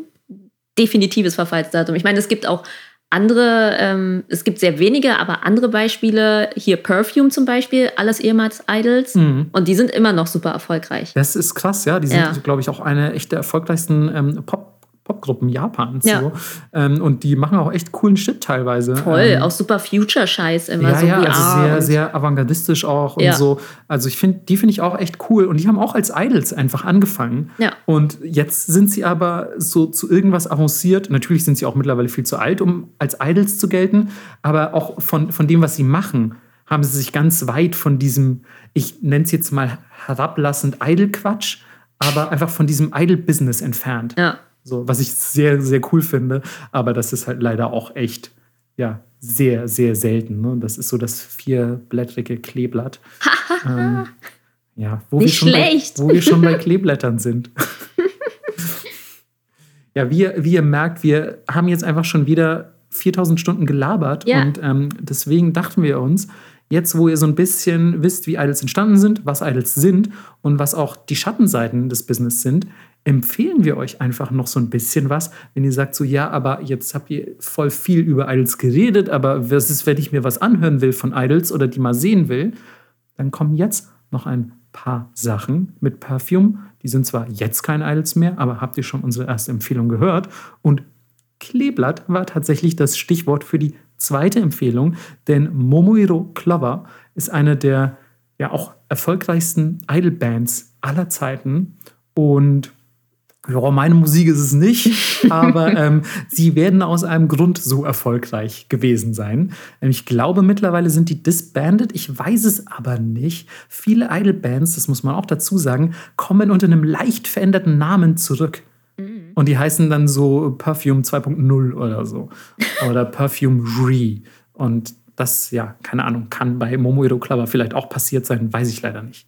definitives Verfallsdatum. Ich meine, es gibt auch andere, ähm, es gibt sehr wenige, aber andere Beispiele. Hier Perfume zum Beispiel, alles ehemals Idols. Mhm. Und die sind immer noch super erfolgreich. Das ist krass, ja. Die sind, Ja. glaube ich, auch eine echt der erfolgreichsten ähm, Pop Popgruppen Japans. Ja. So. Ähm, und die machen auch echt coolen Shit teilweise. Voll, Ähm, auch super Future-Scheiß immer ja, so ja, VR also sehr, sehr avantgardistisch auch und Ja. so. Also ich finde, die finde ich auch echt cool. Und die haben auch als Idols einfach angefangen. Ja. Und jetzt sind sie aber so zu irgendwas avanciert. Natürlich sind sie auch mittlerweile viel zu alt, um als Idols zu gelten. Aber auch von, von dem, was sie machen, haben sie sich ganz weit von diesem, ich nenne es jetzt mal herablassend Idol-Quatsch, aber einfach von diesem Idol-Business entfernt. Ja. So, was ich sehr, sehr cool finde. Aber das ist halt leider auch echt, ja, sehr, sehr selten. Ne? Das ist so das vierblättrige Kleeblatt. ähm, ja, wo Nicht wir, schon schlecht. Bei, wo wir schon bei Kleeblättern sind. ja, wie, ihr- wie ihr merkt, wir haben jetzt einfach schon wieder 4000 Stunden gelabert. Ja. Und ähm, deswegen dachten wir uns, jetzt wo ihr so ein bisschen wisst, wie Idols entstanden sind, was Idols sind und was auch die Schattenseiten des Business sind, empfehlen wir euch einfach noch so ein bisschen was, wenn ihr sagt so, ja, aber jetzt habt ihr voll viel über Idols geredet, aber was ist, wenn ich mir was anhören will von Idols oder die mal sehen will, dann kommen jetzt noch ein paar Sachen mit Perfume. Die sind zwar jetzt keine Idols mehr, aber habt ihr schon unsere erste Empfehlung gehört? Und Kleeblatt war tatsächlich das Stichwort für die zweite Empfehlung, denn Momohiro Clover ist eine der ja auch erfolgreichsten Idol-Bands aller Zeiten und ja, meine Musik ist es nicht, aber ähm, sie werden aus einem Grund so erfolgreich gewesen sein. Ich glaube, mittlerweile sind die disbanded. Ich weiß es aber nicht. Viele Idol-Bands, das muss man auch dazu sagen, kommen unter einem leicht veränderten Namen zurück. Und die heißen dann so Perfume 2.0 oder so. Oder Perfume Re. Und das, ja, keine Ahnung, kann bei Momohiro Clover vielleicht auch passiert sein, weiß ich leider nicht.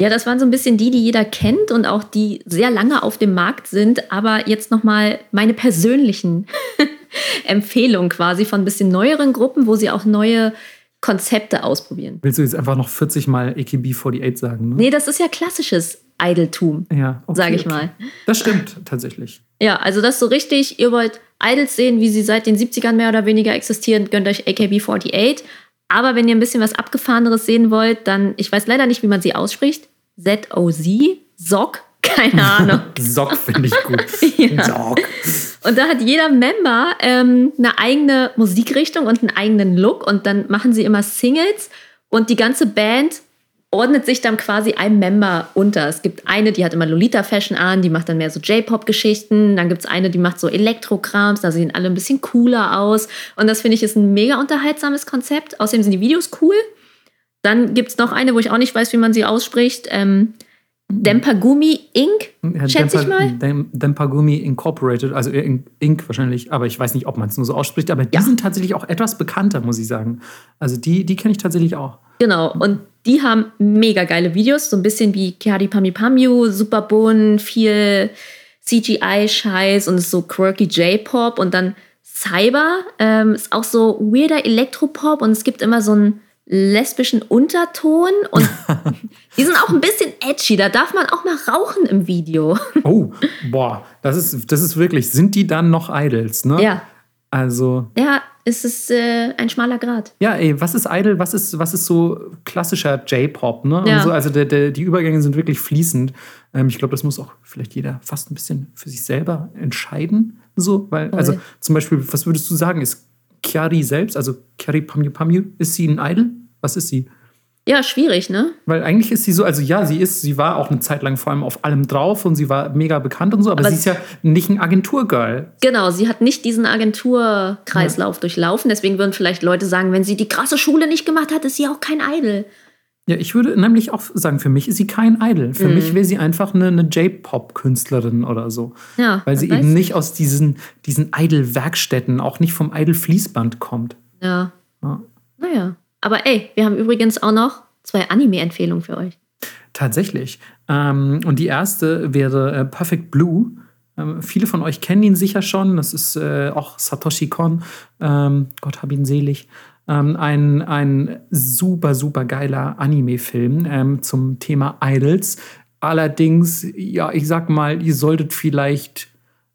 Ja, das waren so ein bisschen die, die jeder kennt und auch die sehr lange auf dem Markt sind. Aber jetzt nochmal meine persönlichen Empfehlungen quasi von ein bisschen neueren Gruppen, wo sie auch neue Konzepte ausprobieren. Willst du jetzt einfach noch 40 Mal AKB48 sagen? Ne? Nee, das ist ja klassisches Idoltum, Ja, okay, sage ich okay. mal. Das stimmt tatsächlich. Ja, also das so richtig, ihr wollt Idols sehen, wie sie seit den 70ern mehr oder weniger existieren, gönnt euch AKB48. Aber wenn ihr ein bisschen was Abgefahreneres sehen wollt, dann, ich weiß leider nicht, wie man sie ausspricht. Z-O-Z, Sock, keine Ahnung. Sock finde ich gut. Ja. Sock. Und da hat jeder Member ähm, eine eigene Musikrichtung und einen eigenen Look und dann machen sie immer Singles und die ganze Band ordnet sich dann quasi einem Member unter. Es gibt eine, die hat immer Lolita-Fashion an, die macht dann mehr so J-Pop-Geschichten. Dann gibt es eine, die macht so Elektrokrams, da sehen alle ein bisschen cooler aus. Und das finde ich ist ein mega unterhaltsames Konzept. Außerdem sind die Videos cool. Dann gibt es noch eine, wo ich auch nicht weiß, wie man sie ausspricht. Ähm, Dempagumi Inc., Ja, schätze ich mal. Dem, Dempagumi Incorporated, also In- Inc. wahrscheinlich, aber ich weiß nicht, ob man es nur so ausspricht. Aber die Ja. sind tatsächlich auch etwas bekannter, muss ich sagen. Also die, die kenne ich tatsächlich auch. Genau, und die haben mega geile Videos, so ein bisschen wie Kiari Pami Pamyu, super bunt, viel CGI-Scheiß und ist so quirky J-Pop und dann Cyber ähm, ist auch so weirder Elektropop und es gibt immer so einen lesbischen Unterton und die sind auch ein bisschen edgy, da darf man auch mal rauchen im Video. Oh, boah, das ist, das ist wirklich, sind die dann noch Idols, ne? ja, Also, ja, es ist äh, ein schmaler Grad. ja, ey, was ist Idol? Was ist, was ist so klassischer J-Pop, ne? Ja. So, also der, der, die Übergänge sind wirklich fließend. Ähm, ich glaube, das muss auch vielleicht jeder fast ein bisschen für sich selber entscheiden. So, weil, Voll. also zum Beispiel, was würdest du sagen? Ist Chiari selbst, also Chiari Pamyu Pamyu, ist sie ein Idol? Was ist sie? Ja, schwierig, ne? Weil eigentlich ist sie so, also ja, sie ist, sie war auch eine Zeit lang vor allem auf allem drauf und sie war mega bekannt und so, aber, Aber sie ist ja nicht ein Agenturgirl. Genau, sie hat nicht diesen Agenturkreislauf durchlaufen. Deswegen würden vielleicht Leute sagen, wenn sie die krasse Schule nicht gemacht hat, ist sie auch kein Idol. Ja, ich würde nämlich auch sagen, für mich ist sie kein Idol. Für Mhm. mich wäre sie einfach eine, eine J-Pop-Künstlerin oder so. Ja, Weil sie eben nicht aus diesen, diesen Idol-Werkstätten, auch nicht vom Idol-Fließband kommt. Ja. Ja. Naja. Aber ey, wir haben übrigens auch noch zwei Anime-Empfehlungen für euch. Tatsächlich. Ähm, und die erste wäre äh, Perfect Blue. Ähm, viele von euch kennen ihn sicher schon. Das ist äh, auch Satoshi Kon. Ähm, Gott hab ihn selig. Ähm, ein, ein super, super geiler Anime-Film ähm, zum Thema Idols. Allerdings, ja, ich sag mal, ihr solltet vielleicht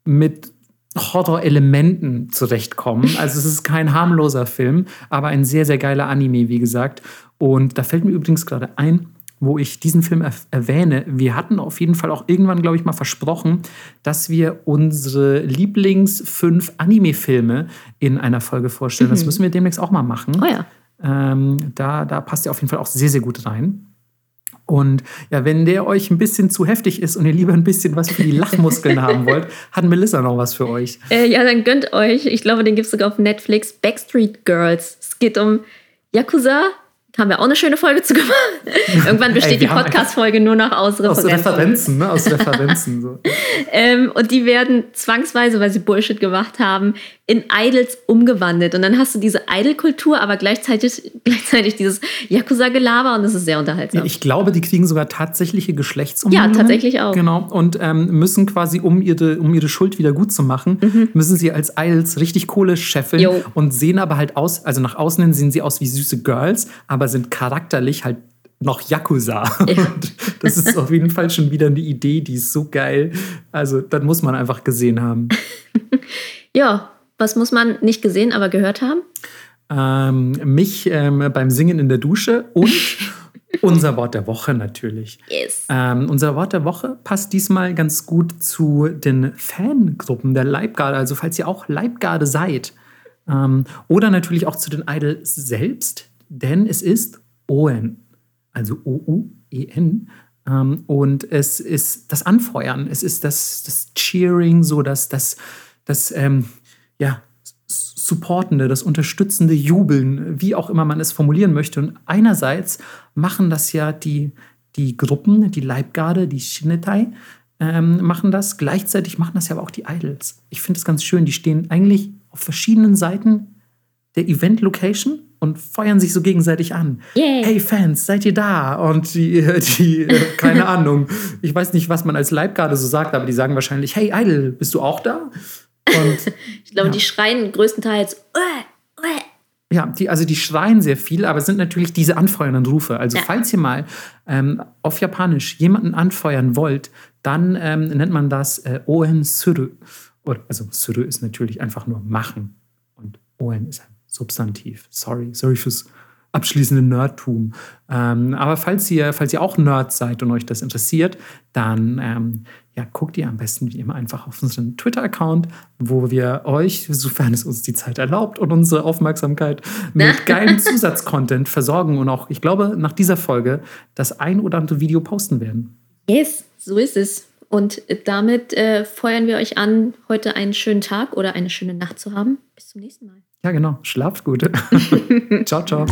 mit Horror-Elementen zurechtkommen. Also es ist kein harmloser Film, aber ein sehr, sehr geiler Anime, wie gesagt. Und da fällt mir übrigens gerade ein, wo ich diesen Film er erwähne. Wir hatten auf jeden Fall auch irgendwann, glaube ich, mal versprochen, dass wir unsere Lieblings fünf Anime-Filme in einer Folge vorstellen. Das müssen wir demnächst auch mal machen. Oh ja. Ähm, da, da passt er auf jeden Fall auch sehr, sehr gut rein. Und ja, wenn der euch ein bisschen zu heftig ist und ihr lieber ein bisschen was für die Lachmuskeln haben wollt, hat Melissa noch was für euch. Äh, ja, dann gönnt euch. Ich glaube, den gibt es sogar auf Netflix. Backstreet Girls. Es geht um Yakuza. Haben wir auch eine schöne Folge zu gemacht. Irgendwann besteht Ey, die Podcast-Folge nur noch aus Aus Referenzen. Referenzen, ne? Aus Referenzen. So. Ähm, und die werden zwangsweise, weil sie Bullshit gemacht haben, in Idols umgewandelt. Und dann hast du diese Idol-Kultur, aber gleichzeitig, gleichzeitig dieses Yakuza-Gelaber und das ist sehr unterhaltsam. Ja, ich glaube, die kriegen sogar tatsächliche Geschlechtsumwandlungen. Ja, tatsächlich auch. Genau. Und ähm, müssen quasi, um ihre, um ihre Schuld wieder gut zu machen, müssen sie als Idols richtig Kohle scheffeln Mhm. Jo. und sehen aber halt aus, also nach außen hin sehen sie aus wie süße Girls, aber sind charakterlich halt noch Yakuza. Ja. Und das ist auf jeden Fall schon wieder eine Idee, die ist so geil. Also, das muss man einfach gesehen haben. Ja, was muss man nicht gesehen, aber gehört haben? Ähm, mich ähm, beim Singen in der Dusche und unser Wort der Woche natürlich. Yes. Ähm, unser Wort der Woche passt diesmal ganz gut zu den Fangruppen der Leibgarde. Also falls ihr auch Leibgarde seid. Ähm, oder natürlich auch zu den Idols selbst, denn es ist ON, also O-U-E-N. Ähm, und es ist das Anfeuern, es ist das, das Cheering, so das, das, das ähm, ja, supportende, das unterstützende Jubeln, wie auch immer man es formulieren möchte. Und einerseits machen das ja die, die Gruppen, die Leibgarde, die Shinnetai, ähm, machen das. Gleichzeitig machen das ja aber auch die Idols. Ich finde es ganz schön. Die stehen eigentlich auf verschiedenen Seiten der Event-Location und feuern sich so gegenseitig an. Yay. Hey Fans, seid ihr da? Und die, die äh, keine Ahnung, ich weiß nicht, was man als Leibgarde so sagt, aber die sagen wahrscheinlich, hey Idol, bist du auch da? Und Ich glaube, Ja. die schreien größtenteils. Uäh, uäh. Ja, die, also die schreien sehr viel, aber es sind natürlich diese anfeuernden Rufe. Also Ja. falls ihr mal ähm, auf Japanisch jemanden anfeuern wollt, dann ähm, nennt man das äh, Oen Suru. Oder, also Suru ist natürlich einfach nur machen und Oen ist ein Substantiv. Sorry, sorry fürs abschließende Nerdtum. Ähm, aber falls ihr, falls ihr auch Nerd seid und euch das interessiert, dann ähm, ja, guckt ihr am besten wie immer einfach auf unseren Twitter-Account, wo wir euch, sofern es uns die Zeit erlaubt und unsere Aufmerksamkeit mit geilem Zusatzcontent versorgen und auch, ich glaube, nach dieser Folge das ein oder andere Video posten werden. Yes, so ist es. Und damit äh, feuern wir euch an, heute einen schönen Tag oder eine schöne Nacht zu haben. Bis zum nächsten Mal. Ja, genau. Schlaft gut. ciao, ciao.